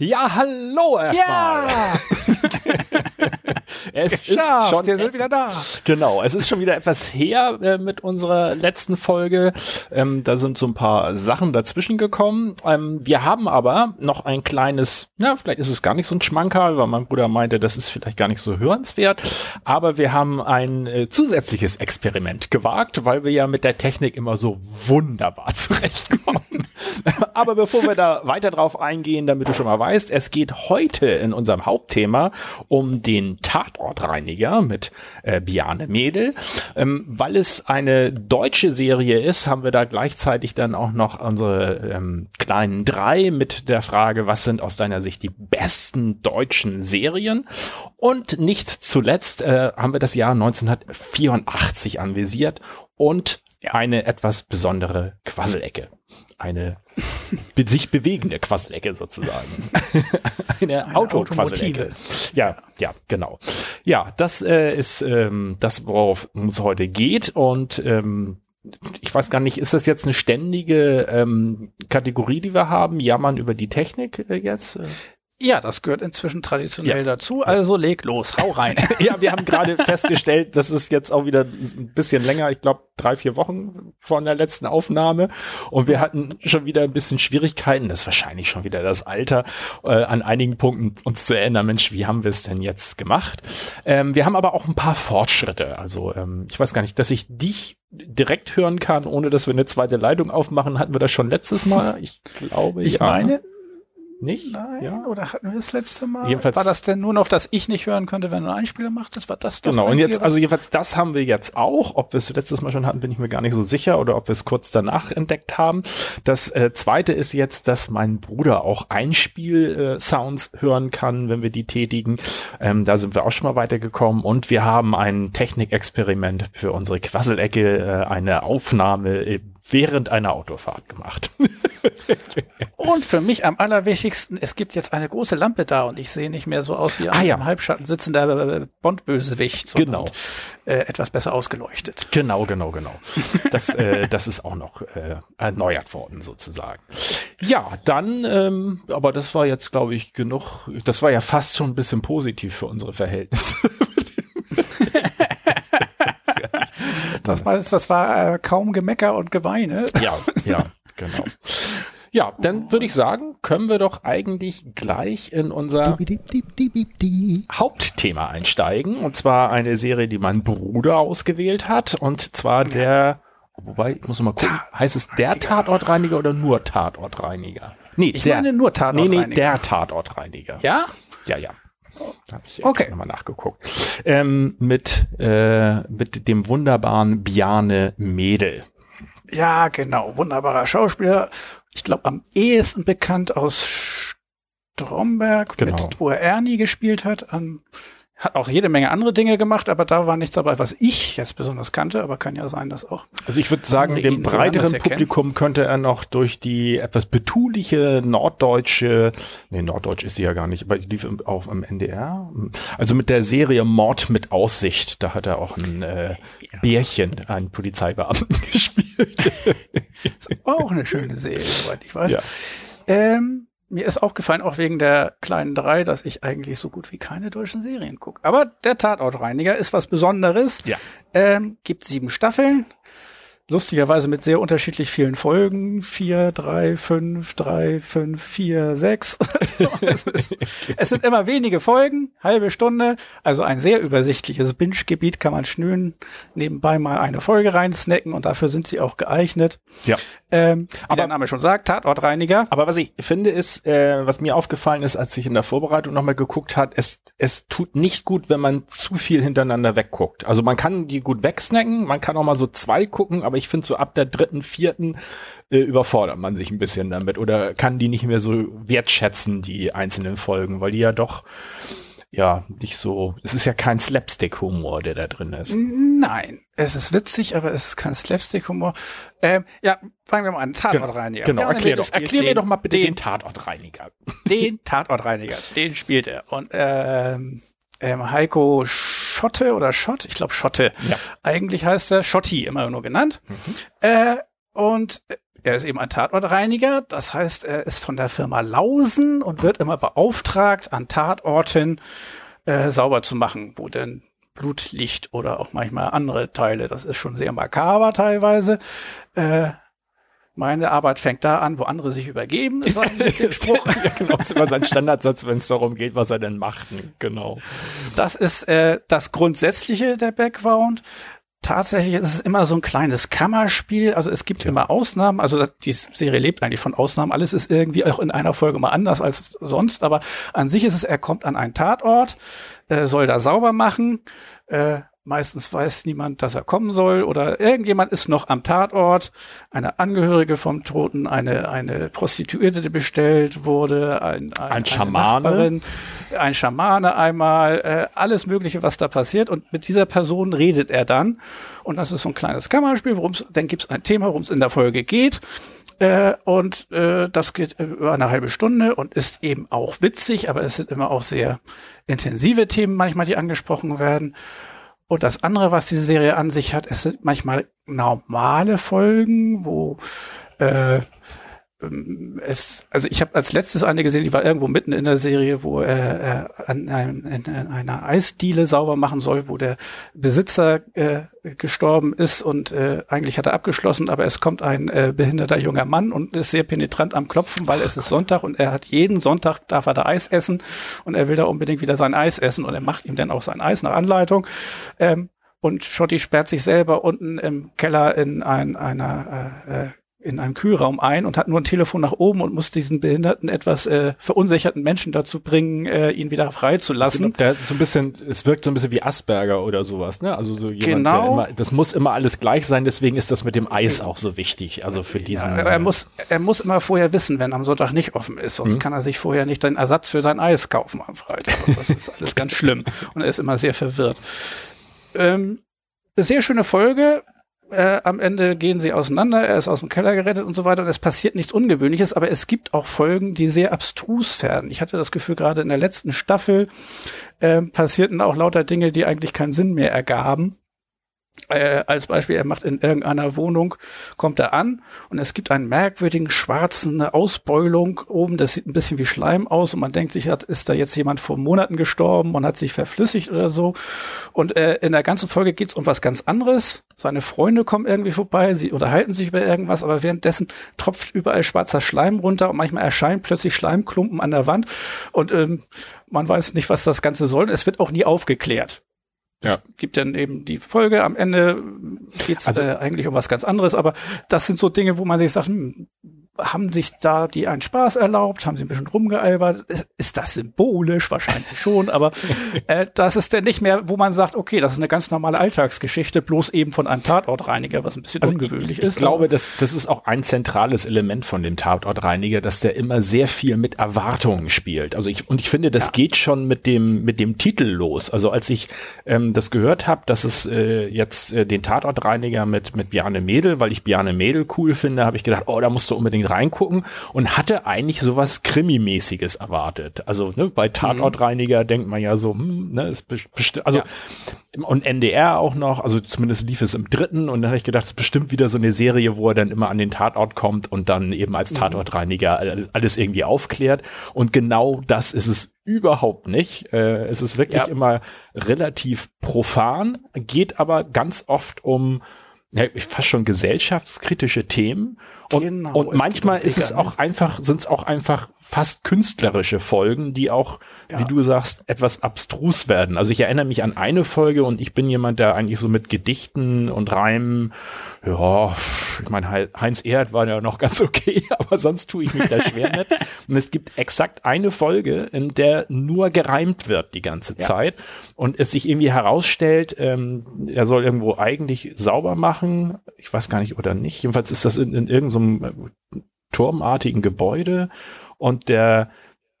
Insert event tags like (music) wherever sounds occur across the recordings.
Ja, hallo erstmal. Ja! (laughs) es Geschafft, ist schon wir sind wieder da. Genau, es ist schon wieder etwas her äh, mit unserer letzten Folge. Ähm, da sind so ein paar Sachen dazwischen gekommen. Ähm, wir haben aber noch ein kleines, ja, vielleicht ist es gar nicht so ein Schmankerl, weil mein Bruder meinte, das ist vielleicht gar nicht so hörenswert. Aber wir haben ein äh, zusätzliches Experiment gewagt, weil wir ja mit der Technik immer so wunderbar (laughs) zurechtkommen. (laughs) aber bevor wir da weiter drauf eingehen, damit du schon mal weißt, es geht heute in unserem Hauptthema um den Tatortreiniger mit äh, Biane Mädel. Ähm, weil es eine deutsche Serie ist, haben wir da gleichzeitig dann auch noch unsere ähm, kleinen drei mit der Frage, was sind aus deiner Sicht die besten deutschen Serien? Und nicht zuletzt äh, haben wir das Jahr 1984 anvisiert und eine etwas besondere Quasselecke. Eine sich bewegende Quasselecke sozusagen. (laughs) eine, eine Autoquasselecke. Ja, ja, genau. Ja, das äh, ist ähm, das, worauf es heute geht. Und ähm, ich weiß gar nicht, ist das jetzt eine ständige ähm, Kategorie, die wir haben? Jammern über die Technik äh, jetzt? Ja, das gehört inzwischen traditionell ja. dazu. Also leg los, hau rein. (laughs) ja, wir haben gerade festgestellt, das ist jetzt auch wieder ein bisschen länger, ich glaube drei, vier Wochen von der letzten Aufnahme. Und wir hatten schon wieder ein bisschen Schwierigkeiten, das ist wahrscheinlich schon wieder das Alter, äh, an einigen Punkten uns zu erinnern, Mensch, wie haben wir es denn jetzt gemacht? Ähm, wir haben aber auch ein paar Fortschritte. Also ähm, ich weiß gar nicht, dass ich dich direkt hören kann, ohne dass wir eine zweite Leitung aufmachen, hatten wir das schon letztes Mal. Ich glaube, ich ja. meine, nicht? Nein, ja. oder hatten wir das letzte Mal? Jedenfalls war das denn nur noch, dass ich nicht hören konnte, wenn du einen Einspieler machtest? War das das Genau, und jetzt, also jedenfalls das haben wir jetzt auch. Ob wir es letztes Mal schon hatten, bin ich mir gar nicht so sicher oder ob wir es kurz danach entdeckt haben. Das äh, zweite ist jetzt, dass mein Bruder auch Einspiel-Sounds äh, hören kann, wenn wir die tätigen. Ähm, da sind wir auch schon mal weitergekommen und wir haben ein Technikexperiment für unsere Quasselecke, äh, eine Aufnahme während einer Autofahrt gemacht. (laughs) und für mich am allerwichtigsten, es gibt jetzt eine große Lampe da und ich sehe nicht mehr so aus wie ein ah, ja. im Halbschatten sitzender Bond-Bösewicht, genau. äh, etwas besser ausgeleuchtet. Genau, genau, genau. (laughs) Das, äh, das ist auch noch äh, erneuert worden sozusagen. Ja, dann, ähm, aber das war jetzt, glaube ich, genug, das war ja fast schon ein bisschen positiv für unsere Verhältnisse. (laughs) Das war, das war äh, kaum Gemecker und Geweine. Ja, (laughs) ja, genau. Ja, dann würde ich sagen, können wir doch eigentlich gleich in unser Hauptthema einsteigen. Und zwar eine Serie, die mein Bruder ausgewählt hat. Und zwar der, wobei, ich muss mal gucken, heißt es der Tatortreiniger oder nur Tatortreiniger? Nee, ich der, meine nur Tatortreiniger. Nee, nee, der Tatortreiniger. Ja? Ja, ja. Habe ich okay. nochmal nachgeguckt. Ähm, mit, äh, mit dem wunderbaren Bjarne Mädel. Ja, genau. Wunderbarer Schauspieler. Ich glaube, am ehesten bekannt aus Stromberg, genau. mit, wo er Ernie gespielt hat. An, hat auch jede Menge andere Dinge gemacht, aber da war nichts dabei, was ich jetzt besonders kannte, aber kann ja sein, dass auch. Also ich würde sagen, dem breiteren Publikum könnte er noch durch die etwas betuliche norddeutsche, nee, norddeutsch ist sie ja gar nicht, aber die lief auch im NDR. Also mit der Serie Mord mit Aussicht, da hat er auch ein äh, ja. Bärchen, einen Polizeibeamten (laughs) gespielt. (laughs) das war auch eine schöne Serie, soweit ich weiß. Ja. Ähm, mir ist aufgefallen, auch wegen der kleinen drei, dass ich eigentlich so gut wie keine deutschen Serien gucke. Aber der Tatortreiniger ist was Besonderes. Ja. Ähm, gibt sieben Staffeln. Lustigerweise mit sehr unterschiedlich vielen Folgen. Vier, drei, fünf, drei, fünf, vier, sechs. (laughs) es, ist, es, sind immer wenige Folgen, halbe Stunde. Also ein sehr übersichtliches Binge-Gebiet kann man schnüren, nebenbei mal eine Folge reinsnacken und dafür sind sie auch geeignet. Ja. Ähm, aber, der Name schon sagt, Tatortreiniger. Aber was ich finde ist, äh, was mir aufgefallen ist, als ich in der Vorbereitung nochmal geguckt hat, es, es tut nicht gut, wenn man zu viel hintereinander wegguckt. Also man kann die gut wegsnacken, man kann auch mal so zwei gucken, aber ich finde, so ab der dritten, vierten äh, überfordert man sich ein bisschen damit oder kann die nicht mehr so wertschätzen, die einzelnen Folgen, weil die ja doch ja, nicht so, es ist ja kein Slapstick-Humor, der da drin ist. Nein, es ist witzig, aber es ist kein Slapstick-Humor. Ähm, ja, fangen wir mal an. Tatortreiniger. Genau, genau erklär, doch, erklär mir doch mal bitte den, den Tatortreiniger. (laughs) Den Tatortreiniger, den spielt er. Und ähm, ähm, Heiko Schotte oder Schott, ich glaube Schotte. Ja. Eigentlich heißt er Schotti, immer nur genannt. Mhm. Äh, und er ist eben ein Tatortreiniger, das heißt, er ist von der Firma Lausen und wird immer beauftragt, an Tatorten äh, sauber zu machen, wo denn Blut liegt oder auch manchmal andere Teile. Das ist schon sehr makaber teilweise. Äh, meine Arbeit fängt da an, wo andere sich übergeben, (laughs) ist sein Spruch. ja, genau, das ist immer sein Standardsatz, wenn es darum geht, was er denn macht. Genau. Das ist äh, das Grundsätzliche der Background. Tatsächlich ist es immer so ein kleines Kammerspiel. Also es gibt ja. immer Ausnahmen. Also die Serie lebt eigentlich von Ausnahmen. Alles ist irgendwie auch in einer Folge mal anders als sonst. Aber an sich ist es, er kommt an einen Tatort, äh, soll da sauber machen. Äh, Meistens weiß niemand, dass er kommen soll oder irgendjemand ist noch am Tatort. Eine Angehörige vom Toten, eine, eine Prostituierte, die bestellt wurde, ein, ein, ein Schamane. ein Schamane einmal, äh, alles Mögliche, was da passiert. Und mit dieser Person redet er dann. Und das ist so ein kleines Kammerspiel, worum es, dann gibt es ein Thema, worum es in der Folge geht. Äh, und äh, das geht über eine halbe Stunde und ist eben auch witzig, aber es sind immer auch sehr intensive Themen manchmal, die angesprochen werden. Und das andere, was diese Serie an sich hat, es sind manchmal normale Folgen, wo äh, es, also ich habe als letztes eine gesehen, die war irgendwo mitten in der Serie, wo er, er an, einem, in, in einer Eisdiele sauber machen soll, wo der Besitzer äh, gestorben ist und äh, eigentlich hat er abgeschlossen, aber es kommt ein äh, behinderter junger Mann und ist sehr penetrant am Klopfen, weil es ist Sonntag und er hat jeden Sonntag darf er da Eis essen und er will da unbedingt wieder sein Eis essen und er macht ihm dann auch sein Eis nach Anleitung. Ähm, und Schotti sperrt sich selber unten im Keller in ein, einer äh, äh in einem Kühlraum ein und hat nur ein Telefon nach oben und muss diesen behinderten, etwas äh, verunsicherten Menschen dazu bringen, äh, ihn wieder freizulassen. Der so ein bisschen, es wirkt so ein bisschen wie Asperger oder sowas, ne? Also so jemand, genau. der immer, das muss immer alles gleich sein, deswegen ist das mit dem Eis auch so wichtig. Also für diesen. Ja, er muss, er muss immer vorher wissen, wenn am Sonntag nicht offen ist, sonst mhm. kann er sich vorher nicht den Ersatz für sein Eis kaufen am Freitag. Und das ist alles ganz schlimm. Und er ist immer sehr verwirrt. Ähm, sehr schöne Folge äh, am Ende gehen sie auseinander, er ist aus dem Keller gerettet und so weiter und es passiert nichts Ungewöhnliches, aber es gibt auch Folgen, die sehr abstrus werden. Ich hatte das Gefühl, gerade in der letzten Staffel äh, passierten auch lauter Dinge, die eigentlich keinen Sinn mehr ergaben. Äh, als Beispiel, er macht in irgendeiner Wohnung, kommt er an und es gibt einen merkwürdigen schwarzen Ausbeulung oben, das sieht ein bisschen wie Schleim aus und man denkt sich, hat, ist da jetzt jemand vor Monaten gestorben und hat sich verflüssigt oder so. Und äh, in der ganzen Folge geht's um was ganz anderes. Seine Freunde kommen irgendwie vorbei, sie unterhalten sich über irgendwas, aber währenddessen tropft überall schwarzer Schleim runter und manchmal erscheinen plötzlich Schleimklumpen an der Wand und ähm, man weiß nicht, was das Ganze soll. Es wird auch nie aufgeklärt. Ja. Es gibt dann eben die Folge. Am Ende geht's also, äh, eigentlich um was ganz anderes, aber das sind so Dinge, wo man sich sagt, hm, haben sich da die einen Spaß erlaubt, haben sie ein bisschen rumgealbert. Ist das symbolisch? Wahrscheinlich schon, aber (laughs) äh, das ist dann nicht mehr, wo man sagt, okay, das ist eine ganz normale Alltagsgeschichte, bloß eben von einem Tatortreiniger, was ein bisschen also ungewöhnlich ich, ist. Ich glaube, das, das ist auch ein zentrales Element von dem Tatortreiniger, dass der immer sehr viel mit Erwartungen spielt. Also ich, und ich finde, das ja. geht schon mit dem, mit dem Titel los. Also als ich ähm, das gehört habe, dass es äh, jetzt äh, den Tatortreiniger mit, mit Bjarne Mädel, weil ich Bjarne Mädel cool finde, habe ich gedacht, oh, da musst du unbedingt reingucken und hatte eigentlich sowas Krimi-mäßiges erwartet. Also ne, bei Tatortreiniger mhm. denkt man ja so, hm, ne, ist bestimmt, also ja. und NDR auch noch, also zumindest lief es im dritten und dann habe ich gedacht, es ist bestimmt wieder so eine Serie, wo er dann immer an den Tatort kommt und dann eben als mhm. Tatortreiniger alles irgendwie aufklärt. Und genau das ist es überhaupt nicht. Äh, es ist wirklich ja. immer relativ profan, geht aber ganz oft um ja, fast schon gesellschaftskritische Themen. Und, genau, und manchmal ist es auch einfach, sind es auch einfach fast künstlerische Folgen, die auch, ja. wie du sagst, etwas abstrus werden. Also ich erinnere mich an eine Folge und ich bin jemand, der eigentlich so mit Gedichten und Reimen, ja, ich meine, Heinz Erd war ja noch (laughs) ganz okay, aber sonst tue ich mich da schwer mit. (laughs) Und es gibt exakt eine Folge, in der nur gereimt wird die ganze ja. Zeit und es sich irgendwie herausstellt, ähm, er soll irgendwo eigentlich sauber machen. Ich weiß gar nicht, oder nicht. Jedenfalls ist das in, in irgendeinem turmartigen Gebäude und der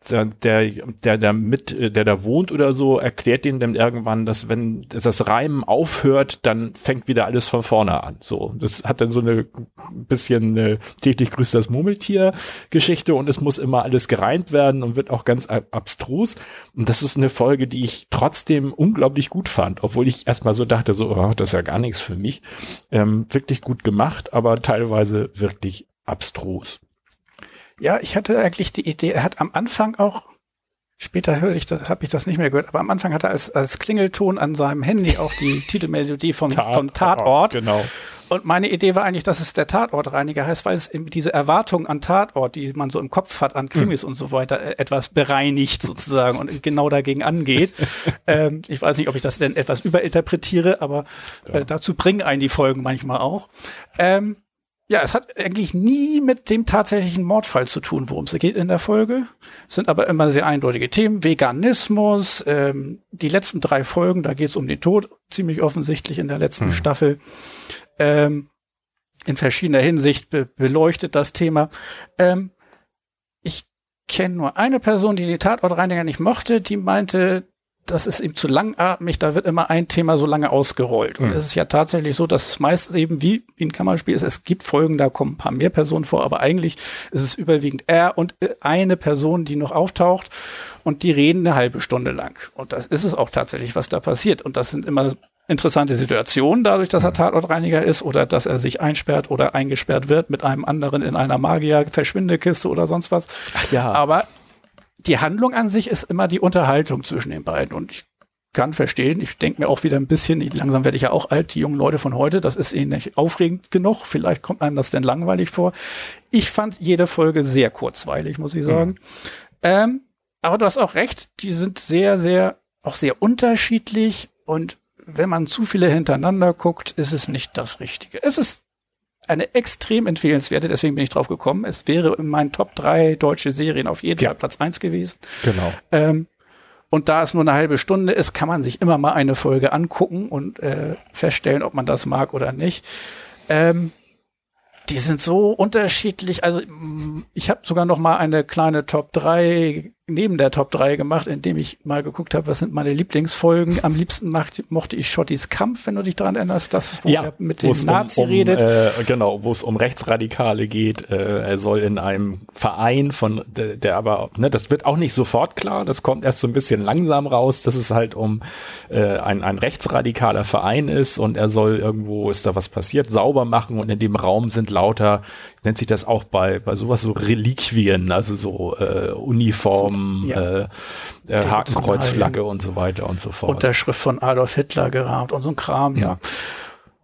der, der, der mit, der da wohnt oder so, erklärt denen dann irgendwann, dass wenn das Reimen aufhört, dann fängt wieder alles von vorne an. So, das hat dann so eine bisschen eine täglich grüßt das Murmeltier Geschichte und es muss immer alles gereimt werden und wird auch ganz abstrus. Und das ist eine Folge, die ich trotzdem unglaublich gut fand, obwohl ich erstmal so dachte, so, oh, das ist ja gar nichts für mich. Ähm, wirklich gut gemacht, aber teilweise wirklich abstrus. Ja, ich hatte eigentlich die Idee, er hat am Anfang auch, später höre ich das, habe ich das nicht mehr gehört, aber am Anfang hat er als, als Klingelton an seinem Handy auch die (laughs) Titelmelodie vom, Tat, vom Tatort. Genau. Und meine Idee war eigentlich, dass es der Tatortreiniger heißt, weil es eben diese Erwartung an Tatort, die man so im Kopf hat, an Krimis mhm. und so weiter, äh, etwas bereinigt sozusagen und genau dagegen angeht. (laughs) ähm, ich weiß nicht, ob ich das denn etwas überinterpretiere, aber äh, dazu bringen einen die Folgen manchmal auch. Ähm, ja, es hat eigentlich nie mit dem tatsächlichen Mordfall zu tun, worum es geht in der Folge. Es sind aber immer sehr eindeutige Themen. Veganismus, ähm, die letzten drei Folgen, da geht es um den Tod, ziemlich offensichtlich in der letzten hm. Staffel. Ähm, in verschiedener Hinsicht be beleuchtet das Thema. Ähm, ich kenne nur eine Person, die die Tatortreiniger nicht mochte, die meinte, das ist ihm zu langatmig, da wird immer ein Thema so lange ausgerollt. Und mhm. es ist ja tatsächlich so, dass es meistens eben wie in Kammerspiel ist, es gibt Folgen, da kommen ein paar mehr Personen vor, aber eigentlich ist es überwiegend er und eine Person, die noch auftaucht und die reden eine halbe Stunde lang. Und das ist es auch tatsächlich, was da passiert. Und das sind immer interessante Situationen, dadurch, dass er mhm. Tatortreiniger ist oder dass er sich einsperrt oder eingesperrt wird mit einem anderen in einer Magier-Verschwindekiste oder sonst was. Ach ja. Aber die Handlung an sich ist immer die Unterhaltung zwischen den beiden. Und ich kann verstehen, ich denke mir auch wieder ein bisschen, langsam werde ich ja auch alt, die jungen Leute von heute, das ist ihnen nicht aufregend genug. Vielleicht kommt einem das denn langweilig vor. Ich fand jede Folge sehr kurzweilig, muss ich sagen. Mhm. Ähm, aber du hast auch recht, die sind sehr, sehr, auch sehr unterschiedlich und wenn man zu viele hintereinander guckt, ist es nicht das Richtige. Es ist eine extrem empfehlenswerte, deswegen bin ich drauf gekommen. Es wäre in meinen Top 3 deutsche Serien auf jeden ja. Fall Platz 1 gewesen. Genau. Ähm, und da es nur eine halbe Stunde ist, kann man sich immer mal eine Folge angucken und äh, feststellen, ob man das mag oder nicht. Ähm, die sind so unterschiedlich. Also ich habe sogar noch mal eine kleine Top 3 neben der Top 3 gemacht, indem ich mal geguckt habe, was sind meine Lieblingsfolgen. Am liebsten macht, mochte ich Schottis Kampf, wenn du dich daran erinnerst, das, wo ja, er mit dem Nazi um, um, redet. Äh, genau, wo es um Rechtsradikale geht. Äh, er soll in einem Verein von, der, der aber, ne, das wird auch nicht sofort klar, das kommt erst so ein bisschen langsam raus, dass es halt um äh, ein, ein rechtsradikaler Verein ist und er soll irgendwo, ist da was passiert, sauber machen und in dem Raum sind lauter nennt sich das auch bei, bei sowas so Reliquien, also so äh, Uniform, so, ja. äh, äh, Hakenkreuzflagge und so weiter und so fort. Unterschrift von Adolf Hitler gerahmt und so ein Kram, ja.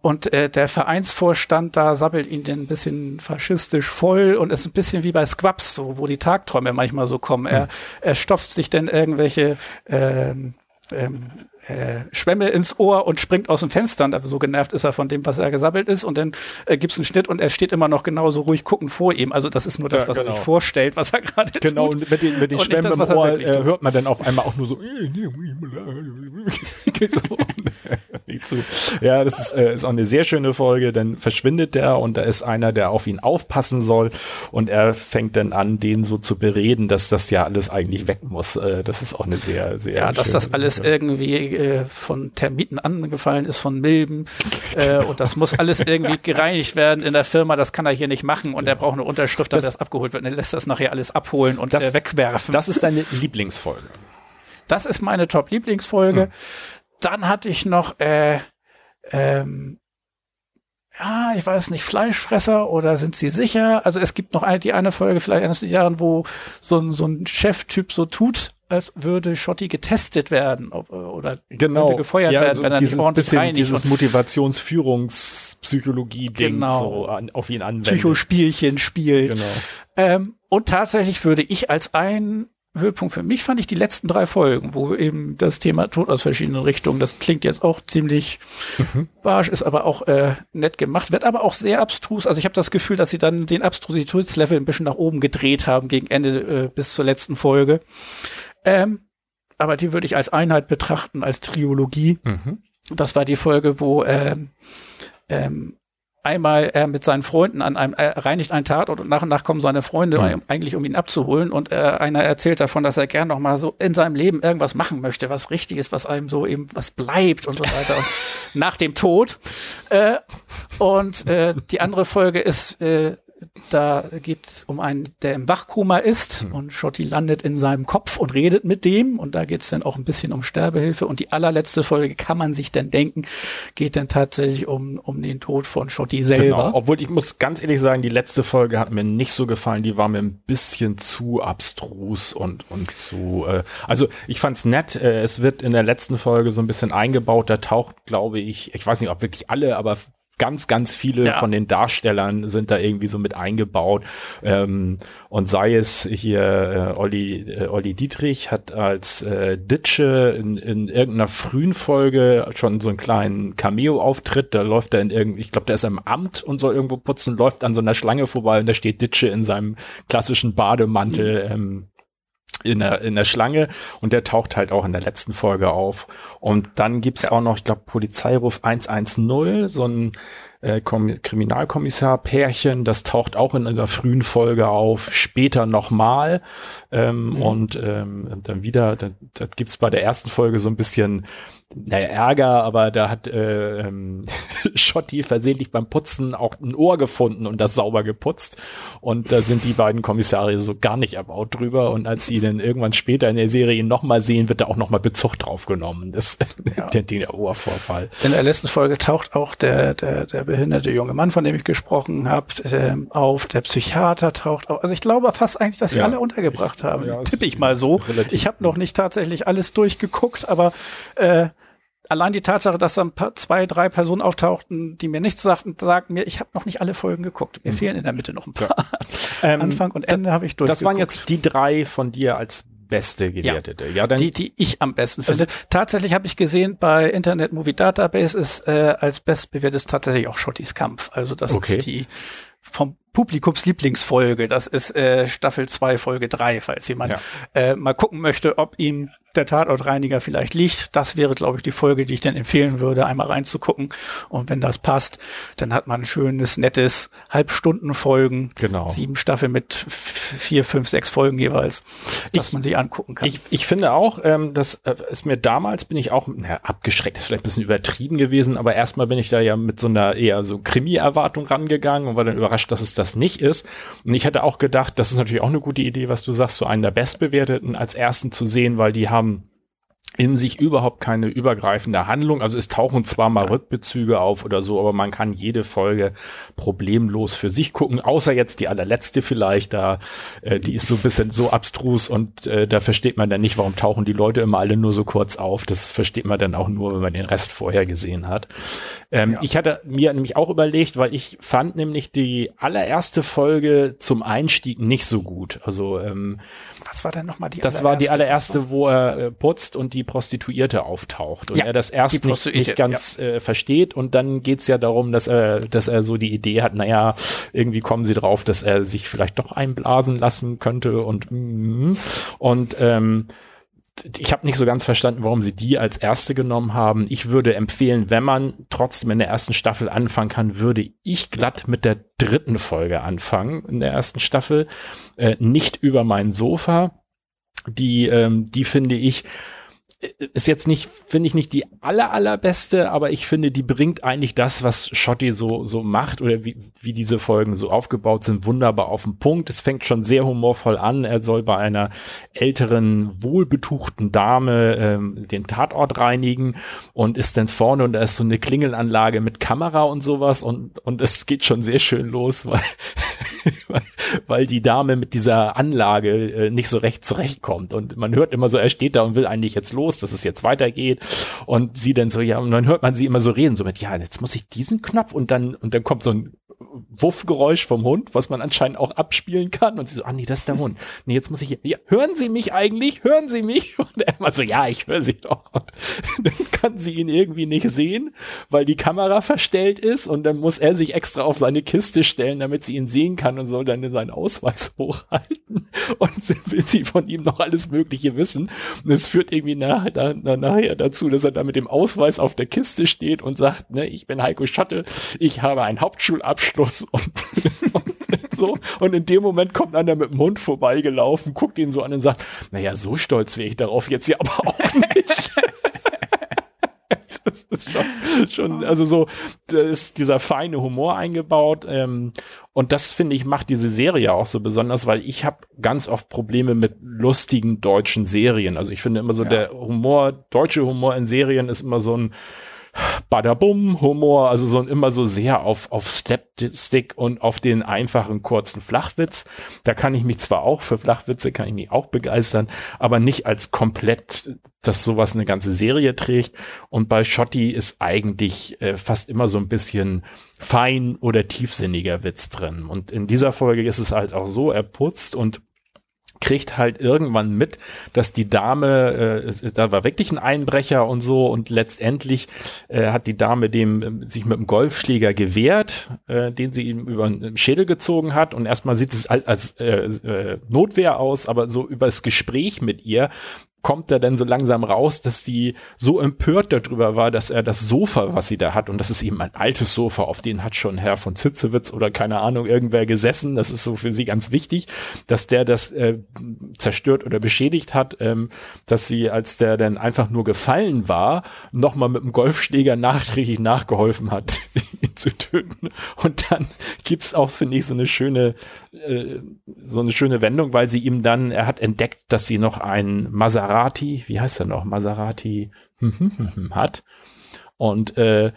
Und äh, der Vereinsvorstand da sabbelt ihn denn ein bisschen faschistisch voll und ist ein bisschen wie bei Squabs, so, wo die Tagträume manchmal so kommen. Er, hm. er stopft sich denn irgendwelche ähm, ähm, äh, Schwämme ins Ohr und springt aus dem Fenster. Und so genervt ist er von dem, was er gesammelt ist. Und dann äh, gibt's einen Schnitt und er steht immer noch genauso ruhig guckend vor ihm. Also das ist nur das, ja, was genau. er sich vorstellt, was er gerade tut. Genau, und mit den, mit den Schwämmen im Ohr äh, hört man dann auf einmal auch nur so. (laughs) so. (laughs) Ja, das ist, äh, ist auch eine sehr schöne Folge. Dann verschwindet der und da ist einer, der auf ihn aufpassen soll. Und er fängt dann an, den so zu bereden, dass das ja alles eigentlich weg muss. Äh, das ist auch eine sehr, sehr. Ja, dass das alles irgendwie äh, von Termiten angefallen ist, von Milben. Äh, und das muss alles irgendwie (laughs) gereinigt werden in der Firma. Das kann er hier nicht machen. Und er braucht eine Unterschrift, dass das, das abgeholt wird. Und er lässt das nachher alles abholen und das, äh, wegwerfen. Das ist deine Lieblingsfolge. Das ist meine Top-Lieblingsfolge. Hm. Dann hatte ich noch, äh, ähm, ja, ich weiß nicht, Fleischfresser oder sind sie sicher? Also es gibt noch eine, die eine Folge, vielleicht eines Jahren, wo so ein, so ein Cheftyp so tut, als würde Schotti getestet werden ob, oder genau. könnte gefeuert ja, werden, also wenn er nicht ordentlich bisschen reinigt. Dieses Motivationsführungspsychologie-Ding genau. so an, auf ihn anwendet. Psychospielchen spielt. Genau. Ähm, und tatsächlich würde ich als ein Höhepunkt für mich fand ich die letzten drei Folgen, wo eben das Thema Tod aus verschiedenen Richtungen, das klingt jetzt auch ziemlich mhm. barsch, ist aber auch äh, nett gemacht, wird aber auch sehr abstrus. Also ich habe das Gefühl, dass sie dann den Abstrusitätslevel ein bisschen nach oben gedreht haben gegen Ende äh, bis zur letzten Folge. Ähm, aber die würde ich als Einheit betrachten, als Triologie. Mhm. Das war die Folge, wo ähm, ähm, einmal er mit seinen Freunden an einem, er reinigt einen Tatort und nach und nach kommen seine Freunde Mhm. eigentlich, um ihn abzuholen. Und äh, einer erzählt davon, dass er gern noch mal so in seinem Leben irgendwas machen möchte, was richtig ist, was einem so eben was bleibt und so weiter. und (laughs) nach dem Tod. Äh, und äh, die andere Folge ist, äh, da geht es um einen, der im Wachkoma ist Hm. und Schotti landet in seinem Kopf und redet mit dem und da geht es dann auch ein bisschen um Sterbehilfe und die allerletzte Folge kann man sich dann denken, geht dann tatsächlich um, um den Tod von Schotti selber. Genau. Obwohl ich muss ganz ehrlich sagen, die letzte Folge hat mir nicht so gefallen. Die war mir ein bisschen zu abstrus und und zu. Äh, also ich fand's nett. Äh, es wird in der letzten Folge so ein bisschen eingebaut. Da taucht, glaube ich, ich weiß nicht, ob wirklich alle, aber ganz, ganz viele Ja. von den Darstellern sind da irgendwie so mit eingebaut. Ähm, und sei es hier äh, Olli, äh, Olli Dietrich hat als äh, Ditsche in, in irgendeiner frühen Folge schon so einen kleinen Cameo-Auftritt. Da läuft er in irgendwie, ich glaube, der ist im Amt und soll irgendwo putzen, läuft an so einer Schlange vorbei und da steht Ditsche in seinem klassischen Bademantel. Ähm, in der, in der Schlange und der taucht halt auch in der letzten Folge auf. Und dann gibt's auch noch, ich glaube, Polizeiruf 110, so ein äh, Kom Kriminalkommissar-Pärchen, das taucht auch in einer frühen Folge auf, später nochmal. Ähm, Und ähm, dann wieder, da, da gibt's bei der ersten Folge so ein bisschen naja, Ärger, aber da hat äh, ähm, (laughs) Schotti versehentlich beim Putzen auch ein Ohr gefunden und das sauber geputzt. Und da sind die beiden Kommissare so gar nicht erbaut drüber. Und als sie dann irgendwann später in der Serie ihn nochmal sehen, wird da auch nochmal Bezug drauf genommen. Das (laughs) Ja. der, der Ohrvorfall. In der letzten Folge taucht auch der, der, der behinderte junge Mann, von dem ich gesprochen habe, ähm, auf. Der Psychiater taucht auf. Also ich glaube fast eigentlich, dass sie Ja. alle untergebracht haben. Ja, Tippe ich mal so. Ich habe noch nicht tatsächlich alles durchgeguckt, aber äh, allein die Tatsache, dass da ein paar, zwei, drei Personen auftauchten, die mir nichts sagten, sagt mir, ich habe noch nicht alle Folgen geguckt. Mir fehlen in der Mitte noch ein paar. (laughs) Ähm, Anfang und Ende habe ich durchgeguckt. Das waren jetzt die drei von dir als beste gewertete. Ja, dann die, die ich am besten finde. tatsächlich habe ich gesehen, bei Internet Movie Database ist äh, als bestbewertet tatsächlich auch Schottis Kampf. Also das Okay. ist die vom Publikums Lieblingsfolge. Das ist äh, Staffel 2, Folge 3, falls jemand Ja. äh, mal gucken möchte, ob ihm der Tatortreiniger vielleicht liegt. Das wäre, glaube ich, die Folge, die ich dann empfehlen würde, einmal reinzugucken. Und wenn das passt, dann hat man ein schönes, nettes Halbstundenfolgen. Genau. Sieben Staffeln mit vier, fünf, sechs Folgen jeweils, dass Ich- man sie angucken kann. Ich, ich finde auch, ähm, das äh, ist mir damals bin ich auch, naja, abgeschreckt ist vielleicht ein bisschen übertrieben gewesen, aber erstmal bin ich da ja mit so einer eher so Krimi-Erwartung rangegangen und war dann überrascht, dass es das nicht ist. Und ich hätte auch gedacht, das ist natürlich auch eine gute Idee, was du sagst, so einen der Bestbewerteten als ersten zu sehen, weil die haben in sich überhaupt keine übergreifende Handlung. Also es tauchen zwar mal Rückbezüge auf oder so, aber man kann jede Folge problemlos für sich gucken, außer jetzt die allerletzte vielleicht, da äh, die ist so ein bisschen so abstrus und äh, da versteht man dann nicht, warum tauchen die Leute immer alle nur so kurz auf. Das versteht man dann auch nur, wenn man den Rest vorher gesehen hat. Ähm, Ja. Ich hatte mir nämlich auch überlegt, weil ich fand nämlich die allererste Folge zum Einstieg nicht so gut. Also ähm, Was war denn nochmal die das war die allererste? wo er äh, putzt und die Prostituierte auftaucht und Ja, er das erst nicht, nicht ganz äh, versteht und dann geht's ja darum, dass er, dass er so die Idee hat, naja, irgendwie kommen sie drauf, dass er sich vielleicht doch einblasen lassen könnte und mm, und ähm, ich habe nicht so ganz verstanden, warum sie die als erste genommen haben. Ich würde empfehlen, wenn man trotzdem in der ersten Staffel anfangen kann, würde ich glatt mit der dritten Folge anfangen in der ersten Staffel. Äh, nicht über mein Sofa. Die, ähm, die finde ich, ist jetzt nicht, finde ich nicht die aller, allerbeste, aber ich finde, die bringt eigentlich das, was Schotti so, so macht oder wie, wie diese Folgen so aufgebaut sind, wunderbar auf den Punkt. Es fängt schon sehr humorvoll an. Er soll bei einer älteren, wohlbetuchten Dame ähm, den Tatort reinigen und ist dann vorne und da ist so eine Klingelanlage mit Kamera und sowas und, und es geht schon sehr schön los, weil, (laughs) weil, die Dame mit dieser Anlage äh, nicht so recht zurechtkommt. Und man hört immer so, er steht da und will eigentlich jetzt los, dass es jetzt weitergeht. Und sie dann so, ja, und dann hört man sie immer so reden, so mit, ja, jetzt muss ich diesen Knopf und dann, und dann kommt so ein Wuffgeräusch vom Hund, was man anscheinend auch abspielen kann. Und sie so, ah nee, das ist der (laughs) Hund. Nee, jetzt muss ich, ja, hören Sie mich eigentlich? Hören Sie mich? (laughs) Und er immer so, ja, ich höre Sie doch. Und (laughs) dann kann sie ihn irgendwie nicht sehen, weil die Kamera verstellt ist. Und dann muss er sich extra auf seine Kiste stellen, damit sie ihn sehen kann und soll dann seinen Ausweis hochhalten. und will sie von ihm noch alles Mögliche wissen. Und es führt irgendwie nach, da, nachher dazu, dass er da mit dem Ausweis auf der Kiste steht und sagt, ne, ich bin Heiko Schotte, ich habe einen Hauptschulabschluss und, und so. Und in dem Moment kommt einer mit dem Hund vorbeigelaufen, guckt ihn so an und sagt, naja, so stolz wäre ich darauf jetzt ja aber auch nicht. (laughs) das ist schon, schon, also so, da ist dieser feine Humor eingebaut. Ähm, und das finde ich macht diese Serie auch so besonders, weil ich habe ganz oft Probleme mit lustigen deutschen Serien. Also ich finde immer so ja. der Humor, deutsche Humor in Serien ist immer so ein Badabum Humor, also so immer so sehr auf auf Slapstick und auf den einfachen kurzen Flachwitz. Da kann ich mich zwar auch für Flachwitze kann ich mich auch begeistern, aber nicht als komplett, dass sowas eine ganze Serie trägt. Und bei Schotti ist eigentlich äh, fast immer so ein bisschen fein oder tiefsinniger Witz drin. Und in dieser Folge ist es halt auch so, er putzt und kriegt halt irgendwann mit, dass die Dame, äh, da war wirklich ein Einbrecher und so und letztendlich äh, hat die Dame dem äh, sich mit dem Golfschläger gewehrt, äh, den sie ihm über den Schädel gezogen hat und erstmal sieht es als, äh, äh, Notwehr aus, aber so über das Gespräch mit ihr kommt er dann so langsam raus, dass sie so empört darüber war, dass er das Sofa, was sie da hat, und das ist eben ein altes Sofa, auf den hat schon Herr von Zitzewitz oder keine Ahnung irgendwer gesessen, das ist so für sie ganz wichtig, dass der das äh, zerstört oder beschädigt hat, ähm, dass sie, als der dann einfach nur gefallen war, nochmal mit dem Golfschläger nachträglich nachgeholfen hat, (laughs) (laughs) ihn zu töten. Und dann gibt's auch, finde ich, so eine schöne, äh, so eine schöne Wendung, weil sie ihm dann, er hat entdeckt, dass sie noch ein Maserati wie heißt er noch, Maserati hat. Und äh,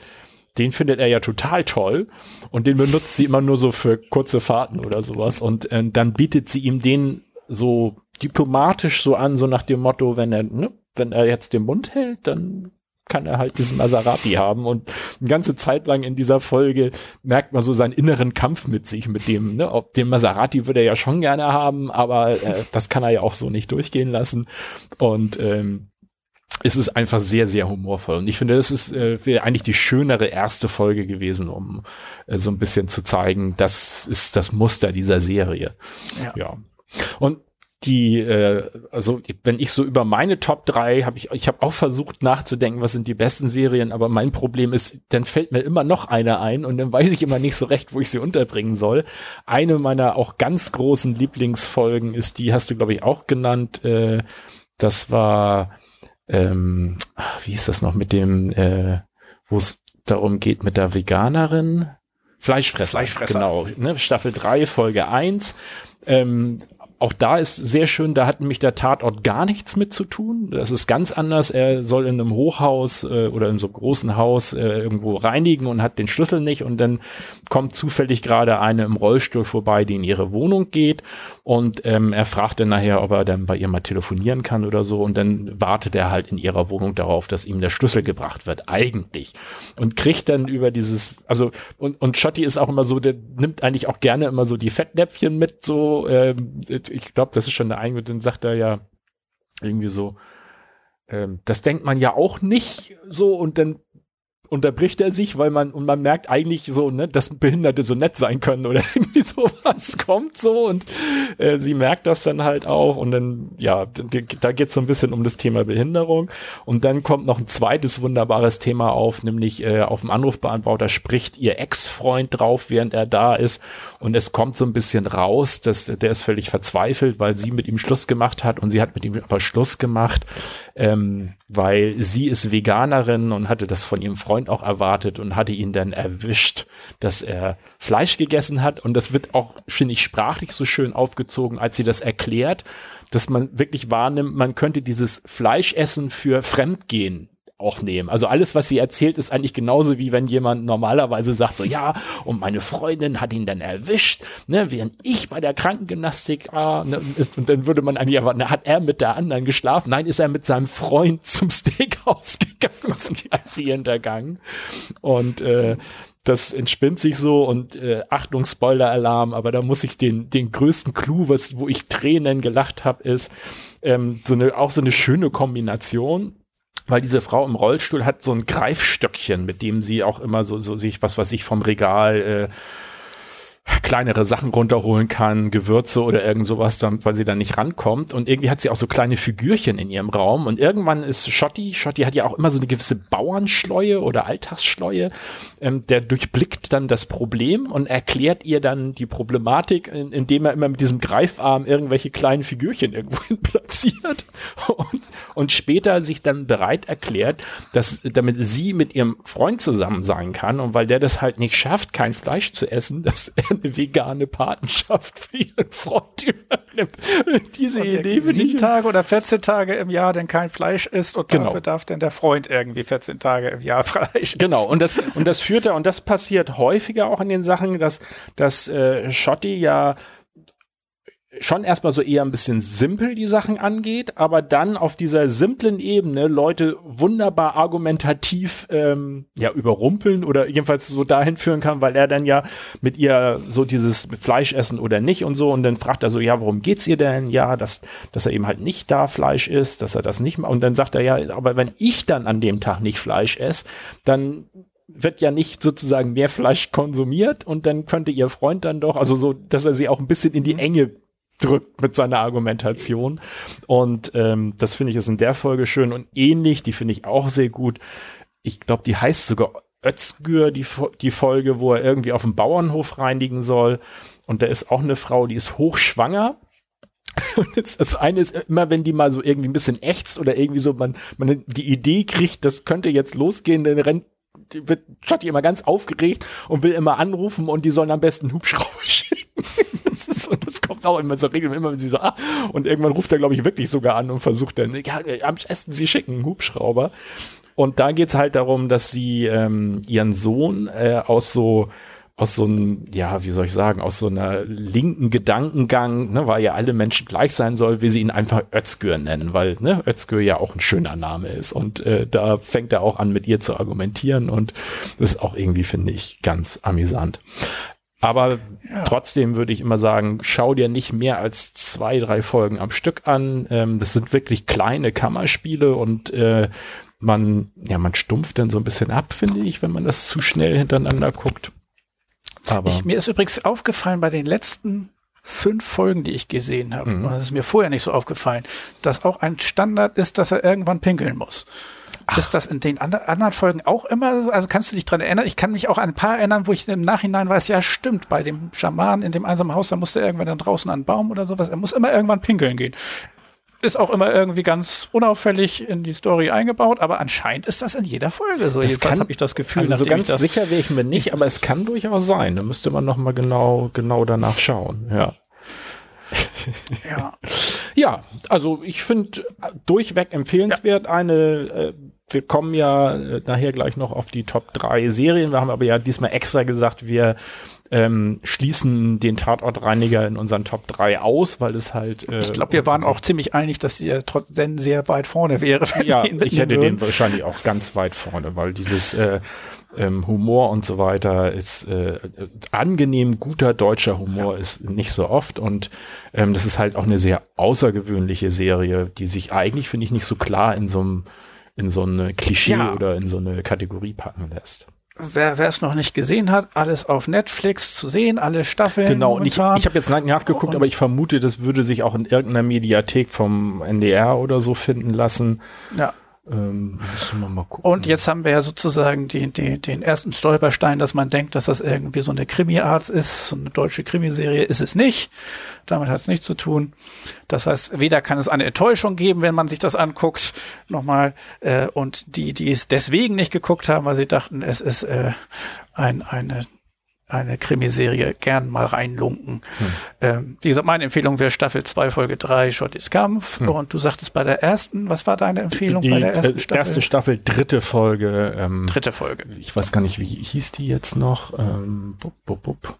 den findet er ja total toll und den benutzt sie immer nur so für kurze Fahrten oder sowas. Und äh, dann bietet sie ihm den so diplomatisch so an, so nach dem Motto, wenn er, ne, wenn er jetzt den Mund hält, dann kann er halt diesen Maserati haben. Und eine ganze Zeit lang in dieser Folge merkt man so seinen inneren Kampf mit sich, mit dem, ne, ob den Maserati würde er ja schon gerne haben, aber äh, das kann er ja auch so nicht durchgehen lassen. Und ähm, es ist einfach sehr, sehr humorvoll. Und ich finde, das ist äh, eigentlich die schönere erste Folge gewesen, um äh, so ein bisschen zu zeigen, das ist das Muster dieser Serie. Ja. ja. Und die, äh, also wenn ich so über meine Top 3 habe ich, ich habe auch versucht nachzudenken, was sind die besten Serien, aber mein Problem ist, dann fällt mir immer noch eine ein und dann weiß ich immer nicht so recht, wo ich sie unterbringen soll. Eine meiner auch ganz großen Lieblingsfolgen ist die, hast du glaube ich auch genannt, äh, das war, ähm, wie ist das noch mit dem, äh, wo es darum geht mit der Veganerin? Fleischfresser. Fleischfresser. Genau, ne? Staffel 3, Folge 1. Ähm, auch da ist sehr schön, da hat nämlich der Tatort gar nichts mit zu tun. Das ist ganz anders. Er soll in einem Hochhaus äh, oder in so einem großen Haus äh, irgendwo reinigen und hat den Schlüssel nicht und dann kommt zufällig gerade eine im Rollstuhl vorbei, die in ihre Wohnung geht und ähm, er fragt dann nachher, ob er dann bei ihr mal telefonieren kann oder so. Und dann wartet er halt in ihrer Wohnung darauf, dass ihm der Schlüssel gebracht wird, eigentlich. Und kriegt dann über dieses, also und, und Schotti ist auch immer so, der nimmt eigentlich auch gerne immer so die Fettnäpfchen mit, so ähm, ich glaube, das ist schon der Einwand, dann sagt er ja irgendwie so, ähm, das denkt man ja auch nicht so. Und dann unterbricht er sich, weil man, und man merkt eigentlich so, ne, dass Behinderte so nett sein können oder (laughs) irgendwie sowas kommt so. Und äh, sie merkt das dann halt auch. Und dann, ja, da geht es so ein bisschen um das Thema Behinderung. Und dann kommt noch ein zweites wunderbares Thema auf, nämlich äh, auf dem Anrufbeantworter spricht ihr Ex-Freund drauf, während er da ist. Und es kommt so ein bisschen raus, dass der ist völlig verzweifelt, weil sie mit ihm Schluss gemacht hat. Und sie hat mit ihm aber Schluss gemacht, ähm, weil sie ist Veganerin und hatte das von ihrem Freund auch erwartet und hatte ihn dann erwischt, dass er Fleisch gegessen hat. Und das wird auch, finde ich, sprachlich so schön aufgezogen, als sie das erklärt, dass man wirklich wahrnimmt, man könnte dieses Fleischessen für Fremdgehen auch nehmen. Also alles, was sie erzählt, ist eigentlich genauso wie wenn jemand normalerweise sagt, so ja, und meine Freundin hat ihn dann erwischt, ne, während ich bei der Krankengymnastik ah, ne, ist, und dann würde man eigentlich erwarten, hat er mit der anderen geschlafen? Nein, ist er mit seinem Freund (laughs) zum Steakhouse gegangen, als sie hintergangen. Und äh, das entspinnt sich so und äh, Achtung, Spoiler-Alarm, aber da muss ich den, den größten Clou, was, wo ich Tränen gelacht habe, ist ähm, so eine, auch so eine schöne Kombination weil diese Frau im Rollstuhl hat so ein Greifstöckchen, mit dem sie auch immer so, so sich, was weiß ich, vom Regal äh, kleinere Sachen runterholen kann, Gewürze oder irgend sowas, weil sie dann nicht rankommt. Und irgendwie hat sie auch so kleine Figürchen in ihrem Raum. Und irgendwann ist Schotti, Schotti hat ja auch immer so eine gewisse Bauernschleue oder Alltagsschleue, ähm, der durchblickt dann das Problem und erklärt ihr dann die Problematik, in, indem er immer mit diesem Greifarm irgendwelche kleinen Figürchen irgendwo (laughs) platziert und, und später sich dann bereit erklärt, dass damit sie mit ihrem Freund zusammen sein kann und weil der das halt nicht schafft, kein Fleisch zu essen, (laughs) dass er eine vegane Patenschaft für ihren Freund übernimmt. Diese Idee finde Sieben Tage oder 14 Tage im Jahr denn kein Fleisch isst und genau. dafür darf denn der Freund irgendwie 14 Tage im Jahr (laughs) Fleisch essen. Genau, und das, und das führt er, und das passiert häufiger auch in den Sachen, dass, dass äh, Schotti ja schon erstmal so eher ein bisschen simpel die Sachen angeht, aber dann auf dieser simplen Ebene Leute wunderbar argumentativ ähm, ja überrumpeln oder jedenfalls so dahin führen kann, weil er dann ja mit ihr so dieses Fleisch essen oder nicht und so und dann fragt er so, ja, worum geht's ihr denn? Ja, dass, dass er eben halt nicht da Fleisch isst, dass er das nicht und dann sagt er ja, aber wenn ich dann an dem Tag nicht Fleisch esse, dann wird ja nicht sozusagen mehr Fleisch konsumiert und dann könnte ihr Freund dann doch, also so, dass er sie auch ein bisschen in die Enge drückt mit seiner Argumentation. Und ähm, das finde ich ist in der Folge schön und ähnlich, die finde ich auch sehr gut. Ich glaube, die heißt sogar Özgür, die, die Folge, wo er irgendwie auf dem Bauernhof reinigen soll. Und da ist auch eine Frau, die ist hochschwanger. (laughs) Und jetzt, das eine ist immer, wenn die mal so irgendwie ein bisschen ächzt oder irgendwie so, man, man die Idee kriegt, das könnte jetzt losgehen, dann rennt die wird Schotti immer ganz aufgeregt und will immer anrufen und die sollen am besten Hubschrauber (laughs) schicken. das, ist so, das (laughs) kommt auch immer so regelmäßig, immer wenn sie so, ah, und irgendwann ruft er, glaube ich, wirklich sogar an und versucht dann, ja, am besten sie schicken Hubschrauber. Und da geht's halt darum, dass sie ähm, ihren Sohn äh, aus so aus so einem, ja, wie soll ich sagen, aus so einer linken Gedankengang, ne, weil ja alle Menschen gleich sein soll, wie sie ihn einfach Özgür nennen, weil ne, Özgür ja auch ein schöner Name ist. Und äh, da fängt er auch an, mit ihr zu argumentieren und das ist auch irgendwie, finde ich, ganz amüsant. Aber ja. trotzdem würde ich immer sagen, schau dir nicht mehr als zwei, drei Folgen am Stück an. Ähm, das sind wirklich kleine Kammerspiele und äh, man, ja, man stumpft dann so ein bisschen ab, finde ich, wenn man das zu schnell hintereinander guckt. Aber ich, mir ist übrigens aufgefallen bei den letzten fünf Folgen, die ich gesehen habe, mhm. und das ist mir vorher nicht so aufgefallen, dass auch ein Standard ist, dass er irgendwann pinkeln muss. Ist das in den anderen Folgen auch immer so? Also kannst du dich dran erinnern? Ich kann mich auch an ein paar erinnern, wo ich im Nachhinein weiß, ja stimmt, bei dem Schaman in dem einsamen Haus, da musste er irgendwann dann draußen an einen Baum oder sowas. Er muss immer irgendwann pinkeln gehen ist auch immer irgendwie ganz unauffällig in die Story eingebaut, aber anscheinend ist das in jeder Folge so. Das Jedenfalls habe ich das Gefühl. Also so ganz sicher wäre ich mir nicht, aber es kann durchaus sein. Da müsste man noch mal genau, genau danach schauen. Ja. ja. (laughs) ja, also ich finde durchweg empfehlenswert. Ja. Eine, äh, wir kommen ja äh, nachher gleich noch auf die Top 3 Serien. Wir haben aber ja diesmal extra gesagt, wir ähm, schließen den Tatortreiniger in unseren Top 3 aus, weil es halt. Äh, ich glaube, wir waren auch ziemlich einig, dass er trotzdem sehr weit vorne wäre. Ja, ich hätte würden. den wahrscheinlich auch ganz weit vorne, weil dieses äh, ähm, Humor und so weiter ist äh, angenehm guter deutscher Humor ja. ist nicht so oft und ähm, das ist halt auch eine sehr außergewöhnliche Serie, die sich eigentlich finde ich nicht so klar in so einem in so eine Klischee ja. oder in so eine Kategorie packen lässt wer es noch nicht gesehen hat, alles auf Netflix zu sehen, alle Staffeln. Genau, und ich, ich habe jetzt nachgeguckt, aber ich vermute, das würde sich auch in irgendeiner Mediathek vom NDR oder so finden lassen. Ja. Ähm, und jetzt haben wir ja sozusagen die, die, den ersten Stolperstein, dass man denkt, dass das irgendwie so eine Krimi-Art ist, so eine deutsche Krimiserie ist es nicht. Damit hat es nichts zu tun. Das heißt, weder kann es eine Enttäuschung geben, wenn man sich das anguckt, nochmal, äh, und die, die es deswegen nicht geguckt haben, weil sie dachten, es ist äh, ein, eine eine Krimiserie gern mal reinlunken. Hm. Ähm, wie gesagt, meine Empfehlung wäre Staffel 2, Folge 3, Schottis Kampf. Hm. Und du sagtest bei der ersten, was war deine Empfehlung die, bei der ersten Staffel? Erste Staffel, dritte Folge. Ähm, dritte Folge. Ich weiß gar nicht, wie hieß die jetzt noch? Ähm, bup, bup, bup.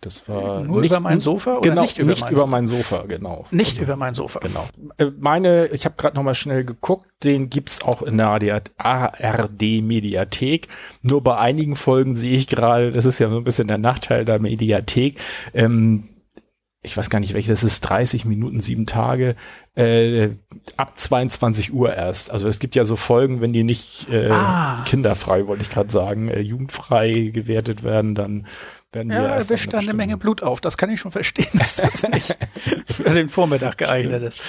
Das war Nur nicht über mein Sofa oder genau, nicht über, nicht mein, über mein Sofa, genau. Nicht genau. über mein Sofa. Genau. Äh, meine, ich habe gerade noch mal schnell geguckt, den gibt's auch in der ARD Mediathek. Nur bei einigen Folgen sehe ich gerade, das ist ja so ein bisschen der Nachteil der Mediathek, ähm, ich weiß gar nicht welche, das ist 30 Minuten, sieben Tage, äh, ab 22 Uhr erst. Also es gibt ja so Folgen, wenn die nicht äh, ah. kinderfrei, wollte ich gerade sagen, äh, jugendfrei gewertet werden, dann werden ja, er wischt eine Menge Blut auf. Das kann ich schon verstehen, dass das (laughs) nicht für den Vormittag geeignet ist.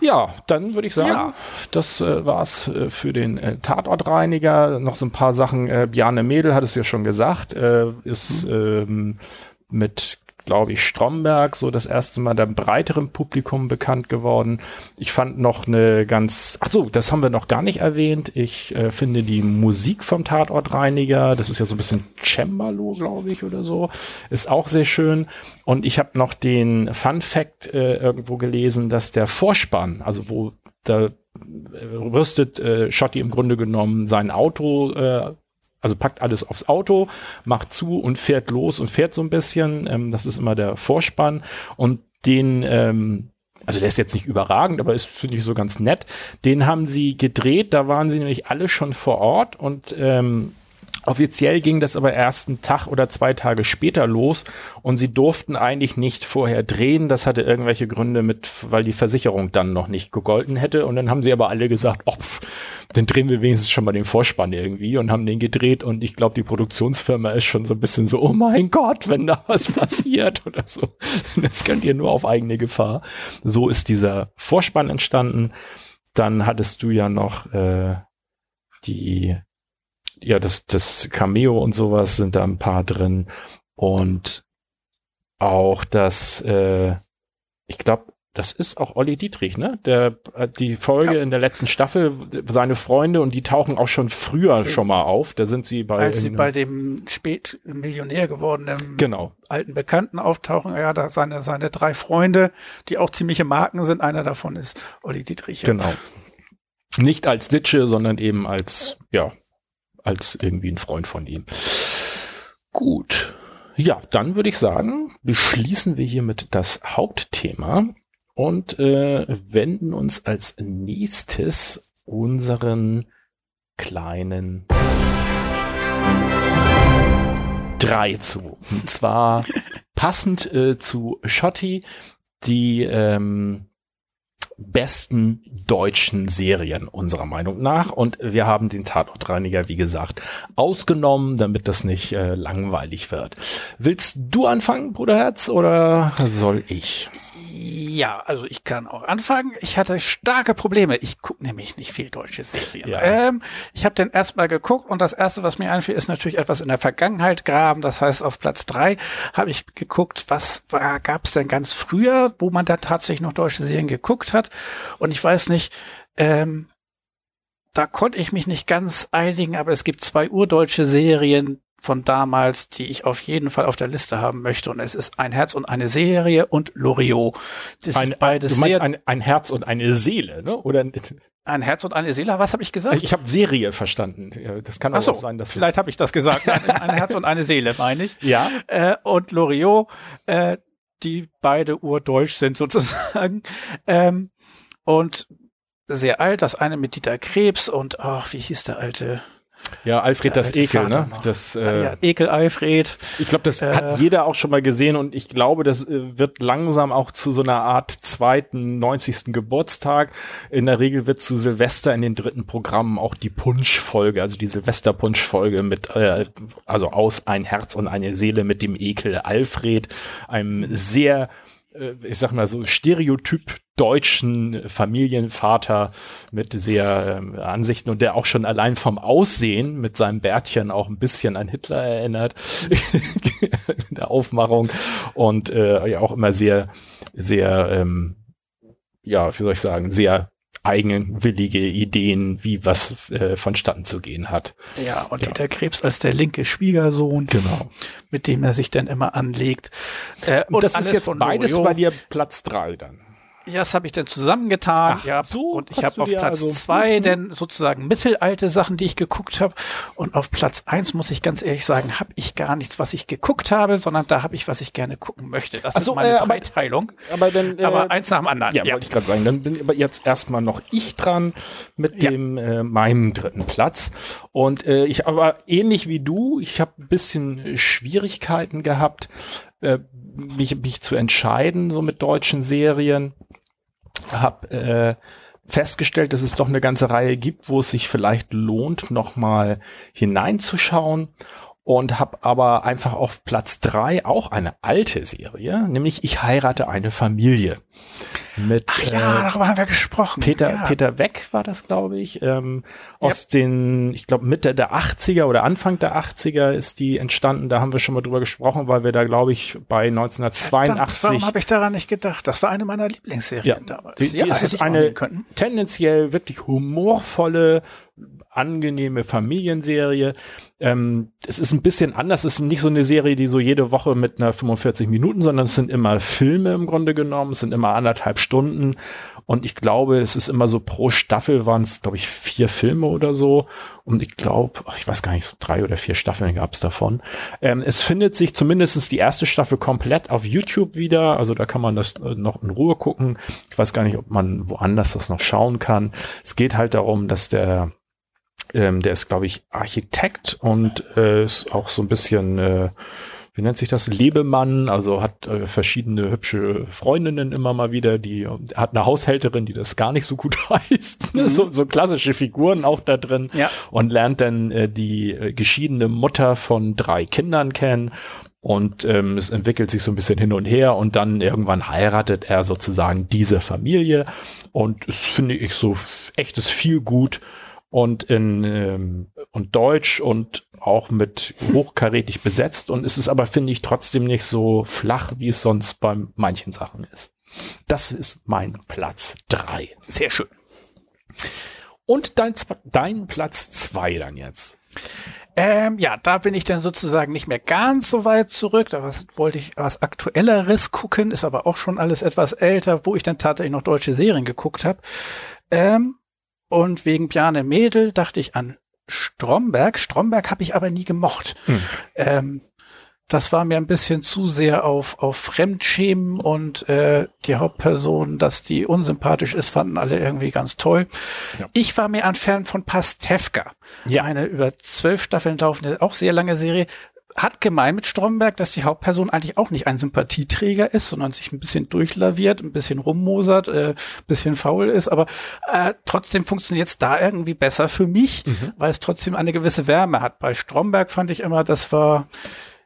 Ja, dann würde ich sagen, ja. das äh, war's äh, für den äh, Tatortreiniger. Noch so ein paar Sachen. Äh, Bjarne Mädel hat es ja schon gesagt, äh, ist mhm. ähm, mit glaube ich, Stromberg so das erste Mal dem breiteren Publikum bekannt geworden. Ich fand noch eine ganz, ach so, das haben wir noch gar nicht erwähnt. Ich äh, finde die Musik vom Tatortreiniger, das ist ja so ein bisschen Cembalo, glaube ich, oder so, ist auch sehr schön. Und ich habe noch den Fun Fact äh, irgendwo gelesen, dass der Vorspann, also wo da äh, rüstet äh, Schotti im Grunde genommen sein Auto äh, also packt alles aufs Auto, macht zu und fährt los und fährt so ein bisschen. Ähm, das ist immer der Vorspann. Und den, ähm, also der ist jetzt nicht überragend, aber ist, finde ich, so ganz nett. Den haben sie gedreht, da waren sie nämlich alle schon vor Ort und ähm, Offiziell ging das aber erst einen Tag oder zwei Tage später los und sie durften eigentlich nicht vorher drehen. Das hatte irgendwelche Gründe mit, weil die Versicherung dann noch nicht gegolten hätte. Und dann haben sie aber alle gesagt, oh, dann drehen wir wenigstens schon mal den Vorspann irgendwie und haben den gedreht. Und ich glaube, die Produktionsfirma ist schon so ein bisschen so, oh mein Gott, wenn da was (laughs) passiert oder so. Das könnt ihr nur auf eigene Gefahr. So ist dieser Vorspann entstanden. Dann hattest du ja noch äh, die ja, das, das Cameo und sowas sind da ein paar drin. Und auch das, äh, ich glaube, das ist auch Olli Dietrich, ne? Der, äh, die Folge ja. in der letzten Staffel, seine Freunde, und die tauchen auch schon früher schon mal auf. Da sind sie bei. Als sie bei dem spät Millionär gewordenen genau. alten Bekannten auftauchen, ja, da seine, seine drei Freunde, die auch ziemliche Marken sind. Einer davon ist Olli Dietrich. Genau. Nicht als Ditsche, sondern eben als, ja, als irgendwie ein Freund von ihm. Gut. Ja, dann würde ich sagen, beschließen wir hiermit das Hauptthema und äh, wenden uns als nächstes unseren kleinen drei zu. Und zwar (laughs) passend äh, zu Schotti, die ähm, besten deutschen Serien unserer Meinung nach. Und wir haben den Tatortreiniger, wie gesagt, ausgenommen, damit das nicht äh, langweilig wird. Willst du anfangen, Bruderherz, oder soll ich? Ja, also ich kann auch anfangen. Ich hatte starke Probleme. Ich gucke nämlich nicht viel deutsche Serien. Ja. Ähm, ich habe den erstmal geguckt und das erste, was mir einfiel, ist natürlich etwas in der Vergangenheit graben. Das heißt, auf Platz drei habe ich geguckt, was gab es denn ganz früher, wo man da tatsächlich noch deutsche Serien geguckt hat. Und ich weiß nicht, ähm, da konnte ich mich nicht ganz einigen, aber es gibt zwei urdeutsche Serien, von damals, die ich auf jeden Fall auf der Liste haben möchte. Und es ist ein Herz und eine Serie und Loriot. Das ein, beides du meinst ein, ein Herz und eine Seele, ne? Oder ein Herz und eine Seele, was habe ich gesagt? Ich habe Serie verstanden. Das kann auch, so, sein, dass vielleicht habe ich das gesagt. Ein, (laughs) ein, Herz und eine Seele, meine ich. Ja. Äh, und Loriot, äh, die beide urdeutsch sind (laughs) sozusagen. Ähm, und sehr alt, das eine mit Dieter Krebs und ach, wie hieß der alte? Ja, Alfred das Ekel, ne? Das, äh, ja, Ekel Alfred. Ich glaube, das äh, hat jeder auch schon mal gesehen und ich glaube, das äh, wird langsam auch zu so einer Art zweiten 90. Geburtstag. In der Regel wird zu Silvester in den dritten Programmen auch die Punsch-Folge, also die Silvester-Punsch-Folge mit, äh, also aus ein Herz und eine Seele mit dem Ekel Alfred, einem sehr äh, ich sag mal so Stereotyp deutschen Familienvater mit sehr ähm, Ansichten und der auch schon allein vom Aussehen mit seinem Bärtchen auch ein bisschen an Hitler erinnert (laughs) in der Aufmachung und äh, ja auch immer sehr sehr ähm, ja wie soll ich sagen sehr eigenwillige Ideen, wie was äh, vonstatten zu gehen hat. Ja, und ja. Dieter Krebs als der linke Schwiegersohn, genau. mit dem er sich dann immer anlegt. Äh, und, das ist jetzt beides Loriot. bei dir Platz drei dann. Ja, das habe ich dann zusammengetan. Ach, ja, so und ich habe auf Platz also zwei mhm. (laughs) denn sozusagen mittelalte Sachen, die ich geguckt habe. Und auf Platz eins muss ich ganz ehrlich sagen, habe ich gar nichts, was ich geguckt habe, sondern da habe ich, was ich gerne gucken möchte. Das Ach ist meine äh, Dreiteilung. Aber, aber, dann, äh, aber eins nach dem anderen. Ja, ja. wollte ich gerade sagen. Dann bin aber jetzt erstmal noch ich dran mit ja. dem äh, meinem dritten Platz. Und äh, ich aber ähnlich wie du, ich habe ein bisschen Schwierigkeiten gehabt, äh, mich, mich zu entscheiden, so mit deutschen Serien. Hab äh, festgestellt, dass es doch eine ganze Reihe gibt, wo es sich vielleicht lohnt, nochmal hineinzuschauen und habe aber einfach auf Platz drei auch eine alte Serie, nämlich Ich heirate eine Familie. Mit, Ach ja, äh, darüber haben wir gesprochen. Peter, ja. Peter Weck war das, glaube ich. Ähm, aus den, ich glaube, Mitte der 80er oder Anfang der 80er ist die entstanden. Da haben wir schon mal drüber gesprochen, weil wir da, glaube ich, bei 1982. Verdammt, warum habe ich daran nicht gedacht? Das war eine meiner Lieblingsserien Ja, damals. die, die, hätte ist eine tendenziell wirklich humorvolle, angenehme Familienserie. Ähm, es ist ein bisschen anders. Es ist nicht so eine Serie, die so jede Woche mit einer 45 Minuten, sondern es sind immer Filme im Grunde genommen. Es sind immer anderthalb Stunden. Und ich glaube, es ist immer so pro Staffel waren es, glaube ich, vier Filme oder so. Und ich glaube, ich weiß gar nicht, so drei oder vier Staffeln gab es davon. Ähm, es findet sich zumindest die erste Staffel komplett auf YouTube wieder. Also da kann man das äh, noch in Ruhe gucken. Ich weiß gar nicht, ob man woanders das noch schauen kann. Es geht halt darum, dass der ähm, der ist, glaube ich, Architekt und äh, ist auch so ein bisschen, äh, wie nennt sich das, Lebemann, also hat äh, verschiedene hübsche Freundinnen immer mal wieder, die hat eine Haushälterin, die das gar nicht so gut (laughs) heißt, ne? so, so klassische Figuren auch da drin Ja. und lernt dann äh, die äh, geschiedene Mutter von drei Kindern kennen und ähm, es entwickelt sich so ein bisschen hin und her und dann irgendwann heiratet er sozusagen diese Familie und es finde ich so echtes viel gut und in ähm, und Deutsch und auch mit hochkarätig (laughs) besetzt und es ist aber finde ich trotzdem nicht so flach wie es sonst bei manchen Sachen ist. Das ist mein Platz drei. Sehr schön. Und dein, dein Platz zwei dann jetzt. Ähm, ja, da bin ich dann sozusagen nicht mehr ganz so weit zurück. Da was, wollte ich was Aktuelleres gucken, ist aber auch schon alles etwas älter, wo ich dann tatsächlich noch deutsche Serien geguckt habe. Ähm, und wegen Bjarne Mädel dachte ich an Stromberg. Stromberg habe ich aber nie gemocht. Ähm, das war mir ein bisschen zu sehr auf, auf Fremdschämen und äh, die Hauptperson, dass die unsympathisch ist, fanden alle irgendwie ganz toll. Ja. Ich war mir ein Fan von Pastewka. Ja. Eine über zwölf Staffeln laufende, auch sehr lange Serie. Hat gemein mit Stromberg, dass die Hauptperson eigentlich auch nicht ein Sympathieträger ist, sondern sich ein bisschen durchlaviert, ein bisschen rummosert, äh, ein bisschen faul ist, aber äh, trotzdem funktioniert es da irgendwie besser für mich, weil es trotzdem eine gewisse Wärme hat. Bei Stromberg fand ich immer, das war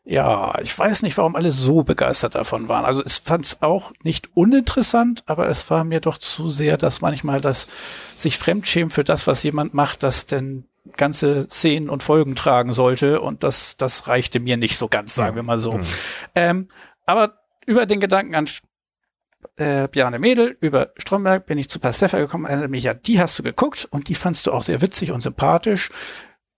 ja, ich weiß nicht, warum alle so begeistert davon waren. Also ich fand es auch nicht uninteressant, aber es war mir doch zu sehr, dass manchmal das sich fremdschämen für das, was jemand macht, das denn ganze Szenen und Folgen tragen sollte. Und das, das reichte mir nicht so ganz, sagen wir mal so. Ähm, aber über den Gedanken an äh, Bjarne Mädel, über Stromberg bin ich zu Pastefka gekommen, erinnere mich, ja, die hast du geguckt und die fandst du auch sehr witzig und sympathisch.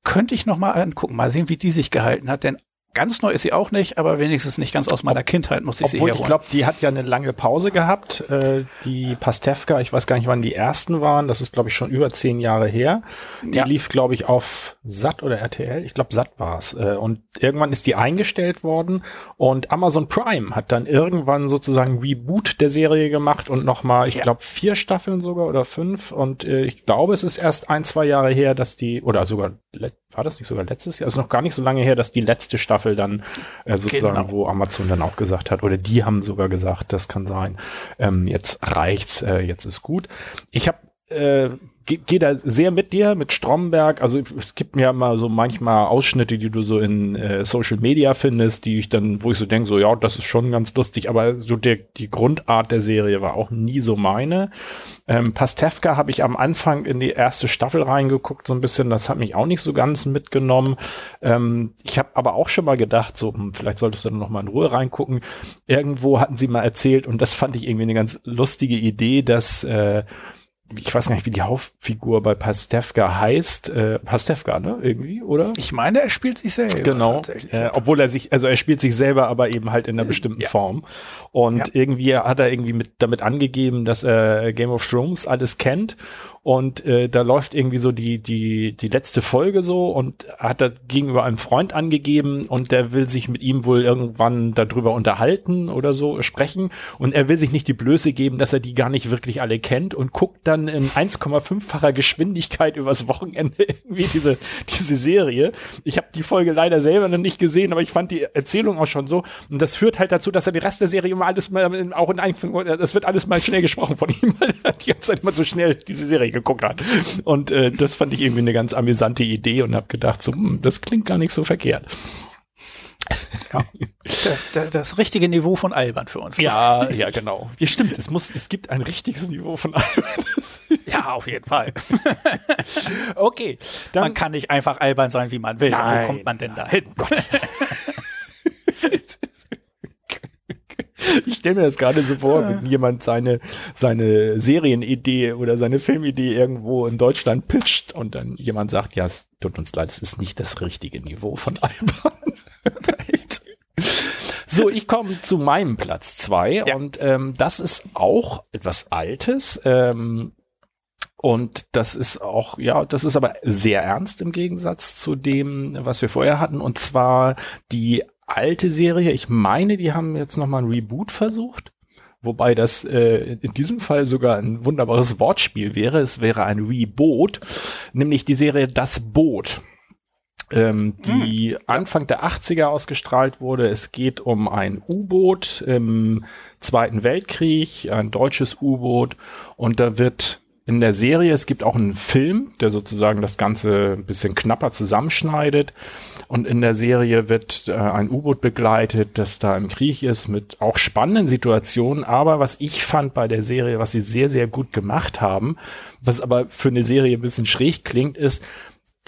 Könnte ich noch mal angucken, mal sehen, wie die sich gehalten hat, denn ganz neu ist sie auch nicht, aber wenigstens nicht ganz aus meiner Kindheit muss ich sie Obwohl, herholen. ich glaube, die hat ja eine lange Pause gehabt. Äh, die Pastewka, ich weiß gar nicht, wann die ersten waren. Das ist, glaube ich, schon über zehn Jahre her. Die Ja. lief, glaube ich, auf Sat oder RTL. Ich glaube, Sat war's. Äh, und irgendwann ist die eingestellt worden. Und Amazon Prime hat dann irgendwann sozusagen Reboot der Serie gemacht und nochmal, ich Ja. glaube, vier Staffeln sogar oder fünf. Und äh, ich glaube, es ist erst ein, zwei Jahre her, dass die, oder sogar, war das nicht sogar letztes Jahr? Also noch gar nicht so lange her, dass die letzte Staffel dann äh, sozusagen, Genau. wo Amazon dann auch gesagt hat, oder die haben sogar gesagt, das kann sein, ähm, jetzt reicht's, äh, jetzt ist gut. Ich habe äh, gehe geh da sehr mit dir, mit Stromberg. Also es gibt mir mal so manchmal Ausschnitte, die du so in äh, Social Media findest, die ich dann, wo ich so denke, so ja, das ist schon ganz lustig, aber so der, die Grundart der Serie war auch nie so meine. Ähm, Pastewka habe ich am Anfang in die erste Staffel reingeguckt, so ein bisschen, das hat mich auch nicht so ganz mitgenommen. Ähm, ich habe aber auch schon mal gedacht, so, hm, vielleicht solltest du dann noch mal in Ruhe reingucken. Irgendwo hatten sie mal erzählt, und das fand ich irgendwie eine ganz lustige Idee, dass äh, ich weiß gar nicht, wie die Hauptfigur bei Pastewka heißt. Äh, Pastewka, ne? Irgendwie, oder? ich meine, er spielt sich selber Genau. tatsächlich. Äh, obwohl er sich, also er spielt sich selber, aber eben halt in einer bestimmten Ja. Form. Und Ja. irgendwie hat er irgendwie mit, damit angegeben, dass er Game of Thrones alles kennt. Und äh, da läuft irgendwie so die, die, die letzte Folge so und hat er gegenüber einem Freund angegeben und der will sich mit ihm wohl irgendwann darüber unterhalten oder so sprechen. Und er will sich nicht die Blöße geben, dass er die gar nicht wirklich alle kennt und guckt dann dann in 1,5-facher Geschwindigkeit übers Wochenende (laughs) irgendwie diese, diese Serie. Ich habe die Folge leider selber noch nicht gesehen, aber ich fand die Erzählung auch schon so. Und das führt halt dazu, dass er die Rest der Serie immer alles mal, auch in Einführung, das wird alles mal schnell gesprochen von ihm, (laughs) weil er die ganze Zeit immer so schnell diese Serie geguckt hat. Und äh, das fand ich irgendwie eine ganz amüsante Idee und habe gedacht, so, hm, das klingt gar nicht so verkehrt. Ja. Das, das, das richtige Niveau von albern für uns. Ja, ja, genau. Ja, stimmt. Es muss, es gibt ein richtiges Niveau von albern. (laughs) Ja, auf jeden Fall. (laughs) okay. Dann man kann nicht einfach albern sein, wie man will. Nein, Wo kommt man denn da hin? Gott. (laughs) Ich stelle mir das gerade so vor, wenn jemand seine, seine Serienidee oder seine Filmidee irgendwo in Deutschland pitcht und dann jemand sagt, ja, es tut uns leid, es ist nicht das richtige Niveau von Alban. (laughs) so, ich komme zu meinem Platz zwei ja. und ähm, das ist auch etwas Altes. Ähm, und das ist auch, ja, das ist aber sehr ernst im Gegensatz zu dem, was wir vorher hatten. Und zwar die alte Serie. Ich meine, die haben jetzt nochmal ein Reboot versucht. Wobei das äh, in diesem Fall sogar ein wunderbares Wortspiel wäre. Es wäre ein Reboot, nämlich die Serie Das Boot, ähm, die hm. Anfang der 80er ausgestrahlt wurde. Es geht um ein U-Boot im Zweiten Weltkrieg, ein deutsches U-Boot. Und da wird in der Serie, es gibt auch einen Film, der sozusagen das Ganze ein bisschen knapper zusammenschneidet. Und in der Serie wird äh, ein U-Boot begleitet, das da im Krieg ist, mit auch spannenden Situationen. Aber was ich fand bei der Serie, was sie sehr, sehr gut gemacht haben, was aber für eine Serie ein bisschen schräg klingt, ist,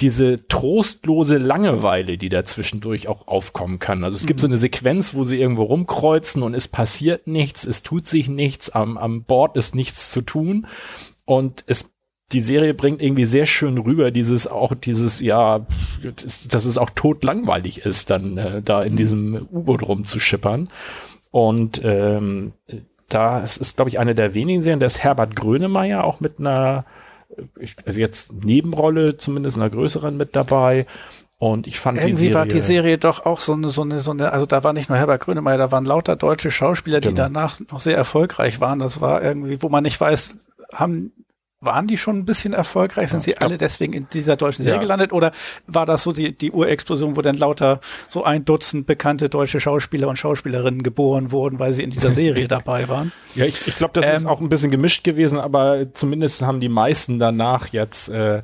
diese trostlose Langeweile, die da zwischendurch auch aufkommen kann. Also es gibt so mhm. eine Sequenz, wo sie irgendwo rumkreuzen und es passiert nichts, es tut sich nichts, am, am Bord ist nichts zu tun. Und es die Serie bringt irgendwie sehr schön rüber, dieses auch dieses, ja, dass es auch totlangweilig ist, dann äh, da in mhm. diesem U-Boot rumzuschippern. Und ähm, da es ist, glaube ich, eine der wenigen Serien, da ist Herbert Grönemeyer auch mit einer, also jetzt Nebenrolle, zumindest einer größeren mit dabei. Und ich fand Irgendwie die Serie, war die Serie doch auch so eine, so eine, so eine, also da war nicht nur Herbert Grönemeyer, da waren lauter deutsche Schauspieler, die genau. danach noch sehr erfolgreich waren. Das war irgendwie, wo man nicht weiß, haben waren die schon ein bisschen erfolgreich? Sind ja, sie glaub, alle deswegen in dieser deutschen Serie ja. gelandet? Oder war das so die, die Urexplosion, wo dann lauter so ein Dutzend bekannte deutsche Schauspieler und Schauspielerinnen geboren wurden, weil sie in dieser Serie (laughs) dabei waren? Ja, ich, ich glaube, das ähm, ist auch ein bisschen gemischt gewesen, aber zumindest haben die meisten danach jetzt äh,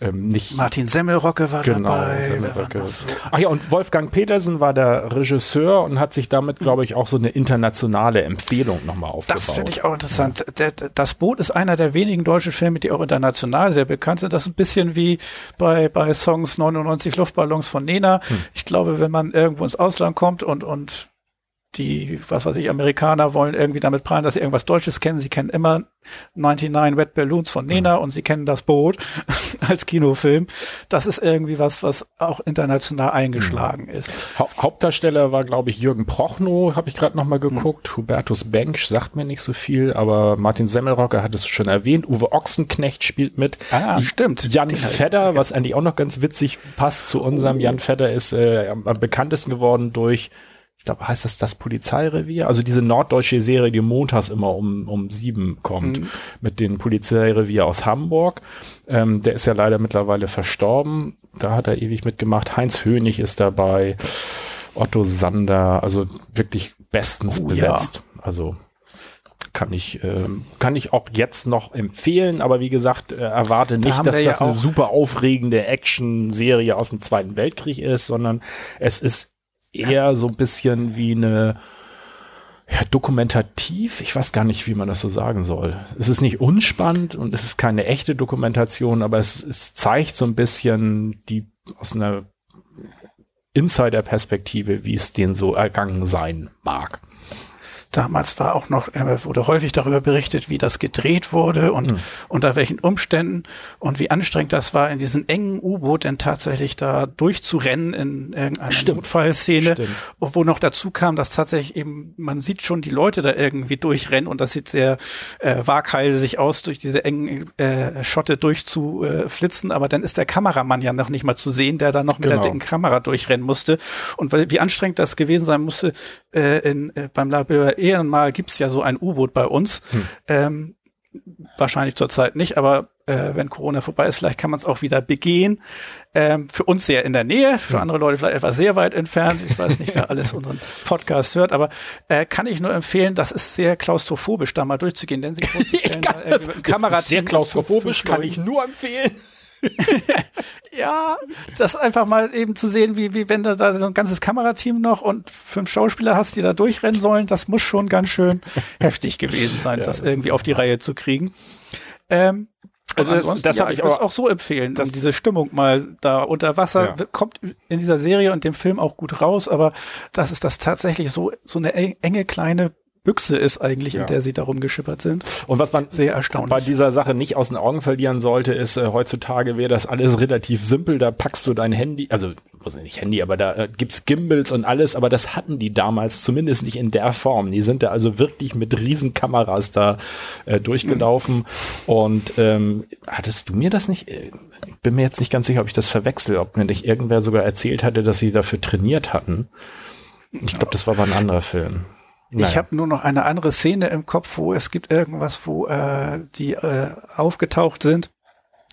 ähm, nicht. Martin Semmelrocke war genau, dabei. Semmelrocke. Ach ja, und Wolfgang Petersen war der Regisseur und hat sich damit, glaube ich, auch so eine internationale Empfehlung nochmal aufgebaut. Das finde ich auch interessant. Ja. Das Boot ist einer der wenigen deutschen Filme, die auch international sehr bekannt sind. Das ist ein bisschen wie bei, bei Songs 99 Luftballons von Nena. Hm. Ich glaube, wenn man irgendwo ins Ausland kommt und, und die, was weiß ich, Amerikaner wollen irgendwie damit prahlen, dass sie irgendwas Deutsches kennen. Sie kennen immer 99 Wet Balloons von Nena mhm. und sie kennen das Boot (laughs) als Kinofilm. Das ist irgendwie was, was auch international eingeschlagen mhm. ist. Ha Hauptdarsteller war, glaube ich, Jürgen Prochnow, habe ich gerade nochmal geguckt. Mhm. Hubertus Bench sagt mir nicht so viel, aber Martin Semmelrocker hat es schon erwähnt. Uwe Ochsenknecht spielt mit. Ah, stimmt. Jan Den Fedder, was eigentlich auch noch ganz witzig passt zu unserem. Oh. Jan Fedder ist äh, am bekanntesten geworden durch glaube, heißt das das Polizeirevier? Also diese norddeutsche Serie, die montags immer um, um sieben kommt, mhm. mit dem Polizeirevier aus Hamburg. Ähm, der ist ja leider mittlerweile verstorben. Da hat er ewig mitgemacht. Heinz Hönig ist dabei. Otto Sander, also wirklich bestens oh, besetzt. Ja. Also kann ich, äh, kann ich auch jetzt noch empfehlen, aber wie gesagt, äh, erwarte nicht, da dass das ja eine super aufregende Action-Serie aus dem Zweiten Weltkrieg ist, sondern es ist eher so ein bisschen wie eine ja, dokumentativ, ich weiß gar nicht, wie man das so sagen soll. Es ist nicht unspannend und es ist keine echte Dokumentation, aber es, es zeigt so ein bisschen die aus einer Insider-Perspektive, wie es denen so ergangen sein mag. Damals war auch noch, äh, wurde häufig darüber berichtet, wie das gedreht wurde und mhm. unter welchen Umständen und wie anstrengend das war, in diesen engen U-Boot denn tatsächlich da durchzurennen in irgendeiner Stimmt. Notfallszene, Stimmt. wo noch dazu kam, dass tatsächlich eben, man sieht schon die Leute da irgendwie durchrennen und das sieht sehr äh, waghalsig aus, durch diese engen äh, Schotte durchzuflitzen, aber dann ist der Kameramann ja noch nicht mal zu sehen, der da noch mit genau. der dicken Kamera durchrennen musste und weil, wie anstrengend das gewesen sein musste, äh, in, äh, beim Labor Ehrenmal gibt's ja so ein U-Boot bei uns. Hm. Ähm, wahrscheinlich zurzeit nicht, aber äh, wenn Corona vorbei ist, vielleicht kann man es auch wieder begehen. Ähm, für uns sehr in der Nähe, für andere Leute vielleicht etwas sehr weit entfernt. Ich weiß nicht, wer alles unseren Podcast hört, aber äh, kann ich nur empfehlen, das ist sehr klaustrophobisch, da mal durchzugehen, denn sie (laughs) vorzustellen, da, äh, Kamera sehr klaustrophobisch, kann ich nur empfehlen. (laughs) ja, das einfach mal eben zu sehen, wie, wie wenn du da so ein ganzes Kamerateam noch und fünf Schauspieler hast, die da durchrennen sollen, das muss schon ganz schön (laughs) heftig gewesen sein, ja, das, das irgendwie auf die Reihe zu kriegen. Ähm, also das, das ja, ich würde es auch so empfehlen, dass um diese Stimmung mal da unter Wasser ja. kommt in dieser Serie und dem Film auch gut raus, aber das ist das tatsächlich so so eine enge kleine Büchse ist eigentlich, ja. in der sie darum geschippert sind. Und was man sehr erstaunlich bei dieser Sache nicht aus den Augen verlieren sollte, ist äh, heutzutage wäre das alles relativ simpel. Da packst du dein Handy, also also nicht Handy, aber da äh, gibt's Gimbals und alles, aber das hatten die damals zumindest nicht in der Form. Die sind da also wirklich mit Riesenkameras da äh, durchgelaufen. Mhm. Und ähm, hattest du mir das nicht? Äh, ich bin mir jetzt nicht ganz sicher, ob ich das verwechsel, ob mir nicht irgendwer sogar erzählt hatte, dass sie dafür trainiert hatten. Ich glaube, das war aber ein anderer Film. Naja. Ich habe nur noch eine andere Szene im Kopf, wo es gibt irgendwas, wo äh, die äh, aufgetaucht sind.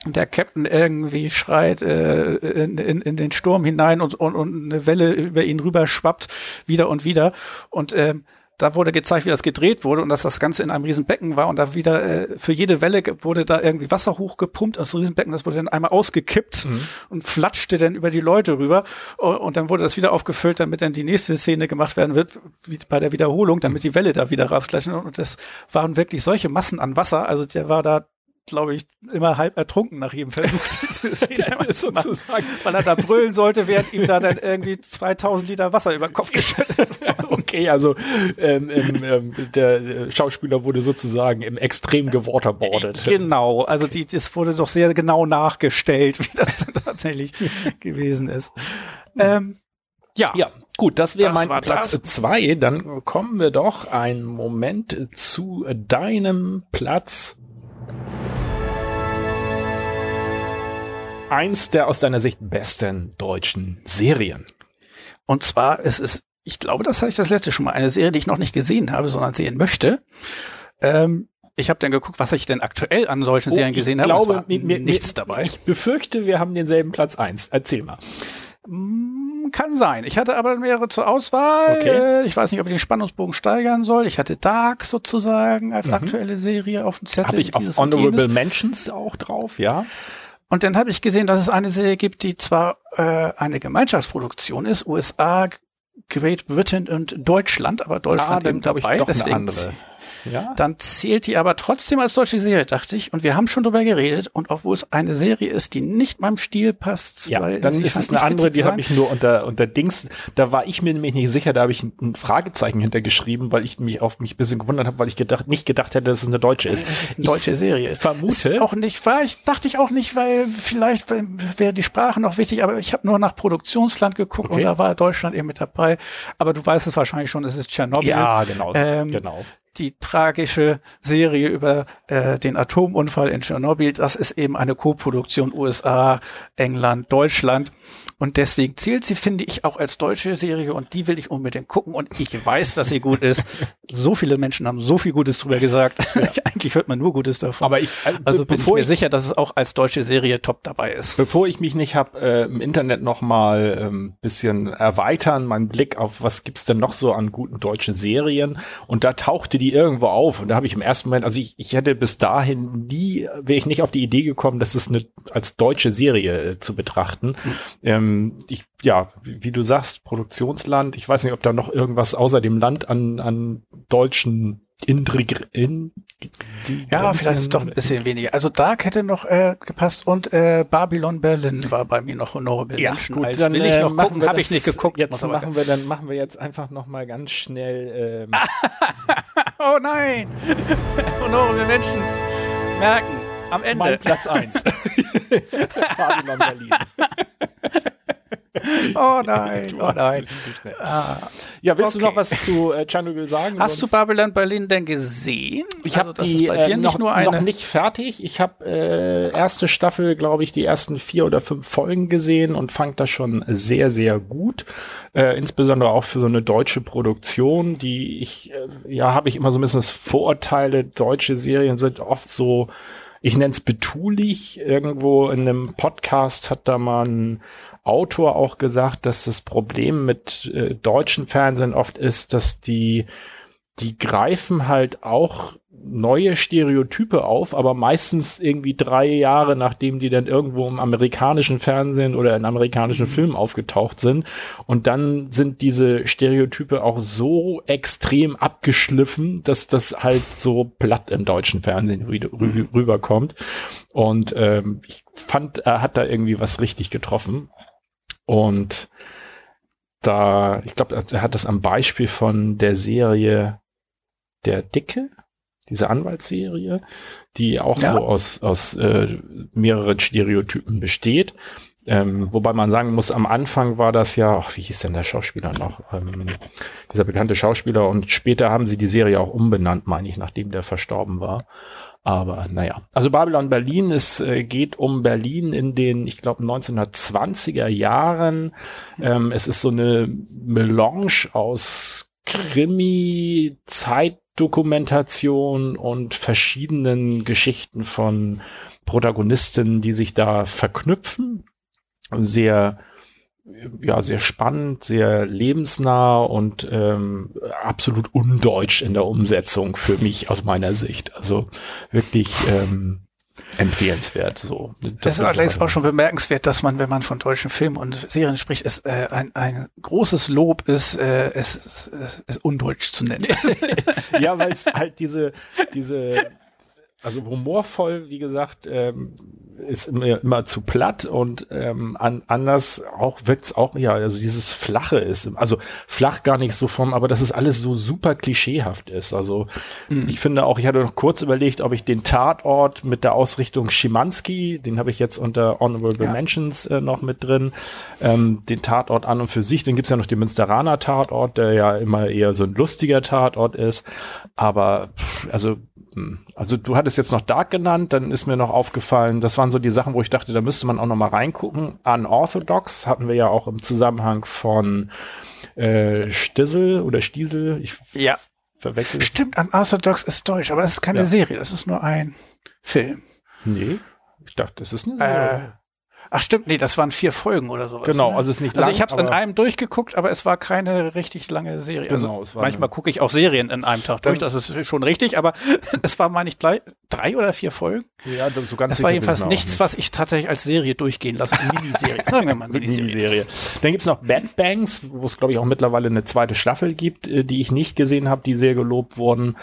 Der Captain irgendwie schreit äh, in, in, in den Sturm hinein und, und, und eine Welle über ihn rüber schwappt, wieder und wieder. Und ähm, da wurde gezeigt, wie das gedreht wurde und dass das Ganze in einem Riesenbecken war und da wieder äh, für jede Welle wurde da irgendwie Wasser hochgepumpt aus dem Riesenbecken. Das wurde dann einmal ausgekippt mhm. und flatschte dann über die Leute rüber und, und, dann wurde das wieder aufgefüllt, damit dann die nächste Szene gemacht werden wird, wie bei der Wiederholung, damit die Welle da wieder raufklatschen. Und das waren wirklich solche Massen an Wasser. Also der war da glaube ich, immer halb ertrunken nach jedem Versuch, (laughs) diese Szene sozusagen, weil er da brüllen sollte, während ihm da dann irgendwie 2000 Liter Wasser über den Kopf geschüttet (laughs) okay, also ähm, ähm, der Schauspieler wurde sozusagen im Extrem gewaterboardet. Genau, also die, das wurde doch sehr genau nachgestellt, (laughs) wie das tatsächlich gewesen ist. Ähm, ja. ja, gut, das wäre mein Platz das. zwei. Dann kommen wir doch einen Moment zu deinem Platz eins der aus deiner Sicht besten deutschen Serien. Und zwar es ist ich glaube, das hatte ich das letzte schon mal, eine Serie, die ich noch nicht gesehen habe, sondern sehen möchte. Ähm, ich habe dann geguckt, was ich denn aktuell an solchen oh, Serien gesehen habe. Ich glaube, mir, mir, nichts dabei. Ich befürchte, wir haben denselben Platz eins. Erzähl mal. Mm, kann sein. Ich hatte aber mehrere zur Auswahl. Okay. Äh, ich weiß nicht, ob ich den Spannungsbogen steigern soll. Ich hatte Dark sozusagen als mhm. aktuelle Serie auf dem Zettel. Habe ich auf Honorable Mentions auch drauf, ja. Und dann habe ich gesehen, dass es eine Serie gibt, die zwar äh, eine Gemeinschaftsproduktion ist, USA, Great Britain und Deutschland, aber Deutschland ah, eben dabei. Deswegen ja? Dann zählt die aber trotzdem als deutsche Serie, dachte ich. Und wir haben schon drüber geredet. Und obwohl es eine Serie ist, die nicht meinem Stil passt, ja, weil dann ist es eine andere, die habe ich nur unter, unter Dings. Da war ich mir nämlich nicht sicher, da habe ich ein Fragezeichen hintergeschrieben, weil ich mich auf mich ein bisschen gewundert habe, weil ich gedacht, nicht gedacht hätte, dass es eine deutsche ist. Es ist eine deutsche Serie. Ich vermute. Ist auch nicht, war ich, dachte ich auch nicht, weil vielleicht wäre die Sprache noch wichtig, aber ich habe nur nach Produktionsland geguckt okay. und da war Deutschland eben mit dabei. Aber du weißt es wahrscheinlich schon, es ist Tschernobyl. Ja, genau. Ähm, genau die tragische Serie über äh, den Atomunfall in Tschernobyl, das ist eben eine Koproduktion USA, England, Deutschland. Und deswegen zählt sie, finde ich, auch als deutsche Serie und die will ich unbedingt gucken und ich weiß, dass sie gut ist. (laughs) So viele Menschen haben so viel Gutes drüber gesagt. Ja. (laughs) Eigentlich hört man nur Gutes davon. Aber ich, äh, also bin ich mir sicher, dass es auch als deutsche Serie top dabei ist. Bevor ich mich nicht habe äh, im Internet noch mal ähm, bisschen erweitern, meinen Blick auf was gibt's denn noch so an guten deutschen Serien und da tauchte die irgendwo auf und da habe ich im ersten Moment, also ich, ich hätte bis dahin nie, wäre ich nicht auf die Idee gekommen, dass es eine als deutsche Serie äh, zu betrachten. Mhm. Ähm, ähm, ich, ja, wie, du sagst, Produktionsland. Ich weiß nicht, ob da noch irgendwas außer dem Land an, an deutschen Indrig in ja, vielleicht ist es doch ein bisschen weniger. Also Dark hätte noch äh, gepasst und äh, Babylon Berlin war bei mir noch Honorable ja, Menschen. Gut, dann will ich äh, noch gucken, habe ich nicht geguckt. Jetzt machen wir dann machen wir jetzt einfach noch mal ganz schnell. Ähm (laughs) oh nein, (laughs) Honorable Menschen merken am Ende. Mein Platz eins. (laughs) Babylon Berlin. (laughs) oh nein, Du oh nein. du bist zu schnell. Ah. Ja, willst du Okay. noch was zu äh, Tschernobyl sagen? Hast du Babylon Berlin denn gesehen? Ich Also habe das die ist bei dir äh, nicht noch, nur eine. noch nicht fertig. Ich habe äh, erste Staffel, glaube ich, die ersten vier oder fünf Folgen gesehen und fand das schon sehr, sehr gut. Äh, insbesondere auch für so eine deutsche Produktion, die ich, äh, ja, habe ich immer so ein bisschen das Vorurteile. Deutsche Serien sind oft so, ich nenne es betulich. Irgendwo in einem Podcast hat da mal ein Autor auch gesagt, dass das Problem mit äh, deutschen Fernsehen oft ist, dass die die greifen halt auch neue Stereotype auf, aber meistens irgendwie drei Jahre, nachdem die dann irgendwo im amerikanischen Fernsehen oder in amerikanischen Filmen aufgetaucht sind. Und dann sind diese Stereotype auch so extrem abgeschliffen, dass das halt so platt im deutschen Fernsehen rü rü rüberkommt. Und ähm, ich fand, er hat da irgendwie was richtig getroffen. Und da, ich glaube, er hat das am Beispiel von der Serie Der Dicke, diese Anwaltsserie, die auch Ja. so aus, aus äh, mehreren Stereotypen besteht. Ähm, wobei man sagen muss, am Anfang war das ja, ach, wie hieß denn der Schauspieler noch? Ähm, dieser bekannte Schauspieler und später haben sie die Serie auch umbenannt, meine ich, nachdem der verstorben war. Aber naja, also Babylon Berlin, es äh, geht um Berlin in den, ich glaube, 1920er Jahren. Ähm, es ist so eine Melange aus Krimi, Zeitdokumentation und verschiedenen Geschichten von Protagonisten, die sich da verknüpfen. Sehr ja, sehr spannend, sehr lebensnah und ähm, absolut undeutsch in der Umsetzung für mich aus meiner Sicht. Also wirklich ähm, empfehlenswert. So. Das ist allerdings auch schon bemerkenswert, dass man, wenn man von deutschen Filmen und Serien spricht, es äh, ein, ein großes Lob ist, äh, es, es, es, es undeutsch zu nennen. (laughs) ja, weil es halt diese, diese, also humorvoll, wie gesagt, ähm, ist immer, immer zu platt und ähm, an, anders auch wirkt's auch, ja, also dieses Flache ist, also flach gar nicht so vom, aber dass es alles so super klischeehaft ist. Also ich finde auch, ich hatte noch kurz überlegt, ob ich den Tatort mit der Ausrichtung Schimanski, den habe ich jetzt unter Honorable Ja. Mentions äh, noch mit drin, ähm, den Tatort an und für sich, dann gibt's ja noch den Münsteraner Tatort, der ja immer eher so ein lustiger Tatort ist. Aber pff, also also du hattest jetzt noch Dark genannt, dann ist mir noch aufgefallen, das waren so die Sachen, wo ich dachte, da müsste man auch noch mal reingucken. Unorthodox hatten wir ja auch im Zusammenhang von äh, Stissel oder Stiesel, ich ja, verwechsel stimmt, Unorthodox ist deutsch, aber das ist keine Ja. Serie, das ist nur ein Film. Nee, ich dachte, das ist eine Äh, Serie. Ach stimmt, nee, das waren vier Folgen oder sowas. genau, ne? also es ist nicht Also lang, ich habe es in einem durchgeguckt, aber es war keine richtig lange Serie. Genau, also es war manchmal gucke ich auch Serien in einem Tag durch, das ist schon richtig, aber (laughs) es war, meine ich, gleich drei oder vier Folgen. Ja, so ganz Es sicher war jedenfalls nichts, nicht. was ich tatsächlich als Serie durchgehen lasse. (laughs) Miniserie. Sagen wir mal Miniserie. Miniserie. Dann gibt's noch Bad Banks, wo es, glaube ich, auch mittlerweile eine zweite Staffel gibt, äh, die ich nicht gesehen habe, die sehr gelobt wurden.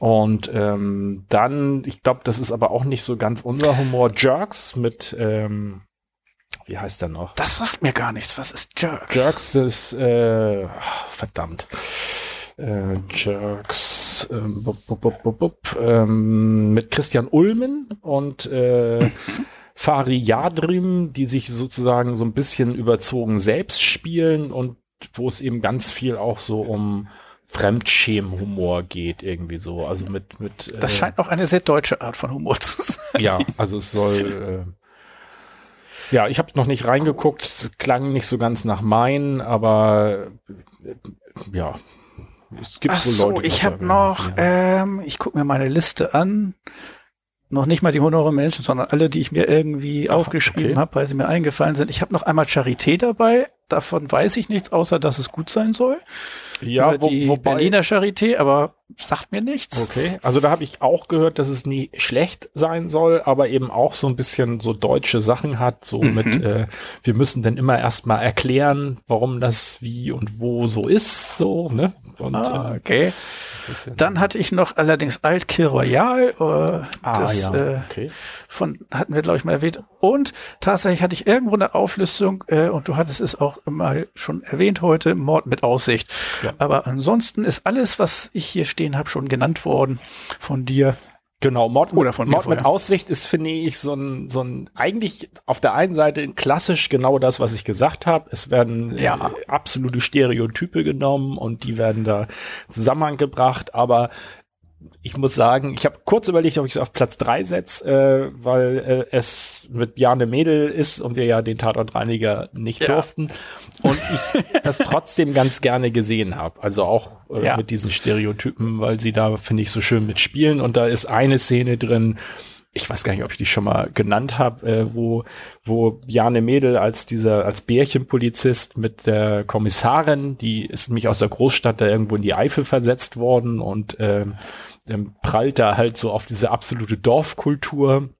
Und ähm, dann, ich glaube, das ist aber auch nicht so ganz unser Humor, Jerks mit, ähm, wie heißt der noch? Das sagt mir gar nichts. Was ist Jerks? Jerks ist, äh, verdammt. Äh, Jerks ähm, bup, bup, bup, bup, bup, ähm, mit Christian Ulmen und äh, (laughs) Fari Yadrim, die sich sozusagen so ein bisschen überzogen selbst spielen und wo es eben ganz viel auch so um Fremdschämen-Humor geht, irgendwie so. Also mit, mit Das äh, scheint auch eine sehr deutsche Art von Humor zu sein. ja, also es soll. Ja, ich habe noch nicht reingeguckt. Es klang nicht so ganz nach meinen, aber äh, ja, es gibt Ach wohl so, Leute. ich habe noch, ähm, ich gucke mir meine Liste an. Noch nicht mal die Honore Menschen, sondern alle, die ich mir irgendwie Ach, aufgeschrieben okay. habe, weil sie mir eingefallen sind. Ich habe noch einmal Charité dabei. Davon weiß ich nichts, außer dass es gut sein soll. Ja, Über wo, die wobei, Berliner Charité, aber sagt mir nichts. Okay, also da habe ich auch gehört, dass es nie schlecht sein soll, aber eben auch so ein bisschen so deutsche Sachen hat, so Mhm. mit, äh, wir müssen dann immer erstmal erklären, warum das wie und wo so ist, so, ne? Und Ah, äh, okay. bisschen- Dann hatte ich noch allerdings Alt Kill Royal. Äh, ah, das, ja, äh, okay. von hatten wir glaube ich mal erwähnt und tatsächlich hatte ich irgendwo eine Auflistung äh, und du hattest es auch mal schon erwähnt heute Mord mit Aussicht Ja. Aber ansonsten ist alles was ich hier stehen habe schon genannt worden von dir Genau, Mord, Oder von Mord mit. Aussicht ist, finde ich, so ein, so ein, eigentlich auf der einen Seite klassisch genau das, was ich gesagt habe. Es werden Ja. äh, absolute Stereotype genommen und die werden da zusammengebracht, aber ich muss sagen, ich habe kurz überlegt, ob ich es auf Platz drei setze, äh, weil äh, es mit Bjarne Mädel ist und wir ja den Tatortreiniger nicht Ja. durften und ich (laughs) das trotzdem ganz gerne gesehen habe. Also auch äh, Ja. mit diesen Stereotypen, weil sie da, finde ich, so schön mitspielen und da ist eine Szene drin, ich weiß gar nicht, ob ich die schon mal genannt habe, äh, wo, wo Bjarne Mädel als dieser, als Bärchenpolizist mit der Kommissarin, die ist nämlich aus der Großstadt da irgendwo in die Eifel versetzt worden und ähm, prallt da halt so auf diese absolute Dorfkultur.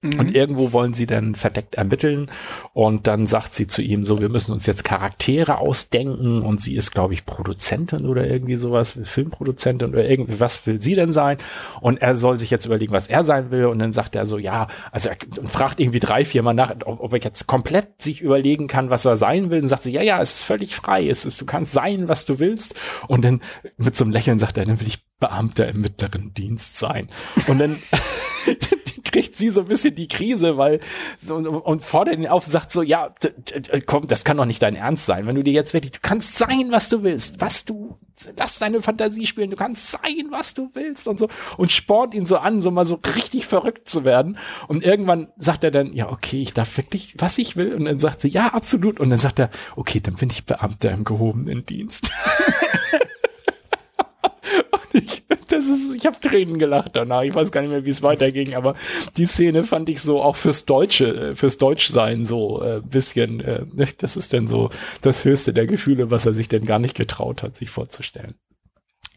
Und irgendwo wollen sie dann verdeckt ermitteln. Und dann sagt sie zu ihm so, wir müssen uns jetzt Charaktere ausdenken. Und sie ist, glaube ich, Produzentin oder irgendwie sowas, Filmproduzentin oder irgendwie, was will sie denn sein? Und er soll sich jetzt überlegen, was er sein will. Und dann sagt er so, ja, also er und fragt irgendwie drei, vier Mal nach, ob, ob er jetzt komplett sich überlegen kann, was er sein will. Und sagt sie, ja, ja, es ist völlig frei, es ist, du kannst sein, was du willst. Und dann mit so einem Lächeln sagt er, dann will ich Beamter im mittleren Dienst sein. Und dann (laughs) (laughs) kriegt sie so ein bisschen die Krise, weil so, und fordert ihn auf, sagt so, ja, komm, das kann doch nicht dein Ernst sein, wenn du dir jetzt wirklich, du kannst sein, was du willst, was du, lass deine Fantasie spielen, du kannst sein, was du willst und so. Und spornt ihn so an, so mal so richtig verrückt zu werden. Und irgendwann sagt er dann, ja, okay, ich darf wirklich, was ich will. Und dann sagt sie, ja, absolut. Und dann sagt er, okay, dann bin ich Beamter im gehobenen Dienst. (laughs) Ich, das ist, ich habe Tränen gelacht danach. Ich weiß gar nicht mehr, wie es weiterging, aber die Szene fand ich so auch fürs Deutsche, äh, fürs Deutschsein so äh, bisschen. Äh, (laughs) das ist dann so das höchste der Gefühle, was er sich denn gar nicht getraut hat, sich vorzustellen.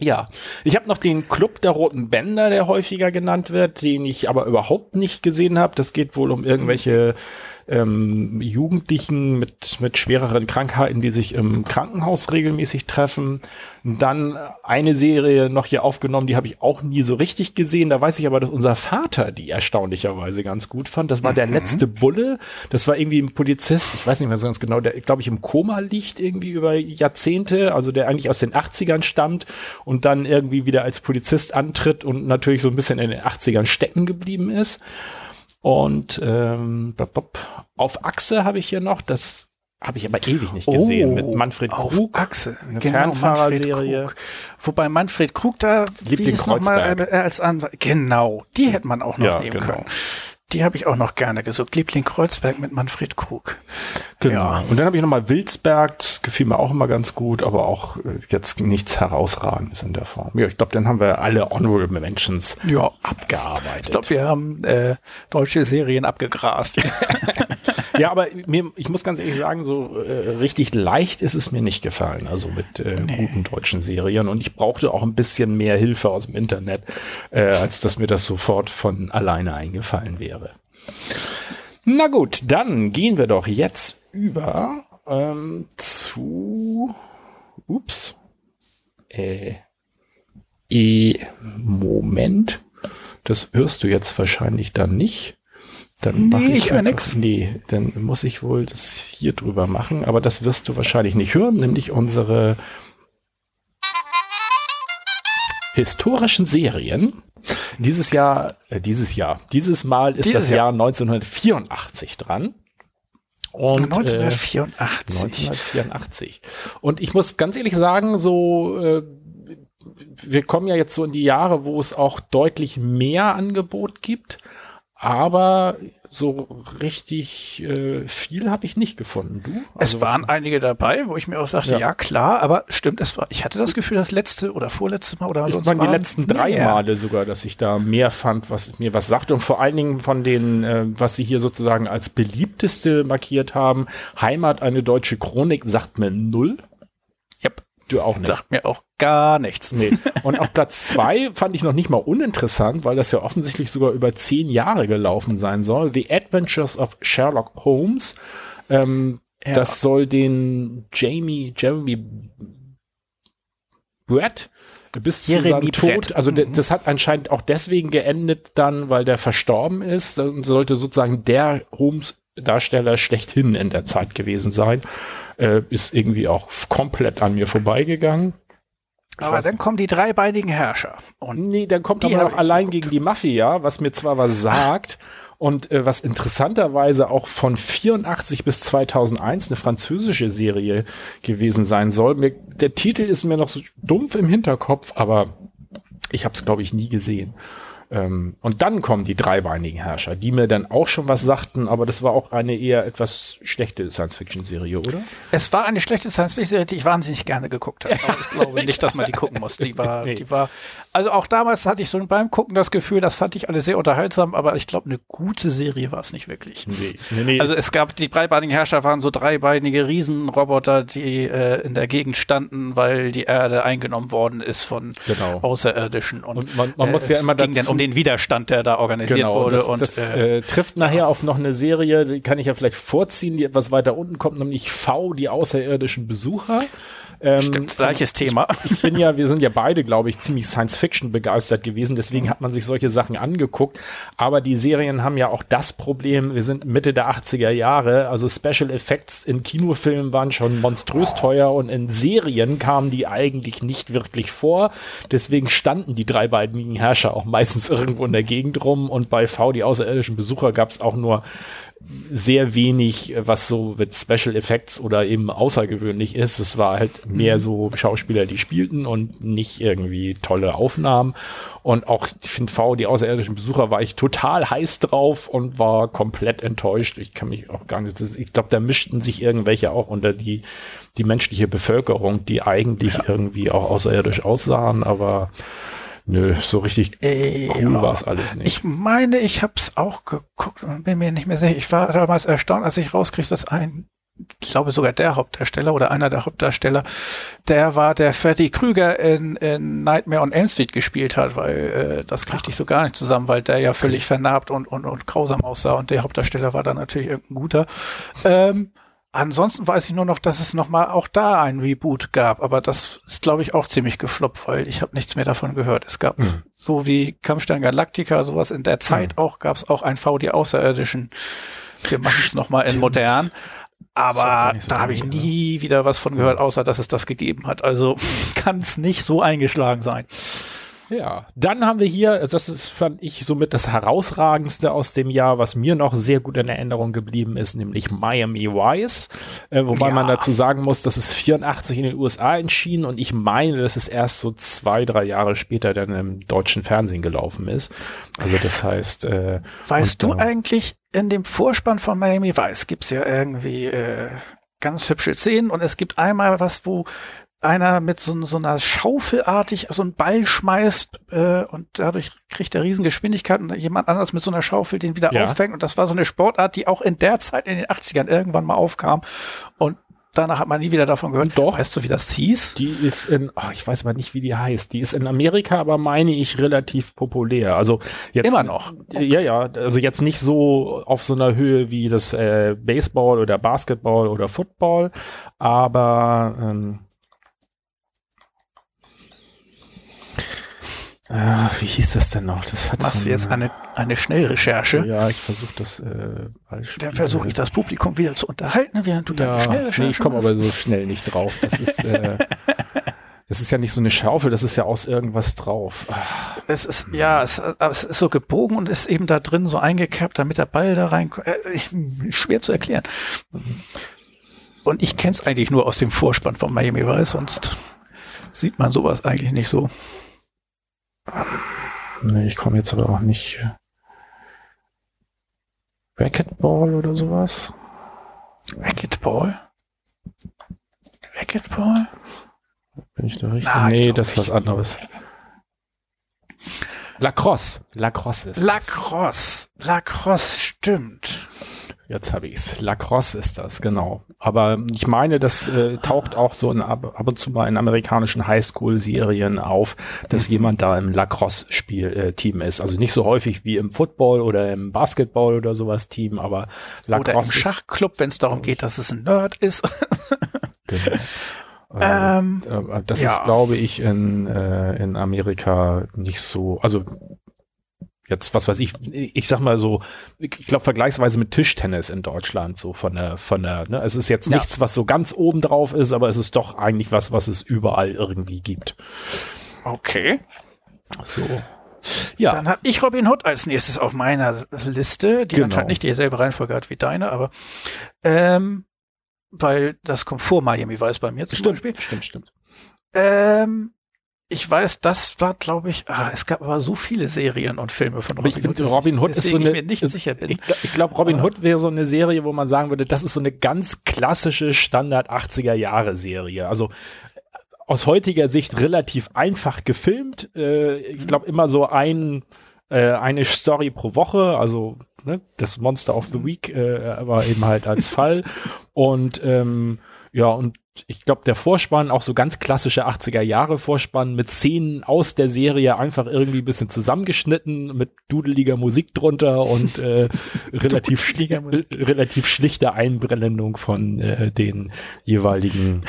Ja, ich habe noch den Club der Roten Bänder, der häufiger genannt wird, den ich aber überhaupt nicht gesehen habe. Das geht wohl um irgendwelche ähm, Jugendlichen mit, mit schwereren Krankheiten, die sich im Krankenhaus regelmäßig treffen. Dann eine Serie noch hier aufgenommen, die habe ich auch nie so richtig gesehen. Da weiß ich aber, dass unser Vater die erstaunlicherweise ganz gut fand. Das war der letzte Bulle. Das war irgendwie ein Polizist, ich weiß nicht mehr so ganz genau, der, glaube ich, im Koma liegt irgendwie über Jahrzehnte, also der eigentlich aus den 80ern stammt und dann irgendwie wieder als Polizist antritt und natürlich so ein bisschen in den 80ern stecken geblieben ist. Und ähm, auf Achse habe ich hier noch, das habe ich aber ewig nicht gesehen, mit Manfred Oh, auf Krug. Achse. eine genau, Fernfahrerserie. Manfred Krug. Wobei Manfred Krug da, wie Liebling ist noch mal Kreuzberg. äh, als Anwalt, genau, die hätte man auch noch Ja, nehmen genau. können. Die habe ich auch noch gerne gesucht. Liebling Kreuzberg mit Manfred Krug. Genau. Ja. Und dann habe ich nochmal Wilsberg, das gefiel mir auch immer ganz gut, aber auch äh, jetzt nichts herausragendes in der Form. Ja, ich glaube, dann haben wir alle Honorable Mentions Ja. abgearbeitet. Ich glaube, wir haben äh, deutsche Serien abgegrast. (laughs) Ja, aber mir, ich muss ganz ehrlich sagen, so äh, richtig leicht ist es mir nicht gefallen, also mit äh, guten deutschen Serien. Und ich brauchte auch ein bisschen mehr Hilfe aus dem Internet, äh, als dass mir das sofort von alleine eingefallen wäre. Na gut, dann gehen wir doch jetzt über ähm, zu. Ups. Äh, äh, Moment. Das hörst du jetzt wahrscheinlich dann nicht. Dann Nee, ich hör einfach- nix. Nee, dann muss ich wohl das hier drüber machen, aber das wirst du wahrscheinlich nicht hören, nämlich unsere historischen Serien. Dieses Jahr, äh, dieses Jahr, dieses Mal ist Dieses das Jahr 1984 dran. Und, äh, 1984. 1984. Und ich muss ganz ehrlich sagen, so, äh, wir kommen ja jetzt so in die Jahre, wo es auch deutlich mehr Angebot gibt, aber so richtig äh, viel habe ich nicht gefunden. Du? Es Also was- waren einige dabei, wo ich mir auch sagte, Ja. ja, klar, aber stimmt, es war, ich hatte das Gefühl, das letzte oder vorletzte Mal oder Ich sonst waren die letzten drei mehr. Male sogar, dass ich da mehr fand, was mir was sagte. Und vor allen Dingen von den, äh, was sie hier sozusagen als beliebteste markiert haben, Heimat, eine deutsche Chronik, sagt mir null. Du auch nicht. Sagt mir auch gar nichts. Nee. (laughs) Und auf Platz zwei fand ich noch nicht mal uninteressant, weil das ja offensichtlich sogar über zehn Jahre gelaufen sein soll. The Adventures of Sherlock Holmes. Ähm, Ja. Das soll den Jamie, Jeremy Brett bis zu Jeremy seinem Tod, Brett. also de- Mhm. das hat anscheinend auch deswegen geendet dann, weil der verstorben ist und sollte sozusagen der Holmes Darsteller schlechthin in der Zeit gewesen sein, äh, ist irgendwie auch komplett an mir vorbeigegangen. Aber dann kommen die dreibeinigen Herrscher. Und nee, dann kommt aber noch allein geguckt. gegen die Mafia, was mir zwar was sagt und äh, was interessanterweise auch von 84 bis 2001 eine französische Serie gewesen sein soll. Mir, der Titel ist mir noch so dumpf im Hinterkopf, aber ich habe es glaube ich nie gesehen. Ähm, und dann kommen die dreibeinigen Herrscher, die mir dann auch schon was sagten, aber das war auch eine eher etwas schlechte Science-Fiction-Serie, oder? Es war eine schlechte Science-Fiction-Serie, die ich wahnsinnig gerne geguckt habe. Aber ich glaube nicht, dass man die gucken muss. Die war, (laughs) nee. die war, also auch damals hatte ich so beim Gucken das Gefühl, das fand ich alle sehr unterhaltsam, aber ich glaube, eine gute Serie war es nicht wirklich. Nee, nee, nee. Also es gab, die dreibeinigen Herrscher waren so dreibeinige Riesenroboter, die äh, in der Gegend standen, weil die Erde eingenommen worden ist von genau. Außerirdischen. Und, und man, man äh, muss ja immer dazu, um den Widerstand, der da organisiert genau, wurde. Das, und das äh, äh, trifft nachher auf noch eine Serie, die kann ich ja vielleicht vorziehen, die etwas weiter unten kommt, nämlich V, die außerirdischen Besucher. Ähm, Stimmt, gleiches Thema. Ich, ich bin ja, wir sind ja beide, glaube ich, ziemlich Science-Fiction begeistert gewesen, deswegen hat man sich solche Sachen angeguckt. Aber die Serien haben ja auch das Problem, wir sind Mitte der 80er Jahre, also Special Effects in Kinofilmen waren schon monströs teuer und in Serien kamen die eigentlich nicht wirklich vor. Deswegen standen die dreibeinigen Herrscher auch meistens (laughs) irgendwo in der Gegend rum und bei V, die außerirdischen Besucher, gab es auch nur sehr wenig, was so mit Special Effects oder eben außergewöhnlich ist. Es war halt mehr mhm. so Schauspieler, die spielten und nicht irgendwie tolle Aufnahmen. Und auch, ich finde V, die außerirdischen Besucher, war ich total heiß drauf und war komplett enttäuscht. Ich kann mich auch gar nicht, das, ich glaube, da mischten sich irgendwelche auch unter die, die menschliche Bevölkerung, die eigentlich ja. irgendwie auch außerirdisch aussahen, aber Nö, so richtig äh, cool ja. war es alles nicht. Ich meine, ich habe es auch geguckt und bin mir nicht mehr sicher. Ich war damals erstaunt, als ich rauskriege, dass ein, ich glaube sogar der Hauptdarsteller oder einer der Hauptdarsteller, der war, der Freddy Krüger in, in Nightmare on Elm Street gespielt hat, weil äh, das kriegte ich so gar nicht zusammen, weil der ja völlig vernarbt und, und, und grausam aussah und der Hauptdarsteller war dann natürlich irgendein guter. Ähm, Ansonsten weiß ich nur noch, dass es nochmal auch da ein Reboot gab, aber das ist, glaube ich, auch ziemlich gefloppt, weil ich habe nichts mehr davon gehört. Es gab mhm. so wie Kampfstein Galactica, sowas in der Zeit mhm. auch, gab es auch ein VD Außerirdischen. Wir machen es nochmal in modern. Aber so da habe ich nie wieder was von gehört, außer dass es das gegeben hat. Also (laughs) kann es nicht so eingeschlagen sein. Ja, dann haben wir hier, also das ist, fand ich somit das herausragendste aus dem Jahr, was mir noch sehr gut in Erinnerung geblieben ist, nämlich Miami Vice. Äh, wobei ja. man dazu sagen muss, dass es 84 in den USA entschieden und ich meine, dass es erst so zwei, drei Jahre später dann im deutschen Fernsehen gelaufen ist. Also das heißt. Äh, weißt du eigentlich, in dem Vorspann von Miami Vice gibt's ja irgendwie äh, ganz hübsche Szenen und es gibt einmal was, wo einer mit so, so einer Schaufelartig so einen Ball schmeißt äh, und dadurch kriegt er Riesengeschwindigkeit und jemand anders mit so einer Schaufel den wieder ja. auffängt. Und das war so eine Sportart, die auch in der Zeit in den 80ern irgendwann mal aufkam. Und danach hat man nie wieder davon gehört. Doch. Weißt du, wie das hieß? Die ist in, oh, ich weiß aber nicht, wie die heißt. Die ist in Amerika, aber meine ich relativ populär. Also jetzt immer noch. Okay. Ja, ja. Also jetzt nicht so auf so einer Höhe wie das äh, Baseball oder Basketball oder Football, aber ähm, Ah, wie hieß das denn noch? Das hat Machst du jetzt eine, eine Schnellrecherche? Ja, ich versuche das äh, Dann versuche ich das Publikum wieder zu unterhalten, während du ja, deine Schnellrecherche nee, ich komme aber so schnell nicht drauf. Das ist, äh, (laughs) das ist ja nicht so eine Schaufel, das ist ja aus irgendwas drauf. Ach, es ist, ja, es, es, ist so gebogen und ist eben da drin so eingekerbt, damit der Ball da rein, äh, schwer zu erklären. Und ich kenne es eigentlich nur aus dem Vorspann von Miami Vice, sonst sieht man sowas eigentlich nicht so. Nee, ich komme jetzt aber auch nicht. Racquetball oder sowas? Racquetball? Racquetball? Bin ich da richtig? Na, nee, das ist was anderes. Lacrosse. Lacrosse ist Lacrosse. Das. Lacrosse, stimmt. Jetzt habe ich es. Lacrosse ist das, genau. Aber ich meine, das äh, taucht auch so in, ab, ab und zu mal in amerikanischen Highschool-Serien auf, dass mhm. jemand da im Lacrosse-Spiel-Team äh, ist. Also nicht so häufig wie im Football oder im Basketball oder sowas Team, aber Lacrosse. Oder im Schachclub, wenn es darum geht, dass es ein Nerd ist. (laughs) genau. Also, (laughs) ähm, äh, das ja. ist, glaube ich, in, äh, in Amerika nicht so. Also jetzt, was weiß ich, ich sag mal so, ich glaube vergleichsweise mit Tischtennis in Deutschland, so von der, von der, ne, es ist jetzt Ja. nichts, was so ganz oben drauf ist, aber es ist doch eigentlich was, was es überall irgendwie gibt. Okay. So. Ja, Dann habe ich Robin Hood als nächstes auf meiner Liste, die Genau. anscheinend nicht dieselbe Reihenfolge hat wie deine, aber ähm, weil das kommt vor Miami Vice bei mir zum stimmt, Beispiel. stimmt, stimmt. Ähm, ich weiß, das war, glaube ich, ah, es gab aber so viele Serien und Filme von Robin ich finde, dass Robin Hood ist so eine, ich mir nicht ist, sicher bin. ich, ich glaube, Robin Aber- Hood wäre so eine Serie, wo man sagen würde, das ist so eine ganz klassische Standard 80er Jahre Serie. Also aus heutiger Sicht relativ einfach gefilmt. Äh, ich glaube immer so ein äh, eine Story pro Woche, also ne, das Monster of the Week, äh, aber eben halt als Fall. (laughs) Und ähm, ja, und ich glaube, der Vorspann, auch so ganz klassische 80er Jahre Vorspann mit Szenen aus der Serie einfach irgendwie ein bisschen zusammengeschnitten mit dudeliger Musik drunter und äh, (laughs) relativ, schli Musik. relativ schlichte Einblendung von äh, den jeweiligen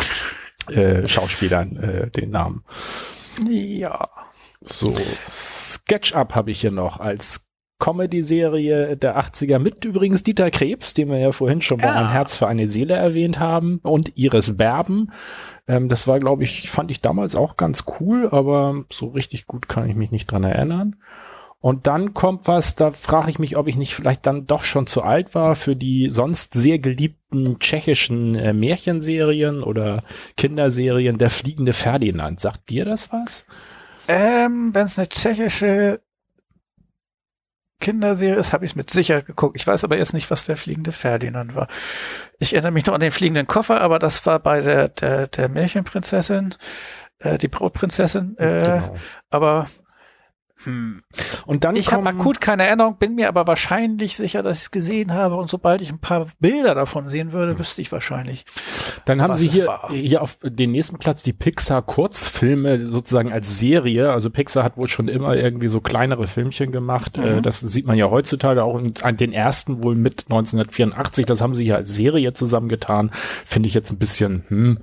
äh, Schauspielern, äh, den Namen. ja. So, SketchUp habe ich hier noch als Comedy-Serie der 80er mit übrigens Dieter Krebs, den wir ja vorhin schon bei Ja. Ein Herz für eine Seele erwähnt haben und Iris Berben. Ähm, das war, glaube ich, fand ich damals auch ganz cool, aber so richtig gut kann ich mich nicht dran erinnern. Und dann kommt was, da frage ich mich, ob ich nicht vielleicht dann doch schon zu alt war für die sonst sehr geliebten tschechischen äh, Märchenserien oder Kinderserien Der fliegende Ferdinand. Sagt dir das was? Ähm, wenn es eine tschechische Kinderserie ist, habe ich mit Sicherheit geguckt. Ich weiß aber jetzt nicht, was der fliegende Ferdinand war. Ich erinnere mich noch an den fliegenden Koffer, aber das war bei der, der, der Märchenprinzessin, äh, die Brautprinzessin. Äh, Genau. Aber hm. Und dann ich habe akut keine Erinnerung, bin mir aber wahrscheinlich sicher, dass ich es gesehen habe. Und sobald ich ein paar Bilder davon sehen würde, wüsste ich wahrscheinlich. Dann haben sie hier, war. hier auf den nächsten Platz die Pixar-Kurzfilme sozusagen als Serie. Also Pixar hat wohl schon immer irgendwie so kleinere Filmchen gemacht. Mhm. Äh, Das sieht man ja heutzutage auch in, an den ersten wohl mit 1984. Das haben sie hier als Serie zusammengetan. Finde ich jetzt ein bisschen, hm,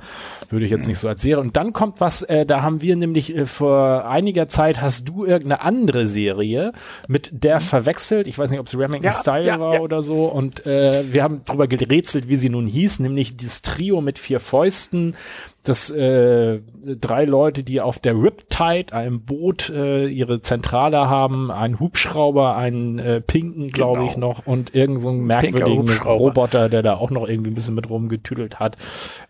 würde ich jetzt nicht so als Serie. Und dann kommt was, äh, da haben wir nämlich äh, vor einiger Zeit hast du irgendeine andere Serie mit der verwechselt. Ich weiß nicht, ob es Remington Mhm. Ja, Style ja, war ja. oder so. Und äh, wir haben drüber gerätselt, wie sie nun hieß, nämlich dieses Trio mit vier Fäusten. Das äh, drei Leute, die auf der Riptide, einem Boot, äh, ihre Zentrale haben, einen Hubschrauber, einen äh, pinken, glaube Genau. ich, noch und irgend so einen merkwürdigen. Roboter, der da auch noch irgendwie ein bisschen mit rumgetüdelt hat.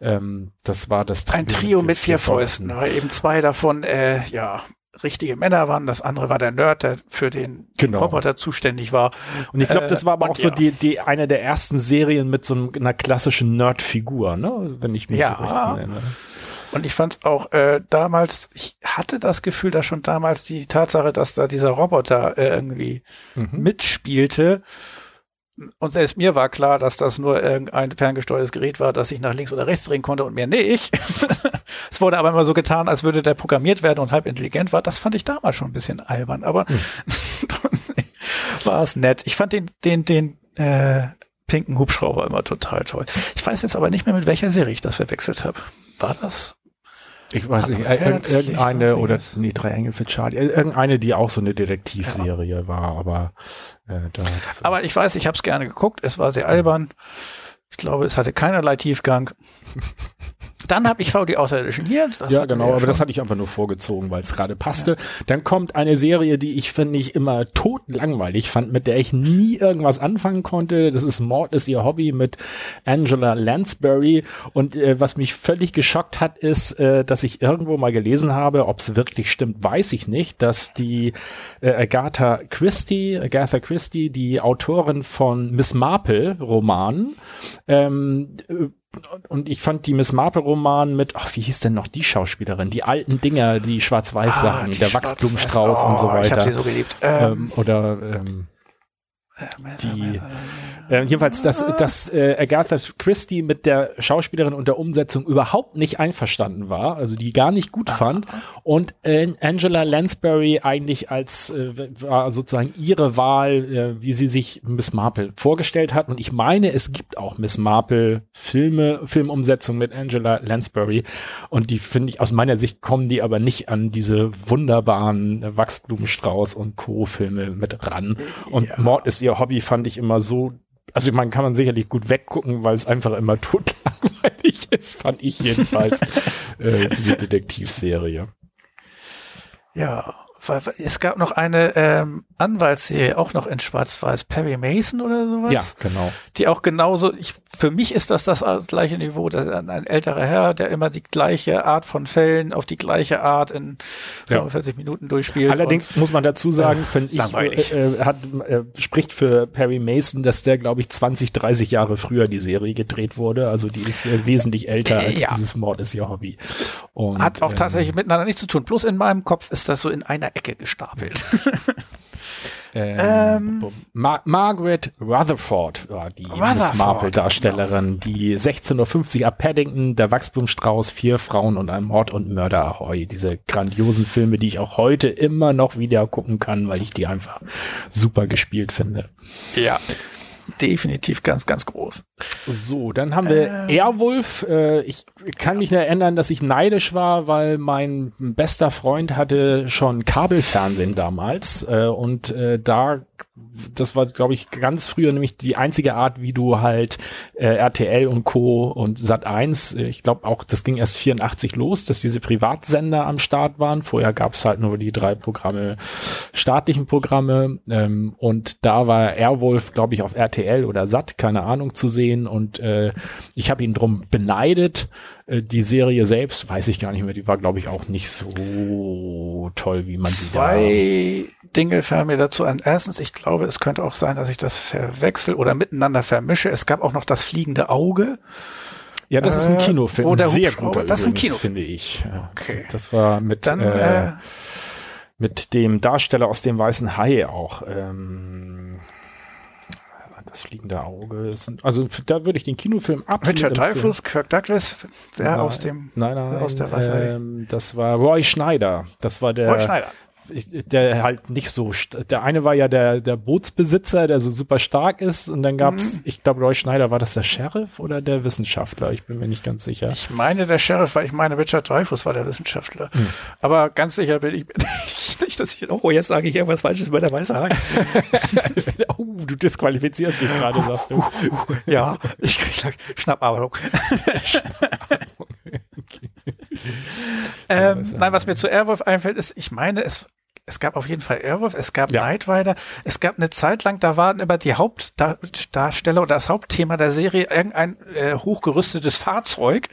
Ähm, das war das Ein Trio mit vier Fäusten, weil eben zwei davon, äh, ja, richtige Männer waren. Das andere war der Nerd, der für den Genau. Roboter zuständig war. Und ich glaube, das Äh, war aber und auch so ja. die, die eine der ersten Serien mit so einer klassischen Nerd-Figur, ne? Wenn ich mich Ja. so recht erinnere. Und ich fand es auch äh, damals, ich hatte das Gefühl, dass schon damals die Tatsache, dass da dieser Roboter äh, irgendwie Mhm. mitspielte. Und selbst mir war klar, dass das nur irgendein ferngesteuertes Gerät war, das ich nach links oder rechts drehen konnte und mir nicht. (laughs) es wurde aber immer so getan, als würde der programmiert werden und halb intelligent war. Das fand ich damals schon ein bisschen albern, aber (laughs) trotzdem war es nett. Ich fand den, den, den äh, pinken Hubschrauber immer total toll. Ich weiß jetzt aber nicht mehr, mit welcher Serie ich das verwechselt habe. War das? Ich weiß nicht, Aber herzlich irgendeine oder nee, drei Engel für Charlie, ir- irgendeine, die auch so eine Detektivserie war, aber äh, da Aber ich weiß, ich habe es gerne geguckt. Es war sehr albern. Ich glaube, es hatte keinerlei Tiefgang. (laughs) Dann habe ich V die Außerirdischen hier. Ja genau, aber schon. das hatte ich einfach nur vorgezogen, weil es gerade passte. Dann kommt eine Serie, die ich finde ich immer totlangweilig fand, mit der ich nie irgendwas anfangen konnte. Das ist Mord ist ihr Hobby mit Angela Lansbury und äh, was mich völlig geschockt hat, ist, äh, dass ich irgendwo mal gelesen habe, ob es wirklich stimmt, weiß ich nicht, dass die äh, Agatha Christie, Agatha Christie, die Autorin von Miss Marple Romanen, ähm, äh, und ich fand die Miss Marple Roman mit, ach, wie hieß denn noch die Schauspielerin? Die alten Dinger, die Schwarz-Weiß-Sachen, Ah, die der Schwarz- Wachsblumenstrauß oh, und so Ich habe weiter. sie so geliebt. Ähm, ähm, oder ähm, die, äh, jedenfalls, dass, dass äh, Agatha Christie mit der Schauspielerin und der Umsetzung überhaupt nicht einverstanden war, also die gar nicht gut fand und äh, Angela Lansbury eigentlich als äh, war sozusagen ihre Wahl, äh, wie sie sich Miss Marple vorgestellt hat und ich meine, es gibt auch Miss Marple Filme, Filmumsetzung mit Angela Lansbury und die finde ich aus meiner Sicht kommen die aber nicht an diese wunderbaren Wachsblumenstrauß und Co. Filme mit ran und Ja. Mord ist ihr Hobby, fand ich immer so. Also man kann man sicherlich gut weggucken, weil es einfach immer (laughs) totlangweilig ist, fand ich jedenfalls, (laughs) äh, diese Detektivserie. Ja, es gab noch eine ähm, Anwaltsserie, auch noch in Schwarz-Weiß, Perry Mason oder sowas. Ja, genau. Die auch genauso, ich, für mich ist das das gleiche Niveau, das ein, ein älterer Herr, der immer die gleiche Art von Fällen auf die gleiche Art in Ja. 45 Minuten durchspielt. Allerdings muss man dazu sagen, finde ich, äh, äh, hat, äh, spricht für Perry Mason, dass der, glaube ich, 20, 30 Jahre früher die Serie gedreht wurde. Also die ist äh, wesentlich älter als Ja. dieses Mord ist ihr Hobby. Und hat auch ähm, tatsächlich miteinander nichts zu tun. Bloß in meinem Kopf ist das so in einer Ecke gestapelt. (laughs) Ähm, Ma Margaret Rutherford war die Miss Rutherford, Marple-Darstellerin, die 1650 ab Paddington, der Wachsblumenstrauß, vier Frauen und ein Mord und Mörder Ahoi. Diese grandiosen Filme, die ich auch heute immer noch wieder gucken kann, weil ich die einfach super gespielt finde. ja. Definitiv ganz, ganz groß. So, dann haben wir Ähm. Airwolf. Äh, ich kann mich nur erinnern, dass ich neidisch war, weil mein bester Freund hatte schon Kabelfernsehen damals äh, und äh, da das war, glaube ich, ganz früher nämlich die einzige Art, wie du halt äh, RTL und Co. und Sat 1, äh, ich glaube auch, das ging erst 84 los, dass diese Privatsender am Start waren. Vorher gab es halt nur die drei Programme, staatlichen Programme. Ähm, und da war Airwolf, glaube ich, auf RTL oder Sat, keine Ahnung, zu sehen. Und äh, ich habe ihn drum beneidet. Äh, die Serie selbst, weiß ich gar nicht mehr, die war, glaube ich, auch nicht so toll, wie man sie da Zwei Dinge fallen mir dazu an. Erstens, ich glaube, es könnte auch sein, dass ich das verwechsel oder miteinander vermische. Es gab auch noch das fliegende Auge. Ja, das ist ein Äh, Kinofilm. wo der sehr guter das ist ein Kinofilm. finde ich. Okay. Das war mit, Dann, äh, äh, mit dem Darsteller aus dem Weißen Hai auch. Ähm, das fliegende Auge. Sind, also da würde ich den Kinofilm absolut Richard. Dreyfuss, Kirk Douglas, wer Nein, aus dem, nein, nein, aus der Hai? ähm, das war Roy Schneider. Das war der, Roy Schneider. Der halt nicht so, der eine war ja der, der Bootsbesitzer, der so super stark ist und dann gab's, Mhm. ich glaube, Roy Schneider, war das der Sheriff oder der Wissenschaftler? Ich bin mir nicht ganz sicher. Ich meine der Sheriff, weil ich meine Richard Dreyfuss war der Wissenschaftler. Aber ganz sicher bin ich (laughs) nicht, dass ich, oh, jetzt sage ich irgendwas Falsches über der Weiße Hai. (laughs) oh, du disqualifizierst dich gerade, sagst du. (laughs) ja, ich krieg Schnappatmung. ähm, nein, was mir zu Airwolf einfällt, ist, ich meine, es, es gab auf jeden Fall Airwolf, es gab Ja. Knight Rider, es gab eine Zeit lang, da waren immer die Hauptdarsteller oder das Hauptthema der Serie irgendein äh, hochgerüstetes Fahrzeug,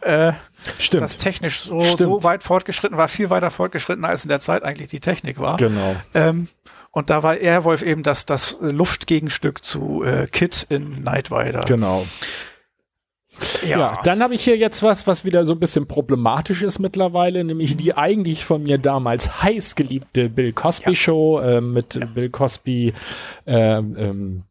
äh, Stimmt. das technisch so, Stimmt. so weit fortgeschritten war, viel weiter fortgeschritten, als in der Zeit eigentlich die Technik war. genau. Ähm, und da war Airwolf eben das, das Luftgegenstück zu äh, Kit in Knight Rider. Genau. Ja, dann habe ich hier jetzt was, was wieder so ein bisschen problematisch ist mittlerweile, nämlich die eigentlich von mir damals heiß geliebte Bill Cosby Ja. Show äh, mit Bill Cosby. Ähm, ähm,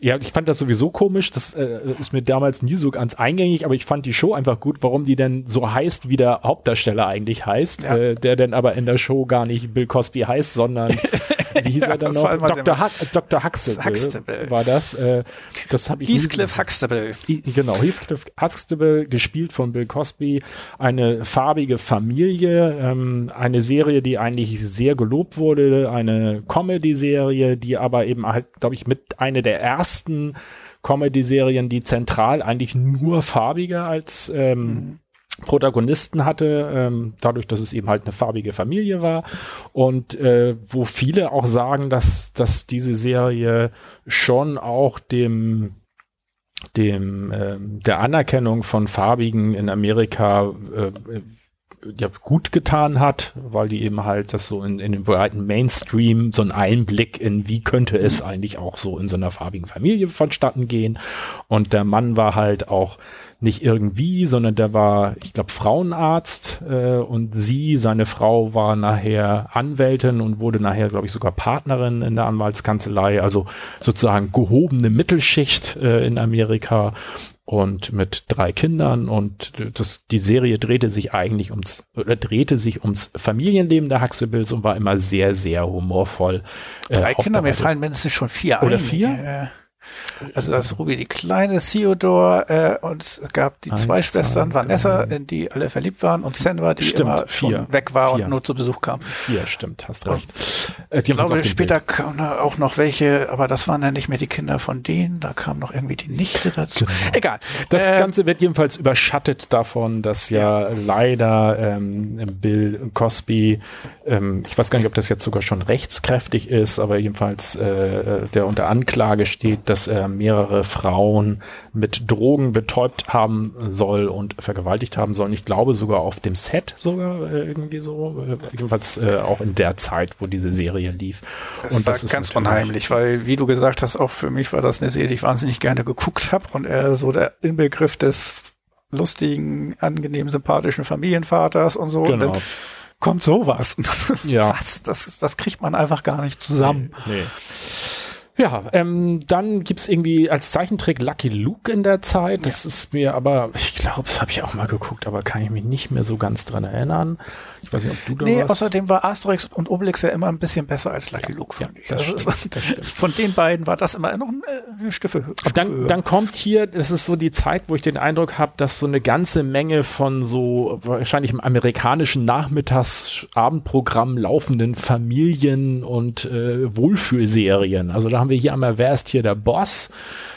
ja, ich fand das sowieso komisch. Das äh, ist mir damals nie so ganz eingängig, aber ich fand die Show einfach gut, warum die denn so heißt, wie der Hauptdarsteller eigentlich heißt, Ja. äh, der denn aber in der Show gar nicht Bill Cosby heißt, sondern (laughs) (laughs) wie hieß Ja, er dann noch? Dr. Huck, Dr. Huxtable, Huxtable. war das. Äh, das habe ich Heathcliff Huxtable. Genau, Heathcliff Huxtable, gespielt von Bill Cosby, eine farbige Familie, ähm, eine Serie, die eigentlich sehr gelobt wurde, eine Comedy-Serie, die aber eben halt, glaube ich, mit eine der ersten Comedy-Serien, die zentral eigentlich nur farbige als ähm, Protagonisten hatte, ähm, dadurch, dass es eben halt eine farbige Familie war und äh, wo viele auch sagen, dass, dass diese Serie schon auch dem dem ähm, der Anerkennung von Farbigen in Amerika äh, ja, gut getan hat, weil die eben halt das so in, in den breiten Mainstream so einen Einblick in wie könnte es eigentlich auch so in so einer farbigen Familie vonstatten gehen. Und der Mann war halt auch nicht irgendwie, sondern der war, ich glaube, Frauenarzt äh, und sie, seine Frau, war nachher Anwältin und wurde nachher, glaube ich, sogar Partnerin in der Anwaltskanzlei, also sozusagen gehobene Mittelschicht äh, in Amerika und mit drei Kindern und das, die Serie drehte sich eigentlich ums, oder drehte sich ums Familienleben der Huxtables und war immer sehr, sehr humorvoll. Äh, drei Kinder, mir fallen mindestens schon vier Oder ein. vier? Also das Ruby die Kleine, Theodore äh, und es gab die Eins, zwei Schwestern, zwei, Vanessa, in die alle verliebt waren und Senwa, die stimmt, immer vier, schon weg war vier. und nur zu Besuch kam. Vier, stimmt, hast recht. Äh, ich glaube, später kamen auch noch welche, aber das waren ja nicht mehr die Kinder von denen, da kam noch irgendwie die Nichte dazu. Genau. Egal. Das äh, Ganze wird jedenfalls überschattet davon, dass ja, ja. leider ähm, Bill Cosby, ähm, ich weiß gar nicht, ob das jetzt sogar schon rechtskräftig ist, aber jedenfalls äh, äh der unter Anklage steht, dass er mehrere Frauen mit Drogen betäubt haben soll und vergewaltigt haben soll. Ich glaube sogar auf dem Set sogar äh, irgendwie so, äh, jedenfalls äh, auch in der Zeit, wo diese Serie lief. Das und war das ist ganz unheimlich, weil wie du gesagt hast, auch für mich war das eine Serie, die ich wahnsinnig gerne geguckt habe und er so der Inbegriff des lustigen, angenehmen, sympathischen Familienvaters und so. Genau. Und dann kommt sowas. (laughs) ja. Was? Das, das kriegt man einfach gar nicht zusammen. Nee. nee. Ja, ähm, dann gibt's irgendwie als Zeichentrick Lucky Luke in der Zeit. Das ja. ist mir aber, ich glaube, das habe ich auch mal geguckt, aber kann ich mich nicht mehr so ganz dran erinnern. Ich weiß nicht, ob du da Nee, warst. außerdem war Asterix und Obelix ja immer ein bisschen besser als Lucky Luke, fand ja, ich. Das also stimmt, das stimmt. Von den beiden war das immer noch äh, eine Stufe, Stufe dann, dann kommt hier, das ist so die Zeit, wo ich den Eindruck habe, dass so eine ganze Menge von so wahrscheinlich im amerikanischen Nachmittagsabendprogramm laufenden Familien und äh, Wohlfühlserien. Also da haben wir hier einmal, wer ist hier der Boss?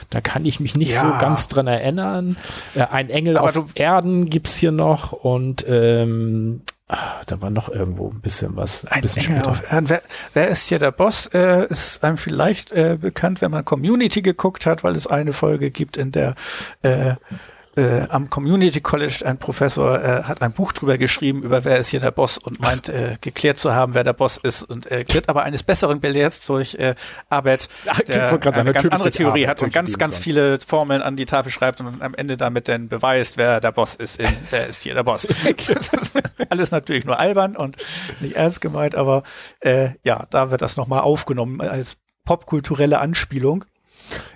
Da kann ich mich nicht ja. so ganz dran erinnern. Äh, ein Engel Aber auf Erden gibt's hier noch und ähm, Ah, da war noch irgendwo ein bisschen was. Ein, bisschen Engel auf Erden. Wer, wer ist hier der Boss? Äh, ist einem vielleicht äh, bekannt, wenn man Community geguckt hat, weil es eine Folge gibt, in der äh, äh, am Community College ein Professor äh, hat ein Buch drüber geschrieben, über wer ist hier der Boss und meint äh, geklärt zu haben, wer der Boss ist und äh, wird aber eines Besseren belehrt durch äh, Arbeit, (laughs) der eine ganz andere Theorie hat und ganz, ganz viele Formeln an die Tafel schreibt und am Ende damit dann beweist, wer der Boss ist, in, (laughs) wer ist hier der Boss. (laughs) das ist alles natürlich nur albern und nicht ernst gemeint, aber äh, ja, da wird das nochmal aufgenommen als popkulturelle Anspielung.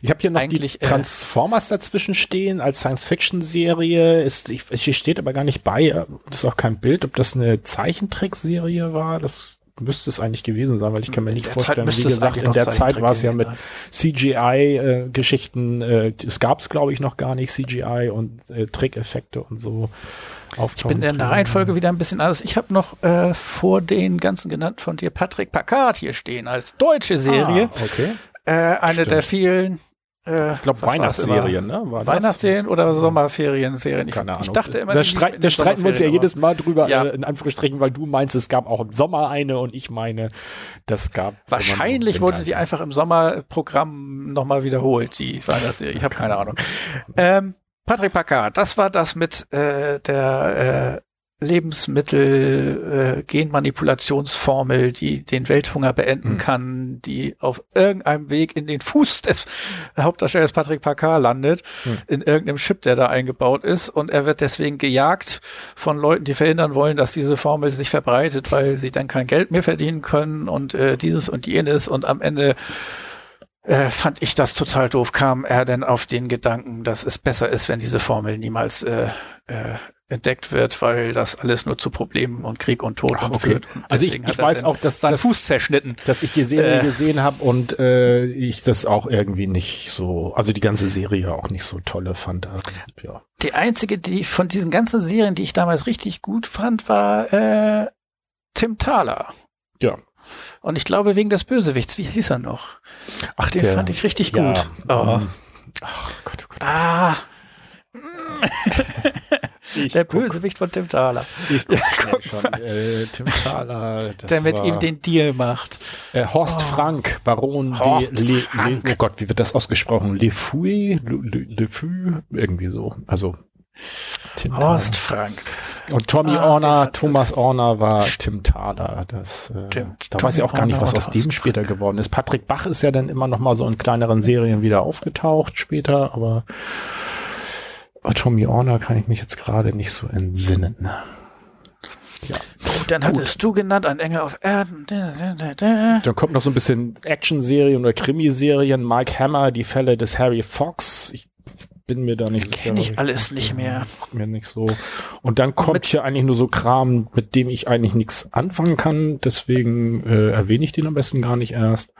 Ich habe hier noch Eigentlich, die äh, Transformers äh, dazwischen stehen als Science-Fiction-Serie. Ist, ich, hier steht aber gar nicht bei, das ist auch kein Bild, ob das eine Zeichentrickserie war. Das müsste es eigentlich gewesen sein, weil ich kann mir nicht vorstellen, wie gesagt, in der Zeit war es ja mit CGI-Geschichten, äh, es gab es glaube ich noch gar nicht, CGI und äh, Trickeffekte und so. Ich bin in der Reihenfolge wieder ein bisschen anders. Ich habe noch äh, vor den ganzen genannten von dir Patrick Packard hier stehen als deutsche Serie. Ah, okay. Äh, eine Stimmt. der vielen äh, ich glaube Weihnachtsserien, ne? War Weihnachtsserien oder Sommerferien-Serien? Keine Ahnung. Ich dachte immer, da, streit, da streiten wir uns ja jedes Mal drüber, ja. äh, in Anführungsstrichen, weil du meinst, es gab auch im Sommer eine und ich meine, das gab. Wahrscheinlich wurde sie einfach im Sommerprogramm nochmal wiederholt, die Weihnachtsserie. Ich habe keine Ahnung. (laughs) Ähm, Patrick Packard, das war das mit äh, der äh, Lebensmittel, äh, Genmanipulationsformel, die den Welthunger beenden mhm. kann, die auf irgendeinem Weg in den Fuß des Hauptdarstellers Patrick Packard landet, mhm. in irgendeinem Chip, der da eingebaut ist. Und er wird deswegen gejagt von Leuten, die verhindern wollen, dass diese Formel sich verbreitet, weil sie dann kein Geld mehr verdienen können und äh, dieses und jenes. Und am Ende äh, fand ich das total doof, kam er denn auf den Gedanken, dass es besser ist, wenn diese Formel niemals äh, äh, entdeckt wird, weil das alles nur zu Problemen und Krieg und Tod Ach, okay. führt. Und also ich, ich weiß auch, dass sein Fuß zerschnitten, dass ich die Serie äh, gesehen habe und äh, ich das auch irgendwie nicht so, also die ganze Serie auch nicht so tolle fand. Also, ja. Die einzige, die von diesen ganzen Serien, die ich damals richtig gut fand, war äh, Tim Thaler. Ja. Und ich glaube wegen des Bösewichts, wie hieß er noch? Ach, den der, fand ich richtig ja, gut. Oh. Ach Gott, oh Gott. Ah. (laughs) der Bösewicht von Tim Thaler. Ich ja, guck schon. Äh, Tim Thaler. der mit ihm den Deal macht. Äh, Horst oh. Frank, Baron Horst de Le, Le, Oh Gott, wie wird das ausgesprochen? Le Fouy? Le, Le, Le Fou? Irgendwie so. Also Tim Horst Thaler. Frank. Und Tommy Ah, Orner, Thomas Orner war Tim Thaler. Das, äh, Stimmt. da weiß ich Tommy auch gar nicht, was war aus dem später geworden ist. Patrick Bach ist ja dann immer noch mal so in kleineren Serien wieder aufgetaucht später, aber Tommy Orner kann ich mich jetzt gerade nicht so entsinnen. Ja. Und dann hattest du genannt, ein Engel auf Erden. Da, da, da, da. Dann kommt noch so ein bisschen Action-Serien oder Krimiserien. Mike Hammer, die Fälle des Harry Fox. Ich bin mir da nicht Das kenn ich was alles nicht mehr. Mir nicht so. Und dann kommt mit- hier eigentlich nur so Kram, mit dem ich eigentlich nichts anfangen kann. Deswegen äh, erwähne ich den am besten gar nicht erst.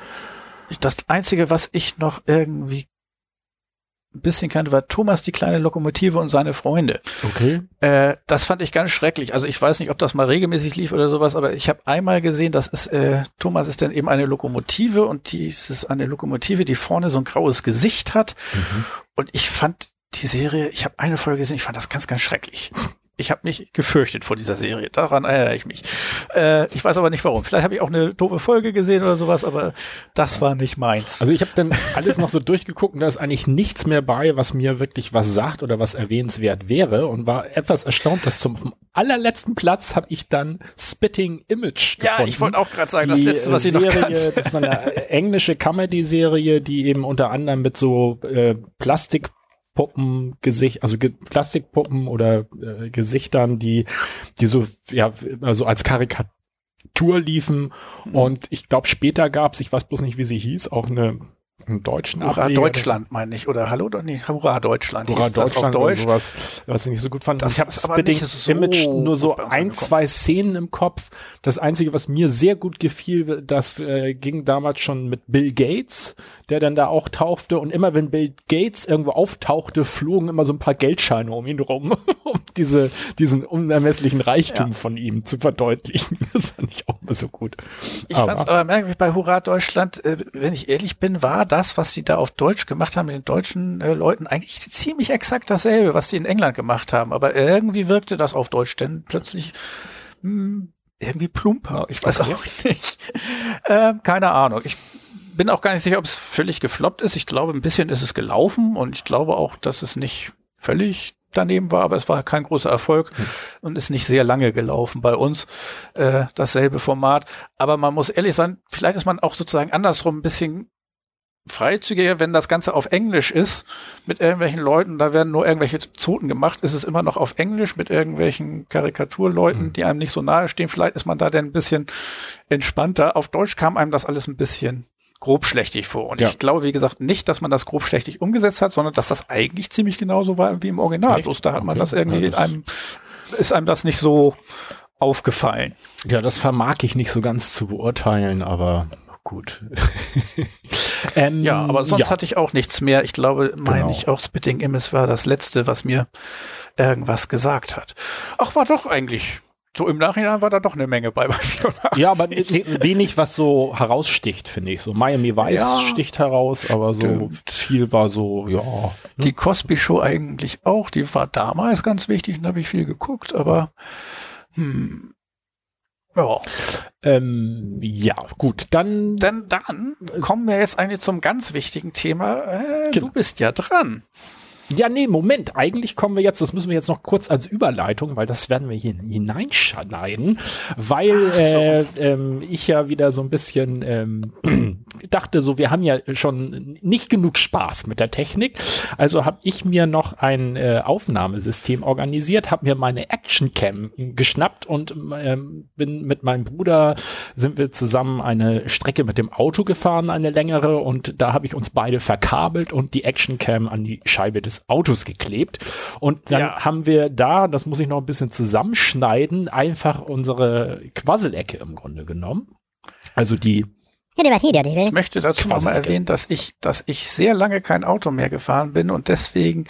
Ich- Das Einzige, was ich noch irgendwie ein bisschen kannte, war Thomas die kleine Lokomotive und seine Freunde. Okay. Äh, das fand ich ganz schrecklich. Also ich weiß nicht, ob das mal regelmäßig lief oder sowas, aber ich habe einmal gesehen, das ist, äh, Thomas ist dann eben eine Lokomotive und die ist eine Lokomotive, die vorne so ein graues Gesicht hat. Und ich fand die Serie, ich habe eine Folge gesehen, ich fand das ganz, ganz schrecklich. Ich habe mich gefürchtet vor dieser Serie. Daran erinnere ich mich. Äh, ich weiß aber nicht warum. Vielleicht habe ich auch eine doofe Folge gesehen oder sowas, aber das war nicht meins. Also ich habe dann alles noch so durchgeguckt und da ist eigentlich nichts mehr bei, was mir wirklich was sagt oder was erwähnenswert wäre und war etwas erstaunt, dass zum allerletzten Platz habe ich dann Spitting Image ja, gefunden. ich wollte auch gerade sagen, das Die, letzte, was äh, ich noch Serie, kannte. Das so eine englische Comedy-Serie, die eben unter anderem mit so äh, Plastikpuppen Gesicht, also Ge Plastikpuppen oder äh, Gesichtern, die, die so, ja, also als Karikatur liefen. Mhm. Und ich glaube, später gab es, ich weiß bloß nicht, wie sie hieß, auch eine einen deutschen Hurra Ableger. Deutschland, meine ich. Oder Hallo, nicht. Hurra Deutschland. Hurra hieß das Deutschland auf Deutsch. oder sowas, was ich nicht so gut fand. Das ich habe Spitting so Image nur so ein, zwei Szenen im Kopf. Das Einzige, was mir sehr gut gefiel, das äh, ging damals schon mit Bill Gates, der dann da auch tauchte. Und immer wenn Bill Gates irgendwo auftauchte, flogen immer so ein paar Geldscheine um ihn rum, (laughs) um diese, diesen unermesslichen Reichtum Ja. von ihm zu verdeutlichen. (laughs) Das fand ich auch immer so gut. Ich fand's aber merkwürdig bei Hurra Deutschland, äh, wenn ich ehrlich bin, war das, was sie da auf Deutsch gemacht haben mit den deutschen äh, Leuten, eigentlich ziemlich exakt dasselbe, was sie in England gemacht haben. Aber irgendwie wirkte das auf Deutsch denn plötzlich hm, irgendwie plumper. Ich weiß Okay. auch (laughs) nicht. ähm, keine Ahnung. Ich bin auch gar nicht sicher, ob es völlig gefloppt ist. Ich glaube, ein bisschen ist es gelaufen und ich glaube auch, dass es nicht völlig daneben war, aber es war kein großer Erfolg und ist nicht sehr lange gelaufen bei uns, äh, dasselbe Format. Aber man muss ehrlich sein, vielleicht ist man auch sozusagen andersrum ein bisschen freizügiger, wenn das Ganze auf Englisch ist, mit irgendwelchen Leuten, da werden nur irgendwelche Zoten gemacht, ist es immer noch auf Englisch mit irgendwelchen Karikaturleuten, die einem nicht so nahe stehen. Vielleicht ist man da dann ein bisschen entspannter. Auf Deutsch kam einem das alles ein bisschen grobschlächtig vor. Und Ja. ich glaube, wie gesagt, nicht, dass man das grobschlächtig umgesetzt hat, sondern dass das eigentlich ziemlich genauso war wie im Original. Echt? Bloß da hat man Okay. das irgendwie Ja, das- einem, ist einem das nicht so aufgefallen. Ja, das vermag ich nicht so ganz zu beurteilen, aber gut. (laughs) ähm, Ja, aber sonst ja. hatte ich auch nichts mehr. Ich glaube, meine Genau. ich auch Spitting Image war das letzte, was mir irgendwas gesagt hat. Ach, war doch eigentlich. So im Nachhinein war da doch eine Menge bei bei 84. Ja, aber ne- wenig, was so heraussticht, finde ich. So Miami Vice Ja, sticht heraus, aber so stimmt. viel war so, ja. Die Cosby Show eigentlich auch. Die war damals ganz wichtig und habe ich viel geguckt, aber hm, ja. Ähm, ja, gut, dann Denn dann kommen wir jetzt eigentlich zum ganz wichtigen Thema. Äh, Genau. Du bist ja dran. Ja, nee, Moment. Eigentlich kommen wir jetzt, das müssen wir jetzt noch kurz als Überleitung, weil das werden wir hier hineinschneiden, weil so. äh, ähm, ich ja wieder so ein bisschen ähm, dachte, so wir haben ja schon nicht genug Spaß mit der Technik. Also habe ich mir noch ein äh, Aufnahmesystem organisiert, habe mir meine Actioncam geschnappt und ähm, bin mit meinem Bruder sind wir zusammen eine Strecke mit dem Auto gefahren, eine längere und da habe ich uns beide verkabelt und die Actioncam an die Scheibe des Autos geklebt und dann Ja. haben wir da, das muss ich noch ein bisschen zusammenschneiden, einfach unsere Quasselecke im Grunde genommen. Also die Ich möchte dazu noch mal Quasselecke. erwähnen, dass ich, dass ich sehr lange kein Auto mehr gefahren bin und deswegen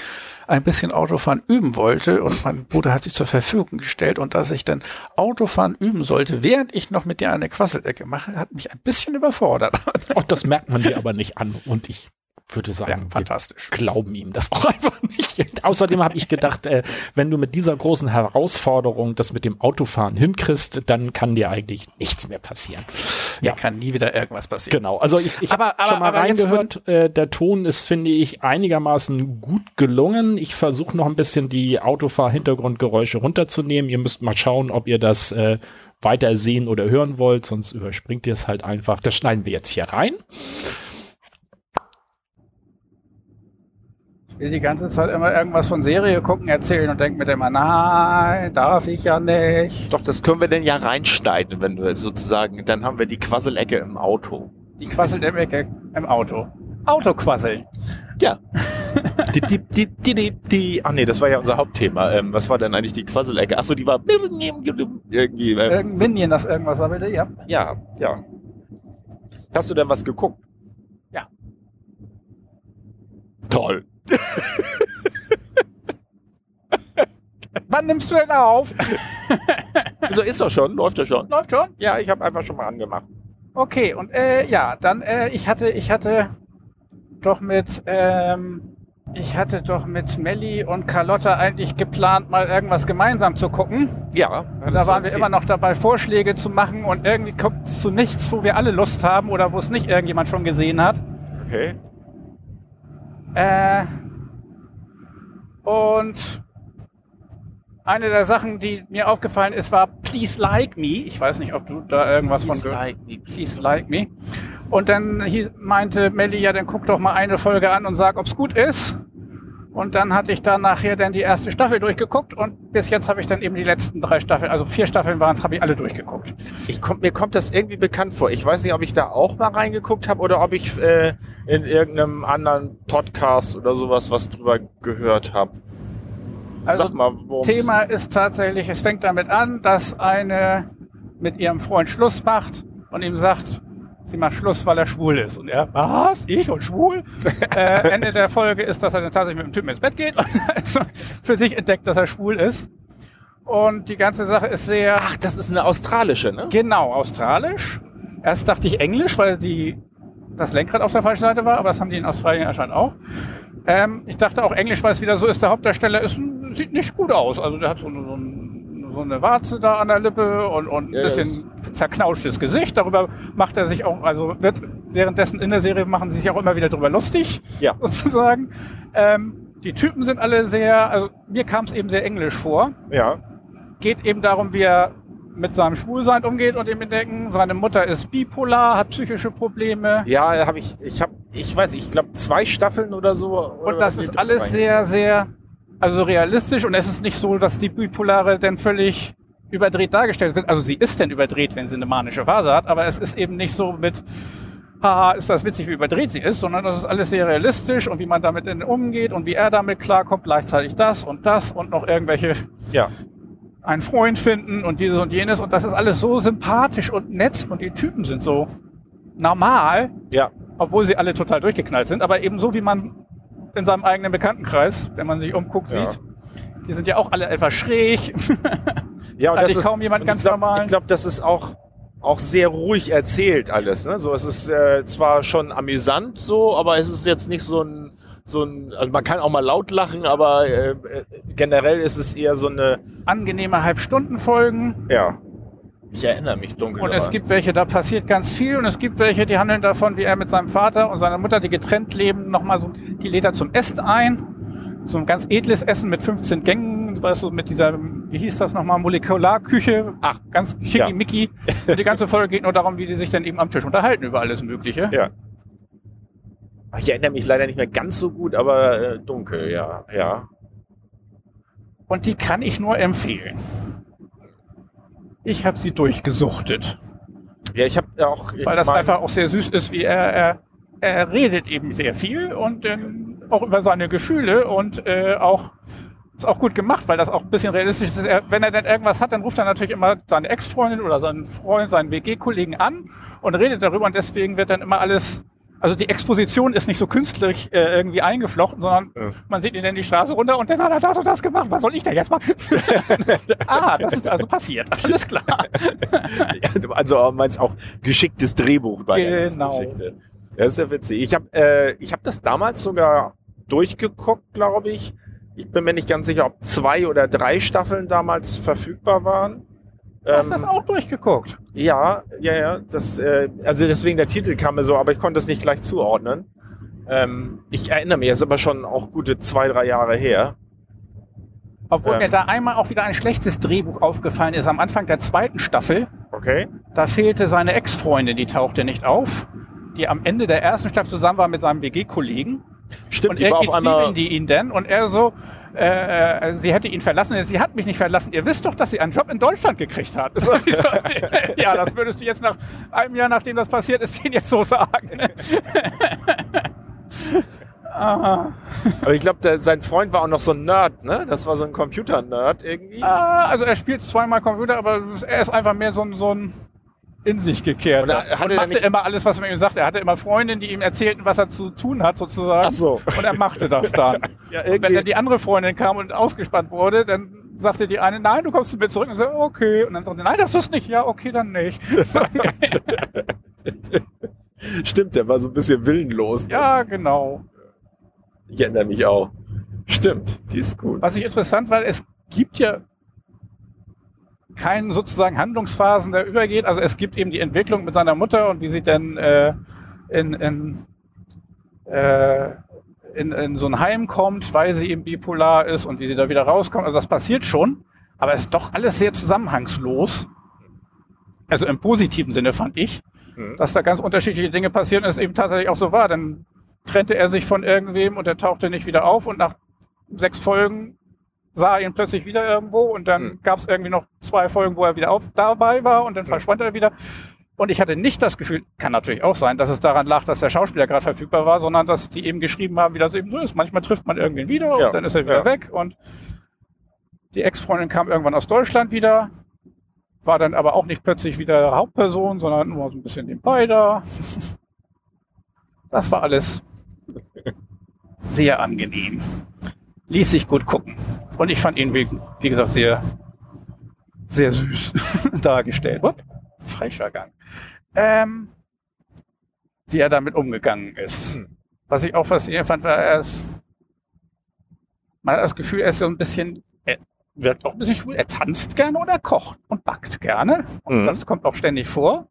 ein bisschen Autofahren üben wollte und mein Bruder hat sich zur Verfügung gestellt und dass ich dann Autofahren üben sollte, während ich noch mit dir eine Quasselecke mache, hat mich ein bisschen überfordert. Auch das merkt man dir aber nicht an. Und ich würde sagen, Ja, fantastisch. glauben ihm das auch (laughs) einfach nicht. Außerdem habe ich gedacht, äh, wenn du mit dieser großen Herausforderung das mit dem Autofahren hinkriegst, dann kann dir eigentlich nichts mehr passieren. Ja, kann nie wieder irgendwas passieren. Genau, also ich, ich habe schon mal reingehört, äh, der Ton ist, finde ich, einigermaßen gut gelungen. Ich versuche noch ein bisschen die Autofahr-Hintergrundgeräusche runterzunehmen. Ihr müsst mal schauen, ob ihr das äh, weiter sehen oder hören wollt, sonst überspringt ihr es halt einfach. Das schneiden wir jetzt hier rein. Will die ganze Zeit immer irgendwas von Serie gucken, erzählen und denke mir immer, nein, darf ich ja nicht. Doch, das können wir denn ja reinschneiden, wenn wir sozusagen, dann haben wir die Quasselecke im Auto. Die quasselt im Auto. Autoquasseln. Ja. die, die, die, die, die, die, ach nee, das war ja unser Hauptthema. Ähm, was war denn eigentlich die Quasselecke? Achso, die war irgendwie. Ähm, Irgendein Minion, das irgendwas da bitte, ja. ja, ja. Hast du denn was geguckt? Ja. Toll. (laughs) Wann nimmst du denn auf? (laughs) So ist doch schon, läuft doch schon. Läuft schon? Ja, ich habe einfach schon mal angemacht. Okay, und äh, ja, dann, äh, ich hatte, ich hatte doch mit, ähm, ich hatte doch mit Melli und Carlotta eigentlich geplant, mal irgendwas gemeinsam zu gucken. Ja. Da waren wir immer noch dabei, Vorschläge zu machen und irgendwie kommt es zu nichts, wo wir alle Lust haben oder wo es nicht irgendjemand schon gesehen hat. Okay. Äh, und eine der Sachen, die mir aufgefallen ist, war Please Like Me. Ich weiß nicht, ob du da irgendwas von Please gehört like me, please. Like Me. Und dann hieß, meinte Melli, ja, dann guck doch mal eine Folge an und sag, ob's gut ist. Und dann hatte ich da nachher dann die erste Staffel durchgeguckt und bis jetzt habe ich dann eben die letzten drei Staffeln, also vier Staffeln waren es, habe ich alle durchgeguckt. Ich komm, mir kommt das irgendwie bekannt vor. Ich weiß nicht, ob ich da auch mal reingeguckt habe oder ob ich äh, in irgendeinem anderen Podcast oder sowas was drüber gehört habe. Also Sag mal, Thema ist tatsächlich, es fängt damit an, dass eine mit ihrem Freund Schluss macht und ihm sagt, sie macht Schluss, weil er schwul ist. Und er, was? Ich und schwul? (laughs) äh, Ende der Folge ist, dass er dann tatsächlich mit dem Typen ins Bett geht und für sich entdeckt, dass er schwul ist. Und die ganze Sache ist sehr Ach, das ist eine australische, ne? genau australisch. Erst dachte ich Englisch, weil die das Lenkrad auf der falschen Seite war, aber das haben die in Australien anscheinend auch. Ähm, ich dachte auch Englisch, weil es wieder so ist, der Hauptdarsteller ist, sieht nicht gut aus. Also der hat so, so, ein, so eine Warze da an der Lippe und, und ein Ja, bisschen zerknauschtes Gesicht. Darüber macht er sich auch, also wird währenddessen in der Serie machen sie sich auch immer wieder drüber lustig, Ja. (laughs) sozusagen. Ähm, die Typen sind alle sehr, also mir kam es eben sehr englisch vor Ja. geht eben darum, wie er mit seinem Schwulsein umgeht und ihm entdecken, seine Mutter ist bipolar, hat psychische Probleme. Ja, habe ich, ich habe, ich weiß, ich glaube zwei Staffeln oder so. Und das ist alles sehr, sehr, also realistisch und es ist nicht so, dass die Bipolare dann völlig überdreht dargestellt wird. Also sie ist denn überdreht, wenn sie eine manische Phase hat, aber es ist eben nicht so mit, haha, ist das witzig, wie überdreht sie ist, sondern das ist alles sehr realistisch und wie man damit denn umgeht und wie er damit klarkommt, gleichzeitig das und das und noch irgendwelche Ja. einen Freund finden und dieses und jenes und das ist alles so sympathisch und nett und die Typen sind so normal, Ja. obwohl sie alle total durchgeknallt sind, aber eben so wie man in seinem eigenen Bekanntenkreis, wenn man sich umguckt, Ja. sieht. Die sind ja auch alle etwas schräg. (laughs) Ja, und Eigentlich das ist kaum jemand ganz ich glaub, normal. Ich glaube, das ist auch auch sehr ruhig erzählt alles. Ne? So, es ist äh, zwar schon amüsant so, aber es ist jetzt nicht so ein so ein, also man kann auch mal laut lachen, aber äh, äh, generell ist es eher so eine, Angenehme Halbstundenfolgen. ja. Ich erinnere mich dunkel. Und es gibt welche, da passiert ganz viel. Und es gibt welche, die handeln davon, wie er mit seinem Vater und seiner Mutter, die getrennt leben, nochmal so, die lädt er zum Essen ein. So ein ganz edles Essen mit 15 Gängen, weißt du, mit dieser, wie hieß das nochmal, Molekularküche. Ach, ganz schickimicki. (laughs) Und die ganze Folge geht nur darum, wie die sich dann eben am Tisch unterhalten über alles Mögliche. Ja. Ich erinnere mich leider nicht mehr ganz so gut, aber äh, dunkel, ja, ja. Und die kann ich nur empfehlen. Ich habe sie durchgesuchtet. Ja, ich habe auch. ich weil das mein- einfach auch sehr süß ist, wie er, er, er redet eben sehr viel und ähm, auch über seine Gefühle und äh, auch ist auch gut gemacht, weil das auch ein bisschen realistisch ist. Er, wenn er dann irgendwas hat, dann ruft er natürlich immer seine Ex-Freundin oder seinen Freund, seinen WG-Kollegen an und redet darüber und deswegen wird dann immer alles, also die Exposition ist nicht so künstlich äh, irgendwie eingeflochten, sondern Ja. man sieht ihn dann die Straße runter und dann hat er das und das gemacht. Was soll ich da jetzt machen? (laughs) ah, das ist also passiert. Alles klar. Also du meinst auch geschicktes Drehbuch bei der Genau. Geschichte. Das ist ja witzig. Ich habe äh, ich hab das damals sogar durchgeguckt, glaube ich. Ich bin mir nicht ganz sicher, ob zwei oder drei Staffeln damals verfügbar waren. Du hast Ähm, das auch durchgeguckt. Ja, ja, ja. Das, äh, also deswegen der Titel kam mir so, aber ich konnte es nicht gleich zuordnen. Ähm, ich erinnere mich, ist aber schon auch gute zwei, drei Jahre her. Obwohl Ähm. mir da einmal auch wieder ein schlechtes Drehbuch aufgefallen ist. Am Anfang der zweiten Staffel, Okay. da fehlte seine Ex-Freundin, die tauchte nicht auf, die am Ende der ersten Staffel zusammen war mit seinem WG-Kollegen. Stimmt, Und die war irgendwie auf einmal. die ihn denn und er so, äh, äh, sie hätte ihn verlassen. Sie hat mich nicht verlassen. Ihr wisst doch, dass sie einen Job in Deutschland gekriegt hat. (laughs) So, (laughs) ja, das würdest du jetzt nach einem Jahr, nachdem das passiert ist, denen jetzt so sagen. (laughs) ah, Aber ich glaube, sein Freund war auch noch so ein Nerd, ne? Das war so ein Computer-Nerd irgendwie. ah, also er spielt zweimal Computer, aber er ist einfach mehr so ein, so ein in sich gekehrt. Und er- Und, hatte machte immer alles, was man ihm sagte. Er hatte immer Freundinnen, die ihm erzählten, was er zu tun hat, sozusagen. Ach so. Und er machte das dann. (laughs) Ja, Und wenn dann die andere Freundin kam und ausgespannt wurde, dann sagte die eine, nein, du kommst zu mir zurück. Und so, okay. Und dann sagte, nein, das ist nicht. Ja, okay, dann nicht. (laughs) Stimmt, der war so ein bisschen willenlos. ne? ja, genau. Ich erinnere mich auch. Stimmt, die ist gut. Was ich interessant war, es gibt ja keinen sozusagen Handlungsphasen, der übergeht. Also es gibt eben die Entwicklung mit seiner Mutter und wie sie dann äh, in, in, äh, in, in so ein Heim kommt, weil sie eben bipolar ist und wie sie da wieder rauskommt. Also das passiert schon, aber es ist doch alles sehr zusammenhangslos. Also im positiven Sinne fand ich, Hm. dass da ganz unterschiedliche Dinge passieren und es eben tatsächlich auch so war. Dann trennte er sich von irgendwem und er tauchte nicht wieder auf und nach sechs Folgen sah ihn plötzlich wieder irgendwo und dann Hm. gab es irgendwie noch zwei Folgen, wo er wieder auf, dabei war und dann Hm. verschwand er wieder. Und ich hatte nicht das Gefühl, kann natürlich auch sein, dass es daran lag, dass der Schauspieler gerade verfügbar war, sondern dass die eben geschrieben haben, wie das eben so ist. Manchmal trifft man irgendwen wieder Ja, und dann ist er wieder ja. weg und die Ex-Freundin kam irgendwann aus Deutschland wieder, war dann aber auch nicht plötzlich wieder Hauptperson, sondern nur so ein bisschen nebenbei da. Das war alles (laughs) sehr angenehm. Ließ sich gut gucken. Und ich fand ihn, wie, wie gesagt, sehr, sehr süß (laughs) dargestellt. What? Falscher Gang. Ähm, wie er damit umgegangen ist. Hm. Was ich auch faszinierend fand, war, er ist, man hat das Gefühl, er ist so ein bisschen, er wirkt auch ein bisschen schwul. Er tanzt gerne und er kocht und backt gerne. Und Mhm. das kommt auch ständig vor.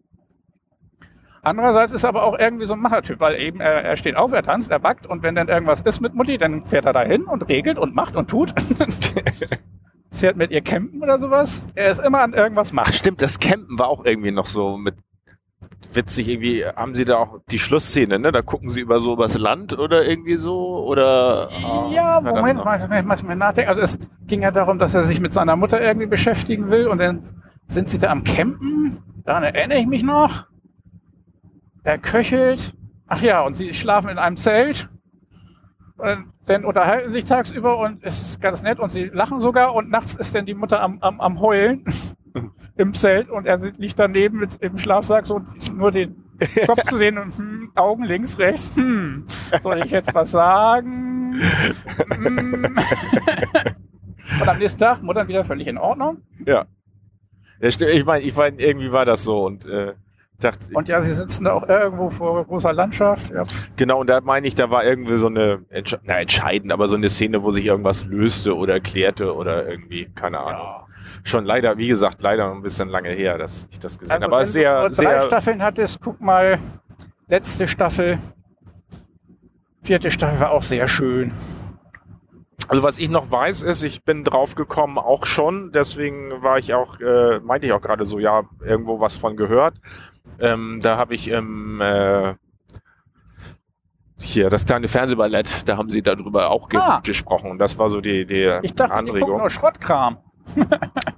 Andererseits ist er aber auch irgendwie so ein Machertyp, weil eben er, er steht auf, er tanzt, er backt und wenn dann irgendwas ist mit Mutti, dann fährt er dahin und regelt und macht und tut. (laughs) fährt mit ihr campen oder sowas. Er ist immer an irgendwas Ach macht. stimmt, das Campen war auch irgendwie noch so mit witzig. Irgendwie haben sie da auch die Schlussszene, ne? Da gucken sie über so übers Land oder irgendwie so oder. ah, Ja, Moment, mal, mal, mal, mal nachdenken. Also es ging ja darum, dass er sich mit seiner Mutter irgendwie beschäftigen will und dann sind sie da am Campen. Daran erinnere ich mich noch. Er köchelt. Ach ja, und sie schlafen in einem Zelt. Und dann unterhalten sich tagsüber und es ist ganz nett und sie lachen sogar und nachts ist dann die Mutter am, am, am Heulen (laughs) im Zelt und er liegt daneben mit, im Schlafsack so und nur den Kopf zu sehen und hm, Augen links, rechts. Hm, soll ich jetzt was sagen? Hm. (laughs) und am nächsten Tag, Mutter wieder völlig in Ordnung. Ja. Ich meine, ich mein, irgendwie war das so und äh, dachte, Und ja, sie sitzen da auch irgendwo vor großer Landschaft. Ja. genau, und da meine ich, da war irgendwie so eine, Entsche na, entscheidend, aber so eine Szene, wo sich irgendwas löste oder klärte oder irgendwie, keine Ahnung. Ja. Schon leider, wie gesagt, leider ein bisschen lange her, dass ich das gesehen Also, habe. Aber wenn sehr, du nur drei sehr, Staffeln hattest, guck mal, letzte Staffel, vierte Staffel war auch sehr schön. Also was ich noch weiß ist, ich bin drauf gekommen auch schon, deswegen war ich auch, äh, meinte ich auch gerade so, ja, irgendwo was von gehört. Ähm, da habe ich im äh, hier das kleine Fernsehballett, da haben sie darüber auch ge Ah. gesprochen. Das war so die, die Ich dachte, Anregung. nur Schrottkram. (laughs)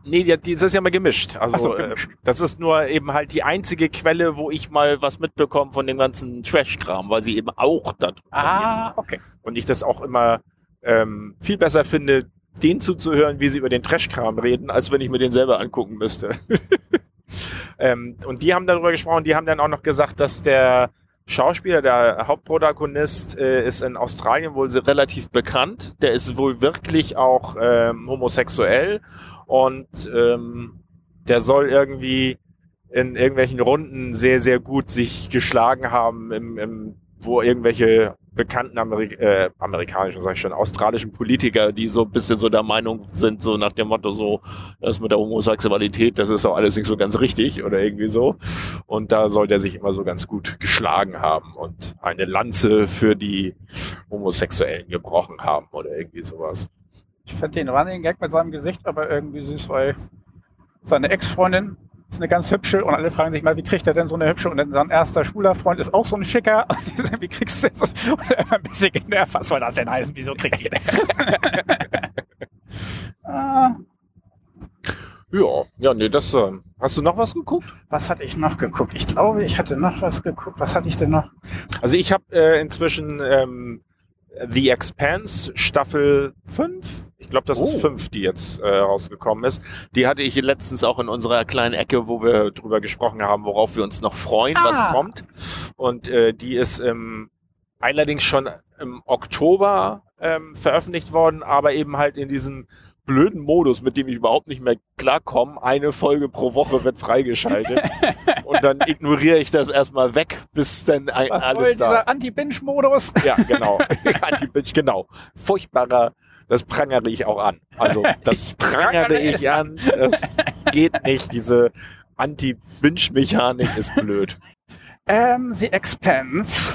Nee, das ist ja mal gemischt. Also so, äh, gemischt. das ist nur eben halt die einzige Quelle, wo ich mal was mitbekomme von dem ganzen Trash-Kram, weil sie eben auch da drüber Ah, okay. und ich das auch immer ähm, viel besser finde, denen zuzuhören, wie sie über den Trashkram reden, als wenn ich mir den selber angucken müsste. (laughs) ähm, und die haben darüber gesprochen, die haben dann auch noch gesagt, dass der Schauspieler, der Hauptprotagonist, äh, ist in Australien wohl relativ bekannt. Der ist wohl wirklich auch ähm, homosexuell und ähm, der soll irgendwie in irgendwelchen Runden sehr, sehr gut sich geschlagen haben, im, im, wo irgendwelche bekannten Ameri äh, amerikanischen, sag ich schon, australischen Politiker, die so ein bisschen so der Meinung sind, so nach dem Motto so, das mit der Homosexualität, das ist auch alles nicht so ganz richtig oder irgendwie so. Und da soll der sich immer so ganz gut geschlagen haben und eine Lanze für die Homosexuellen gebrochen haben oder irgendwie sowas. Ich fand den Running Gag mit seinem Gesicht aber irgendwie süß, weil seine Ex-Freundin ist eine ganz hübsche und alle fragen sich mal, wie kriegt er denn so eine hübsche? Und dann sein erster schwuler Freund ist auch so ein schicker. (laughs) Und die sagen, wie kriegst du das? Und er ein bisschen genervt, was soll das denn heißen? Wieso krieg ich (laughs) ah, Ja, ja, nee, das, äh, hast du noch was geguckt? was hatte ich noch geguckt? Ich glaube, ich hatte noch was geguckt. Was hatte ich denn noch? Also ich habe äh, inzwischen ähm, The Expanse Staffel 5. Ich glaube, das Oh. ist 5, die jetzt äh, rausgekommen ist. Die hatte ich letztens auch in unserer kleinen Ecke, wo wir drüber gesprochen haben, worauf wir uns noch freuen, Ah. was kommt. Und äh, die ist ähm, allerdings schon im Oktober ähm, veröffentlicht worden, aber eben halt in diesem blöden Modus, mit dem ich überhaupt nicht mehr klarkomme. Eine Folge pro Woche wird freigeschaltet. (laughs) und dann ignoriere ich das erstmal weg, bis dann ein, Was soll alles da dieser Anti-Binge-Modus? ja, genau. (laughs) Anti-Bitch, genau. Furchtbarer, das prangere ich auch an. Also, das (laughs) Ich prangere prangere ich an. Das geht nicht. Diese Anti-Binge-Mechanik ist blöd. Ähm, The Expanse.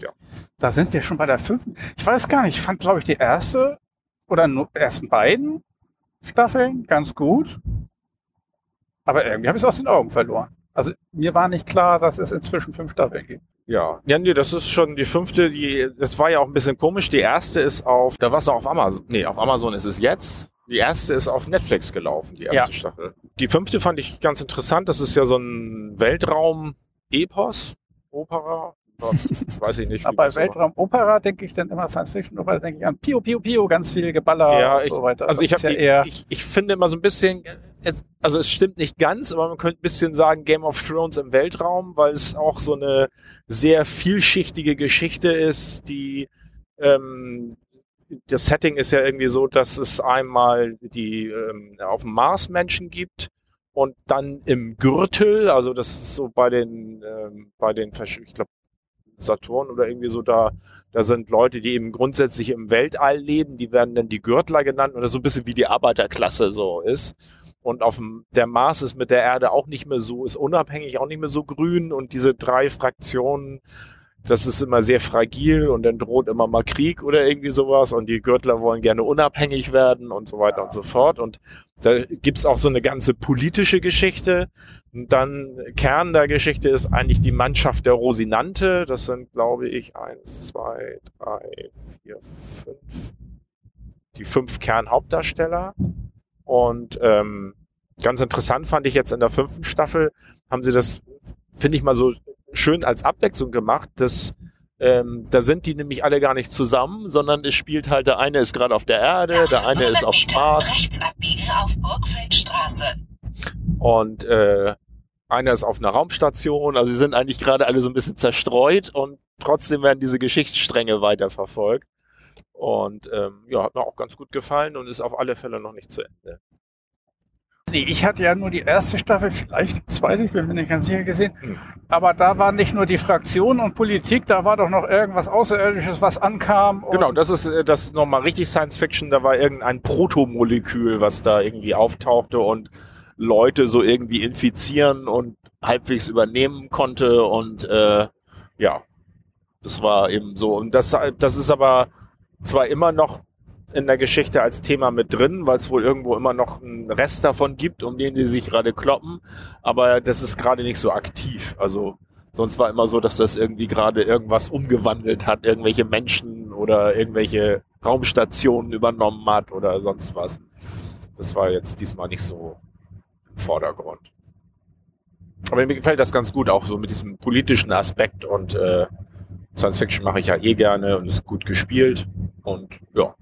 Ja. Da sind wir schon bei der fünften. Ich weiß gar nicht, ich fand, glaube ich, die erste oder nur ersten beiden Staffeln ganz gut. Aber irgendwie habe ich es aus den Augen verloren. Also mir war nicht klar, dass es inzwischen fünf Staffeln gibt. Ja. Ja, nee, das ist schon die fünfte. Die, das war ja auch ein bisschen komisch. Die erste ist auf, da war es noch auf Amazon. Nee, auf Amazon ist es jetzt. Die erste ist auf Netflix gelaufen, die erste Staffel. Die fünfte fand ich ganz interessant. Das ist ja so ein Weltraum-Epos, Opera. (laughs) Weiß ich nicht. Aber bei Weltraumopera denke ich dann immer Science Fiction, Opera denke ich an Pio, Pio, Pio, ganz viel Geballer Ja, und ich- so weiter. Also ich habe ja eher ich, ich finde immer so ein bisschen, äh, es, also es stimmt nicht ganz, aber man könnte ein bisschen sagen Game of Thrones im Weltraum, weil es auch so eine sehr vielschichtige Geschichte ist, die ähm, das Setting ist ja irgendwie so, dass es einmal die ähm, auf dem Mars Menschen gibt und dann im Gürtel, also das ist so bei den ähm, bei den ich glaube Saturn oder irgendwie so da da sind Leute, die eben grundsätzlich im Weltall leben, die werden dann die Gürtler genannt oder so ein bisschen wie die Arbeiterklasse so ist. Und auf dem, der Mars ist mit der Erde auch nicht mehr so, ist unabhängig, auch nicht mehr so grün. Und diese drei Fraktionen, das ist immer sehr fragil und dann droht immer mal Krieg oder irgendwie sowas. Und die Gürtler wollen gerne unabhängig werden und so weiter und so fort. Und da gibt's auch so eine ganze politische Geschichte. Und dann Kern der Geschichte ist eigentlich die Mannschaft der Rosinante. Das sind, glaube ich, eins, zwei, drei, vier, fünf. Die fünf Kernhauptdarsteller. Und ähm, ganz interessant fand ich jetzt in der fünften Staffel, haben sie das, finde ich mal so schön als Abwechslung gemacht, dass ähm, da sind die nämlich alle gar nicht zusammen, sondern es spielt halt, der eine ist gerade auf der Erde, der eine ist auf dem Mars. Auf Burgfeldstraße. und äh, einer ist auf einer Raumstation. Also sie sind eigentlich gerade alle so ein bisschen zerstreut und trotzdem werden diese Geschichtsstränge weiterverfolgt. Und ähm, ja, hat mir auch ganz gut gefallen und ist auf alle Fälle noch nicht zu Ende. Nee, ich hatte ja nur die erste Staffel, vielleicht die zweite, ich bin mir nicht ganz sicher gesehen. Hm. Aber da war nicht nur die Fraktion und Politik, da war doch noch irgendwas Außerirdisches, was ankam. Genau, das ist äh, das ist nochmal richtig Science Fiction. Da war irgendein Protomolekül, was da irgendwie auftauchte und Leute so irgendwie infizieren und halbwegs übernehmen konnte. Und äh, ja, das war eben so. Und das, das ist aber zwar immer noch in der Geschichte als Thema mit drin, weil es wohl irgendwo immer noch einen Rest davon gibt, um den die sich gerade kloppen, aber das ist gerade nicht so aktiv. Also sonst war immer so, dass das irgendwie gerade irgendwas umgewandelt hat, irgendwelche Menschen oder irgendwelche Raumstationen übernommen hat oder sonst was. Das war jetzt diesmal nicht so im Vordergrund. Aber mir gefällt das ganz gut, auch so mit diesem politischen Aspekt und äh, Science Fiction mache ich ja eh gerne und ist gut gespielt und ja,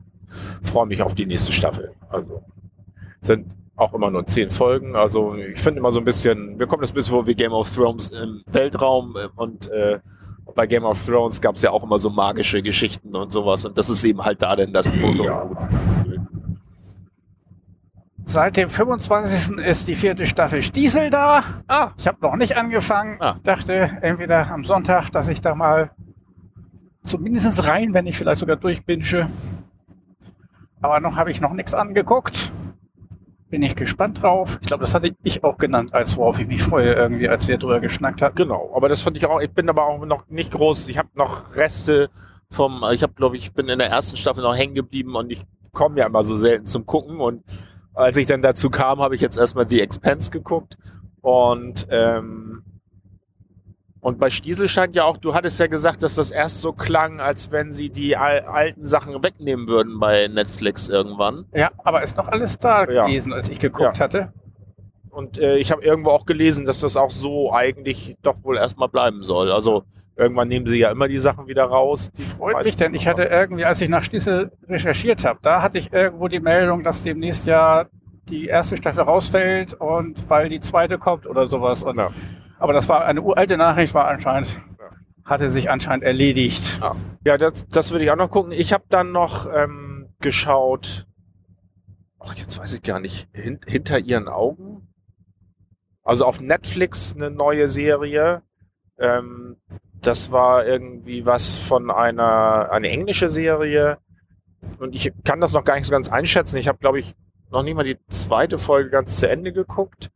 freue mich auf die nächste Staffel. Also sind auch immer nur zehn Folgen. Also ich finde immer so ein bisschen, mir kommt das ein bisschen vor wie Game of Thrones im Weltraum äh, und äh, bei Game of Thrones gab es ja auch immer so magische Geschichten und sowas und das ist eben halt da denn das Foto. Seit dem 25. ist die vierte Staffel Stiesel da. Ah. Ich habe noch nicht angefangen. Ah. Dachte entweder am Sonntag, dass ich da mal zumindest rein, wenn ich vielleicht sogar durchbinsche. Aber noch habe ich noch nichts angeguckt. Bin ich gespannt drauf. Ich glaube, das hatte ich auch genannt, als worauf ich mich freue, irgendwie, als wir drüber geschnackt hatten. Genau, aber das fand ich auch, ich bin aber auch noch nicht groß, ich habe noch Reste vom, ich habe glaube ich, bin in der ersten Staffel noch hängen geblieben und ich komme ja immer so selten zum Gucken und als ich dann dazu kam, habe ich jetzt erstmal The Expanse geguckt und ähm, und bei Stiesel scheint ja auch, du hattest ja gesagt, dass das erst so klang, als wenn sie die al alten Sachen wegnehmen würden bei Netflix irgendwann. Ja, aber ist noch alles da Ja. gewesen, als ich geguckt Ja. hatte. Und äh, ich habe irgendwo auch gelesen, dass das auch so eigentlich doch wohl erstmal bleiben soll. Also irgendwann nehmen sie ja immer die Sachen wieder raus. Die Freut mich denn. Ich hatte irgendwie, als ich nach Stiesel recherchiert habe, da hatte ich irgendwo die Meldung, dass demnächst ja die erste Staffel rausfällt und weil die zweite kommt oder sowas. Und, Ja. Aber das war eine uralte Nachricht, war anscheinend, hatte sich anscheinend erledigt. Ja, das, das würde ich auch noch gucken. Ich habe dann noch ähm, geschaut. Ach, jetzt weiß ich gar nicht. Hin, hinter ihren Augen. Also auf Netflix eine neue Serie. Ähm, das war irgendwie was von einer eine englische Serie. Und ich kann das noch gar nicht so ganz einschätzen. Ich habe, glaube ich, noch nicht mal die zweite Folge ganz zu Ende geguckt.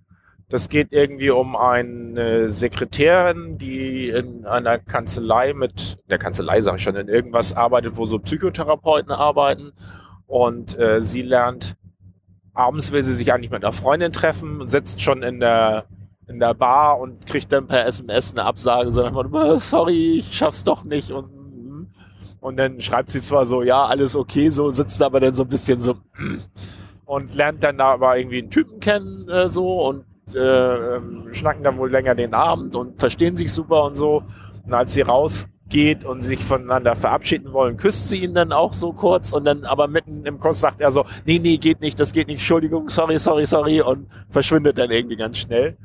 Das geht irgendwie um eine Sekretärin, die in einer Kanzlei mit, der Kanzlei sage ich schon, in irgendwas arbeitet, wo so Psychotherapeuten arbeiten. Und äh, sie lernt, abends will sie sich eigentlich mit einer Freundin treffen und sitzt schon in der, in der Bar und kriegt dann per SMS eine Absage, so nach dem Motto, sorry, ich schaff's doch nicht. Und, und dann schreibt sie zwar so, ja, alles okay, so sitzt aber dann so ein bisschen so und lernt dann aber irgendwie einen Typen kennen äh, so und äh, ähm, schnacken dann wohl länger den Abend und verstehen sich super und so. Und als sie rausgeht und sich voneinander verabschieden wollen, küsst sie ihn dann auch so kurz und dann aber mitten im Kuss sagt er so, nee, nee, geht nicht, das geht nicht, Entschuldigung, sorry, sorry, sorry und verschwindet dann irgendwie ganz schnell.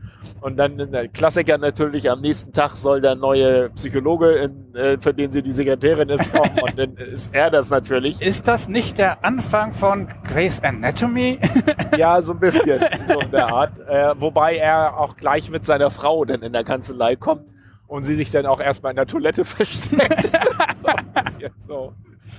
Und dann der Klassiker natürlich, am nächsten Tag soll der neue Psychologe, in, äh, für den sie die Sekretärin ist, kommen (laughs) und dann ist er das natürlich. Ist das nicht der Anfang von Grey's Anatomy? (laughs) Ja, so ein bisschen, so in der (laughs) Art. Äh, wobei er auch gleich mit seiner Frau dann in der Kanzlei kommt und sie sich dann auch erstmal in der Toilette (laughs) versteckt. (laughs) bisschen so.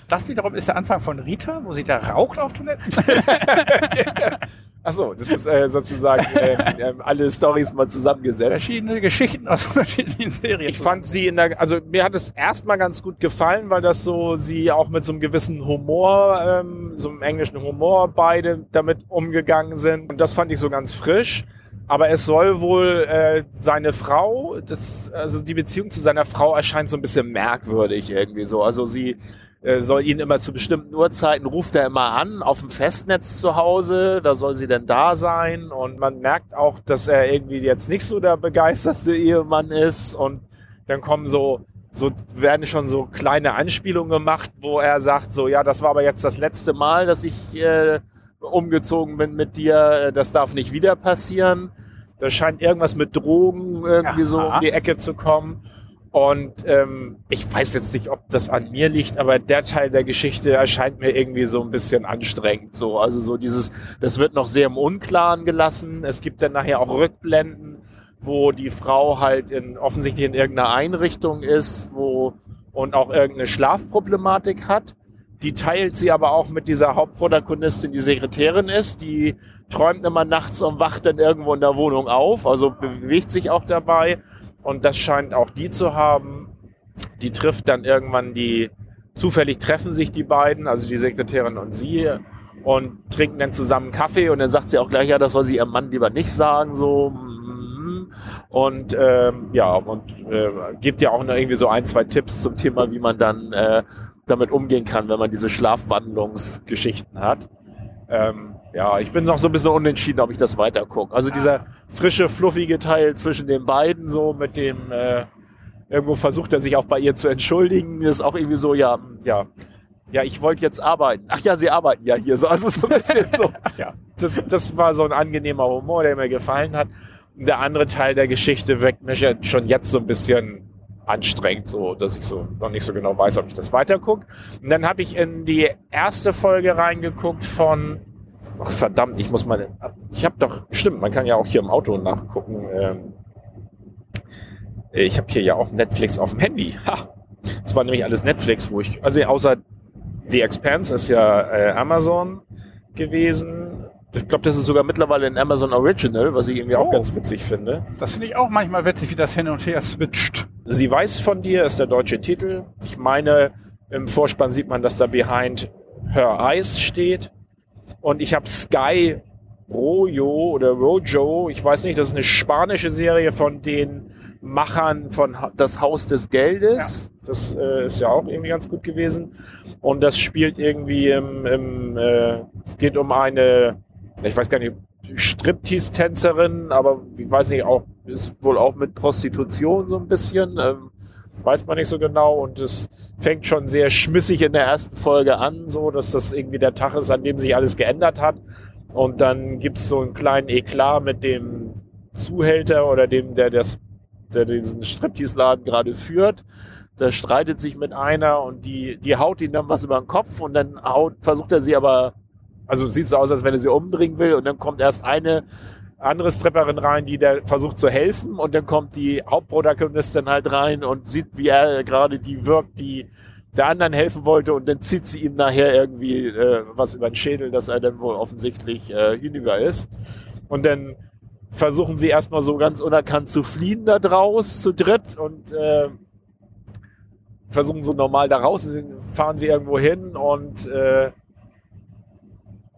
Das wiederum ist der Anfang von Rita, wo sie da raucht auf Toilette. (laughs) Achso, das ist äh, sozusagen ähm, ähm, alle Stories mal zusammengesetzt. Verschiedene Geschichten aus unterschiedlichen Serien. Ich fand sie in der, also mir hat es erstmal ganz gut gefallen, weil das so, sie auch mit so einem gewissen Humor, ähm, so einem englischen Humor beide damit umgegangen sind. Und das fand ich so ganz frisch. Aber es soll wohl äh, seine Frau, das, also die Beziehung zu seiner Frau erscheint so ein bisschen merkwürdig irgendwie so. Also sie äh, soll ihn immer zu bestimmten Uhrzeiten, ruft er immer an, auf dem Festnetz zu Hause, da soll sie dann da sein. Und man merkt auch, dass er irgendwie jetzt nicht so der begeisterste Ehemann ist. Und dann kommen so, so werden schon so kleine Anspielungen gemacht, wo er sagt so, ja, das war aber jetzt das letzte Mal, dass ich äh, umgezogen bin mit dir, das darf nicht wieder passieren. Da scheint irgendwas mit Drogen irgendwie so Aha. um die Ecke zu kommen. Und ähm, ich weiß jetzt nicht, ob das an mir liegt, aber der Teil der Geschichte erscheint mir irgendwie so ein bisschen anstrengend. So, also so dieses, das wird noch sehr im Unklaren gelassen. Es gibt dann nachher auch Rückblenden, wo die Frau halt in, offensichtlich in irgendeiner Einrichtung ist, wo und auch irgendeine Schlafproblematik hat. Die teilt sie aber auch mit dieser Hauptprotagonistin, die Sekretärin ist. Die träumt immer nachts und wacht dann irgendwo in der Wohnung auf, also bewegt sich auch dabei. Und das scheint auch die zu haben. Die trifft dann irgendwann die, zufällig treffen sich die beiden, also die Sekretärin und sie, und trinken dann zusammen Kaffee. Und dann sagt sie auch gleich, ja, das soll sie ihrem Mann lieber nicht sagen, so. mhm. Und ähm, ja, und äh, gibt ja auch noch irgendwie so ein, zwei Tipps zum Thema, wie man dann äh, damit umgehen kann, wenn man diese Schlafwandlungsgeschichten hat. Ähm, ja, ich bin noch so ein bisschen unentschieden, ob ich das weiter gucke. Also dieser frische, fluffige Teil zwischen den beiden, so mit dem, äh, irgendwo versucht er sich auch bei ihr zu entschuldigen, ist auch irgendwie so, ja, ja, ja, ich wollte jetzt arbeiten. Ach ja, sie arbeiten ja hier so. Also so ein bisschen so. (laughs) Ja. Das, das war so ein angenehmer Humor, der mir gefallen hat. Und der andere Teil der Geschichte weckt mich ja schon jetzt so ein bisschen anstrengend, so dass ich so noch nicht so genau weiß, ob ich das weiter gucke. Und dann habe ich in die erste Folge reingeguckt von Ach, verdammt, ich muss mal. Ich habe doch. Stimmt, man kann ja auch hier im Auto nachgucken. Ähm, ich habe hier ja auch Netflix auf dem Handy. Ha! Das war nämlich alles Netflix, wo ich. Also außer The Expanse ist ja äh, Amazon gewesen. Ich glaube, das ist sogar mittlerweile ein Amazon Original, was ich irgendwie auch Oh. ganz witzig finde. Das finde ich auch manchmal witzig, wie das hin und her switcht. Sie weiß von dir ist der deutsche Titel. Ich meine, im Vorspann sieht man, dass da Behind Her Eyes steht. Und ich habe Sky Rojo oder Rojo, ich weiß nicht, das ist eine spanische Serie von den Machern von Das Haus des Geldes. Das äh, ist ja auch irgendwie ganz gut gewesen. Und das spielt irgendwie im, im äh, es geht um eine, ich weiß gar nicht, Striptease-Tänzerin, aber ich weiß nicht, auch ist wohl auch mit Prostitution so ein bisschen. Ähm, weiß man nicht so genau. Und es fängt schon sehr schmissig in der ersten Folge an, so dass das irgendwie der Tag ist, an dem sich alles geändert hat. Und dann gibt es so einen kleinen Eklat mit dem Zuhälter oder dem, der, das, der diesen Striptease-Laden gerade führt. Der streitet sich mit einer und die, die haut ihm dann was über den Kopf und dann haut, versucht er sie aber, also sieht so aus, als wenn er sie umbringen will. Und dann kommt erst eine andere Stripperin rein, die der versucht zu helfen. Und dann kommt die Hauptprotagonistin halt rein und sieht, wie er gerade die wirkt, die der anderen helfen wollte. Und dann zieht sie ihm nachher irgendwie äh, was über den Schädel, dass er dann wohl offensichtlich äh, hinüber ist. Und dann versuchen sie erstmal so ganz unerkannt zu fliehen da draus, zu dritt. Und äh, versuchen so normal da raus. Und dann fahren sie irgendwo hin und äh,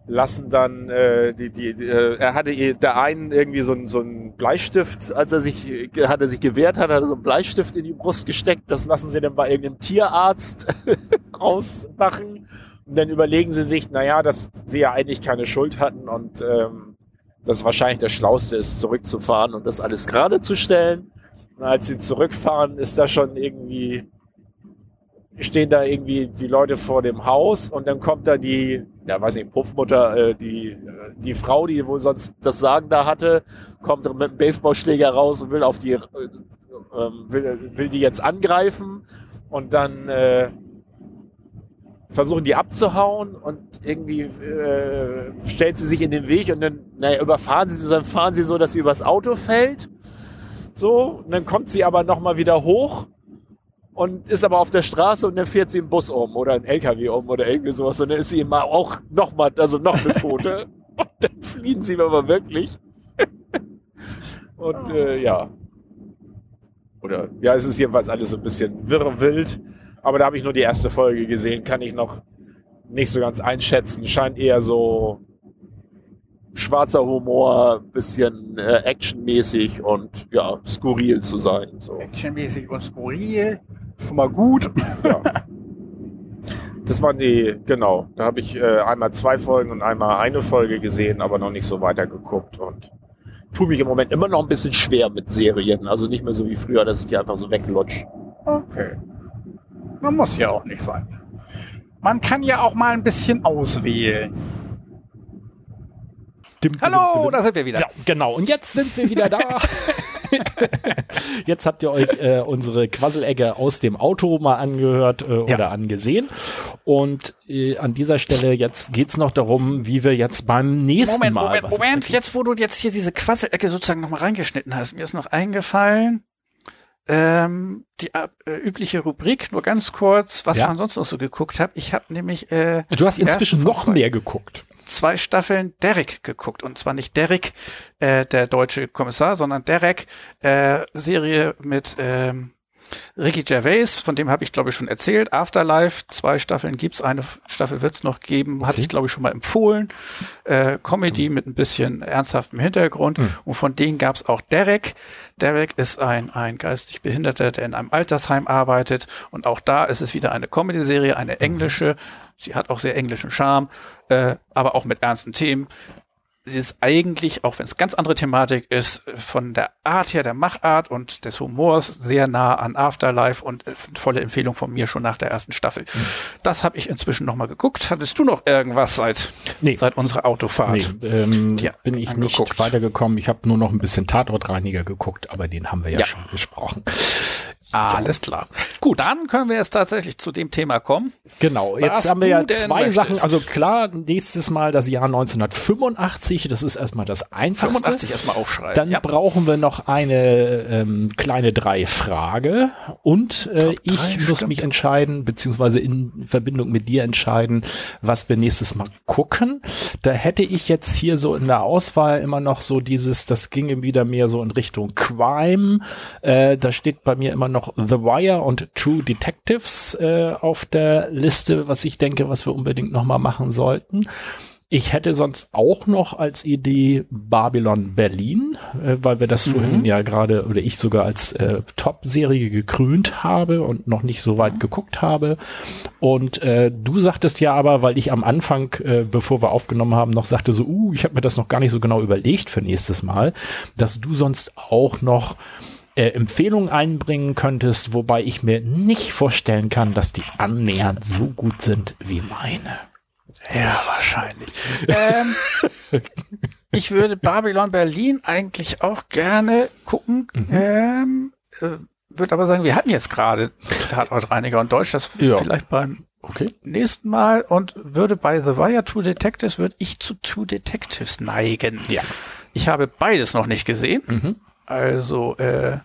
lassen dann äh, die, die, äh, er hatte der einen irgendwie so ein so ein Bleistift, als er sich hat er sich gewehrt hat, hat er so einen Bleistift in die Brust gesteckt. Das lassen sie dann bei irgendeinem Tierarzt (laughs) ausmachen. Und dann überlegen sie sich, naja, dass sie ja eigentlich keine Schuld hatten und ähm, dass wahrscheinlich das Schlauste ist, zurückzufahren und das alles gerade zu stellen. Und als sie zurückfahren, ist da schon irgendwie stehen da irgendwie die Leute vor dem Haus und dann kommt da die, ja weiß nicht, Puffmutter, äh, die, äh, die Frau, die wohl sonst das Sagen da hatte, kommt mit einem Baseballschläger raus und will auf die, äh, ähm, will, will die jetzt angreifen und dann äh, versuchen die abzuhauen und irgendwie äh, stellt sie sich in den Weg und dann naja, überfahren sie sie, dann fahren sie so, dass sie übers Auto fällt. So, und dann kommt sie aber nochmal wieder hoch und ist aber auf der Straße und dann fährt sie einen Bus um oder einen LKW um oder irgendwie sowas und dann ist sie immer auch nochmal, also noch eine Tote (laughs) und dann fliehen sie aber wirklich. (laughs) und äh, ja. Oder ja, es ist jedenfalls alles so ein bisschen wirr wild, aber da habe ich nur die erste Folge gesehen, kann ich noch nicht so ganz einschätzen. Scheint eher so schwarzer Humor, bisschen äh, actionmäßig und ja, skurril zu sein. So. Actionmäßig und skurril. Schon mal gut. Ja. (laughs) Das waren die, genau. Da habe ich äh, einmal zwei Folgen und einmal eine Folge gesehen, aber noch nicht so weiter geguckt und tue mich im Moment immer noch ein bisschen schwer mit Serien. Also nicht mehr so wie früher, dass ich die einfach so weglutsche. Okay. Man muss ja auch nicht sein. Man kann ja auch mal ein bisschen auswählen. Hallo, da sind wir wieder. Ja, genau. Und jetzt sind wir wieder da. (laughs) jetzt habt ihr euch äh, unsere Quasselecke aus dem Auto mal angehört äh, Ja. oder angesehen. Und äh, an dieser Stelle jetzt geht's noch darum, wie wir jetzt beim nächsten Moment, Mal. Moment, Moment. Jetzt, wo du jetzt hier diese Quasselecke sozusagen nochmal reingeschnitten hast, mir ist noch eingefallen, ähm, die äh, übliche Rubrik, nur ganz kurz, was Ja. man sonst noch so geguckt hat. Ich habe nämlich äh, Du hast inzwischen noch zwei- mehr geguckt. zwei Staffeln Derek geguckt. Und zwar nicht Derek, äh, der deutsche Kommissar, sondern Derek, äh, Serie mit ähm, Ricky Gervais, von dem habe ich glaube ich schon erzählt. Afterlife, zwei Staffeln gibt's, eine Staffel wird's noch geben, hatte ich glaube ich schon mal empfohlen. Äh, Comedy mit ein bisschen ernsthaftem Hintergrund. Und von denen gab's auch Derek. Derek ist ein, ein geistig Behinderter, der in einem Altersheim arbeitet. Und auch da ist es wieder eine Comedy-Serie, eine englische. Sie hat auch sehr englischen Charme, äh, aber auch mit ernsten Themen sie ist eigentlich, auch wenn es ganz andere Thematik ist, von der Art her, der Machart und des Humors sehr nah an Afterlife und äh, volle Empfehlung von mir schon nach der ersten Staffel. Das habe ich inzwischen nochmal geguckt. Hattest du noch irgendwas seit, Nee. seit unserer Autofahrt? Nee, ähm, Ja, bin ich angeguckt. nicht weitergekommen. Ich habe nur noch ein bisschen Tatortreiniger geguckt, aber den haben wir ja, Ja. schon besprochen. Alles klar. Gut, dann können wir jetzt tatsächlich zu dem Thema kommen. Genau, jetzt Was haben wir ja zwei möchtest. Sachen. Also klar, nächstes Mal das Jahr 1985, das ist erstmal das Einfachste. 85 erstmal aufschreiben. Dann ja. brauchen wir noch eine ähm, kleine Drei-Frage und äh, Top drei, ich muss stimmt. mich entscheiden, beziehungsweise in Verbindung mit dir entscheiden, was wir nächstes Mal gucken. Da hätte ich jetzt hier so in der Auswahl immer noch so dieses, das ginge wieder mehr so in Richtung Crime. Äh, da steht bei mir immer noch The Wire und True Detectives äh, auf der Liste, was ich denke, was wir unbedingt nochmal machen sollten. Ich hätte sonst auch noch als Idee Babylon Berlin, äh, weil wir das vorhin ja gerade oder ich sogar als äh, Top-Serie gekrönt habe und noch nicht so weit geguckt habe. Und äh, du sagtest ja aber, weil ich am Anfang, äh, bevor wir aufgenommen haben, noch sagte so, uh, ich habe mir das noch gar nicht so genau überlegt für nächstes Mal, dass du sonst auch noch äh, Empfehlungen einbringen könntest, wobei ich mir nicht vorstellen kann, dass die annähernd so gut sind wie meine. Ja, wahrscheinlich. (laughs) ähm, ich würde Babylon Berlin eigentlich auch gerne gucken. Mhm. Ähm, äh, würde aber sagen, wir hatten jetzt gerade Tatortreiniger und Deutsch, das Ja. vielleicht beim Okay. nächsten Mal und würde bei The Wire Two Detectives, würde ich zu Two Detectives neigen. Ja. Ich habe beides noch nicht gesehen. Mhm. Also äh,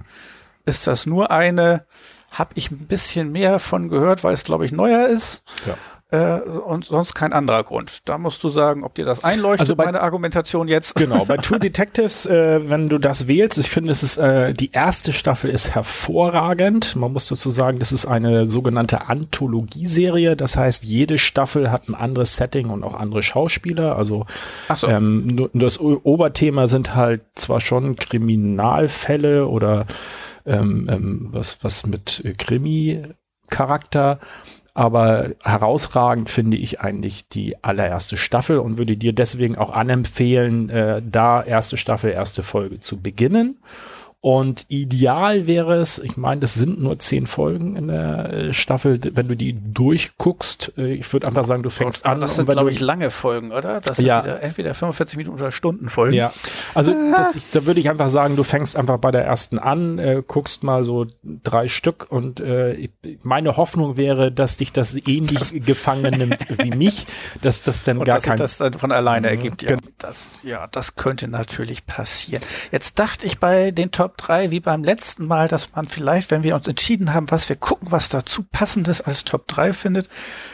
ist das nur eine, habe ich ein bisschen mehr von gehört, weil es, glaube ich, neuer ist. Ja. Äh, und sonst kein anderer Grund. Da musst du sagen, ob dir das einleuchtet, Also bei- meine Argumentation jetzt. Genau, bei (laughs) True Detectives, äh, wenn du das wählst, ich finde, es ist äh, die erste Staffel ist hervorragend. Man muss dazu sagen, das ist eine sogenannte Anthologieserie. Das heißt, jede Staffel hat ein anderes Setting und auch andere Schauspieler. Also so. ähm, das Oberthema sind halt zwar schon Kriminalfälle oder ähm, ähm, was, was mit Krimi-Charakter, aber herausragend finde ich eigentlich die allererste Staffel und würde dir deswegen auch anempfehlen, äh, da erste Staffel, erste Folge zu beginnen. Und ideal wäre es, ich meine, das sind nur zehn Folgen in der äh, Staffel, wenn du die durchguckst. Äh, ich würde einfach sagen, du fängst an. das sind, glaube ich, lange Folgen, oder? Das sind Ja. entweder 45 Minuten oder Stundenfolgen. Ja, also das, ich, da würde ich einfach sagen, du fängst einfach bei der ersten an, äh, guckst mal so drei Stück und äh, meine Hoffnung wäre, dass dich das ähnlich (laughs) gefangen nimmt wie mich, dass das dann Und gar dass kein das dann von alleine Mhm, ergibt. Ja, das, ja, das könnte natürlich passieren. Jetzt dachte ich bei den Top 3, wie beim letzten Mal, dass man vielleicht, wenn wir uns entschieden haben, was wir gucken, was dazu passendes als Top 3 findet,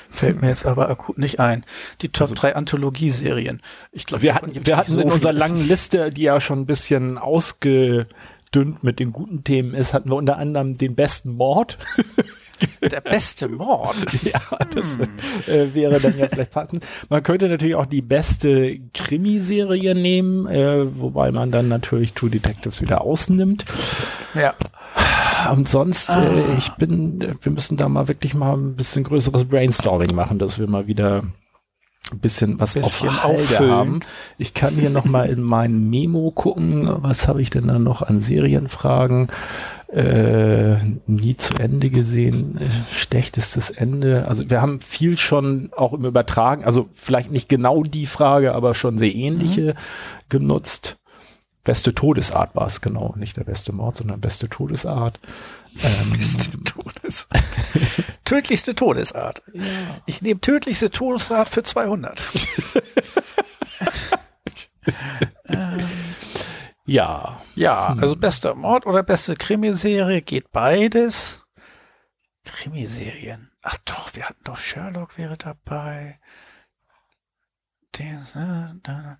fällt mir jetzt aber akut nicht ein. Die Top 3 Anthologieserien. Ich glaube, wir hatten, wir hatten in unserer langen Liste, die ja schon ein bisschen ausgedünnt mit den guten Themen ist, hatten wir unter anderem den besten Mord. (laughs) der beste Mord. (laughs) ja, das äh, wäre dann ja vielleicht passend. Man könnte natürlich auch die beste Krimiserie nehmen, äh, wobei man dann natürlich True Detectives wieder ausnimmt. Ja. Und sonst, äh, ich bin, wir müssen da mal wirklich mal ein bisschen größeres Brainstorming machen, dass wir mal wieder ein bisschen was Bisschen auf Halde auffüllen. haben. Ich kann hier noch mal in mein Memo gucken, was habe ich denn da noch an Serienfragen? Äh, nie zu Ende gesehen, schlechtestes Ende. Also wir haben viel schon auch im Übertragen, also vielleicht nicht genau die Frage, aber schon sehr ähnliche genutzt. Beste Todesart war es genau, nicht der beste Mord, sondern beste Todesart. Ähm, Beste Todesart. Tödlichste Todesart. Ich nehme tödlichste Todesart für 200. (laughs) ja, Ja, also bester Mord oder beste Krimiserie geht beides. Krimiserien. Ach doch, wir hatten doch Sherlock wäre dabei. Den, äh, da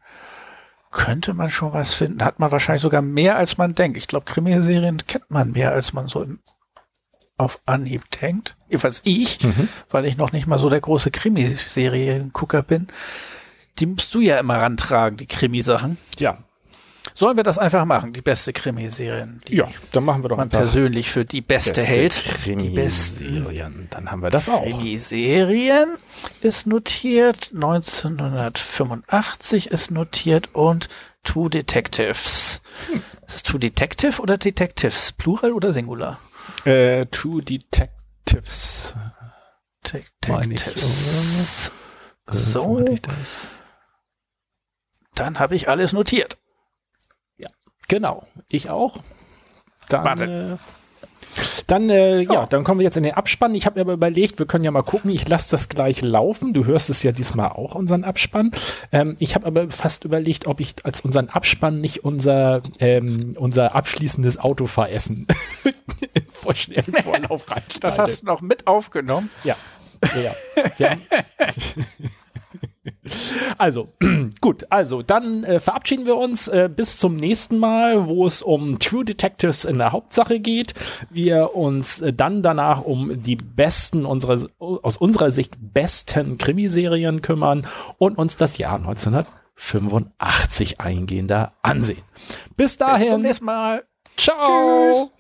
könnte man schon was finden. Hat man wahrscheinlich sogar mehr, als man denkt. Ich glaube, Krimiserien kennt man mehr, als man so im, auf Anhieb denkt. Jedenfalls ich, weil ich noch nicht mal so der große Krimiserien-Gucker bin. Die musst du ja immer rantragen, die Krimisachen. ja, Sollen wir das einfach machen? Die beste Krimiserien, die ja, dann machen wir doch man persönlich für die beste, beste hält. Die besten Krimiserien. Dann haben wir das auch. Krimiserien ist notiert, 1985 ist notiert und Two Detectives. Ist es Two Detective oder Detectives? Plural oder Singular? Äh, True Detectives. Detectives. Wo So, hatte ich das? dann habe ich alles notiert. Genau, ich auch. Dann, Warte. Dann, äh, ja, dann kommen wir jetzt in den Abspann. Ich habe mir aber überlegt, wir können ja mal gucken. Ich lasse das gleich laufen. Du hörst es ja diesmal auch, unseren Abspann. Ähm, ich habe aber fast überlegt, ob ich als unseren Abspann nicht unser, ähm, unser abschließendes Autofahressen (laughs) vor schnellen Vorlauf reinschneide. Das hast du noch mit aufgenommen. Ja. ja, ja. (laughs) (laughs) Also, (clears throat) gut, also dann äh, verabschieden wir uns äh, bis zum nächsten Mal, wo es um True Detectives in der Hauptsache geht. Wir uns äh, dann danach um die besten unserer, aus unserer Sicht besten Krimiserien kümmern und uns das Jahr 1985 eingehender ansehen. Bis Bis zum dahin, nächsten Mal. ciao! Tschüss.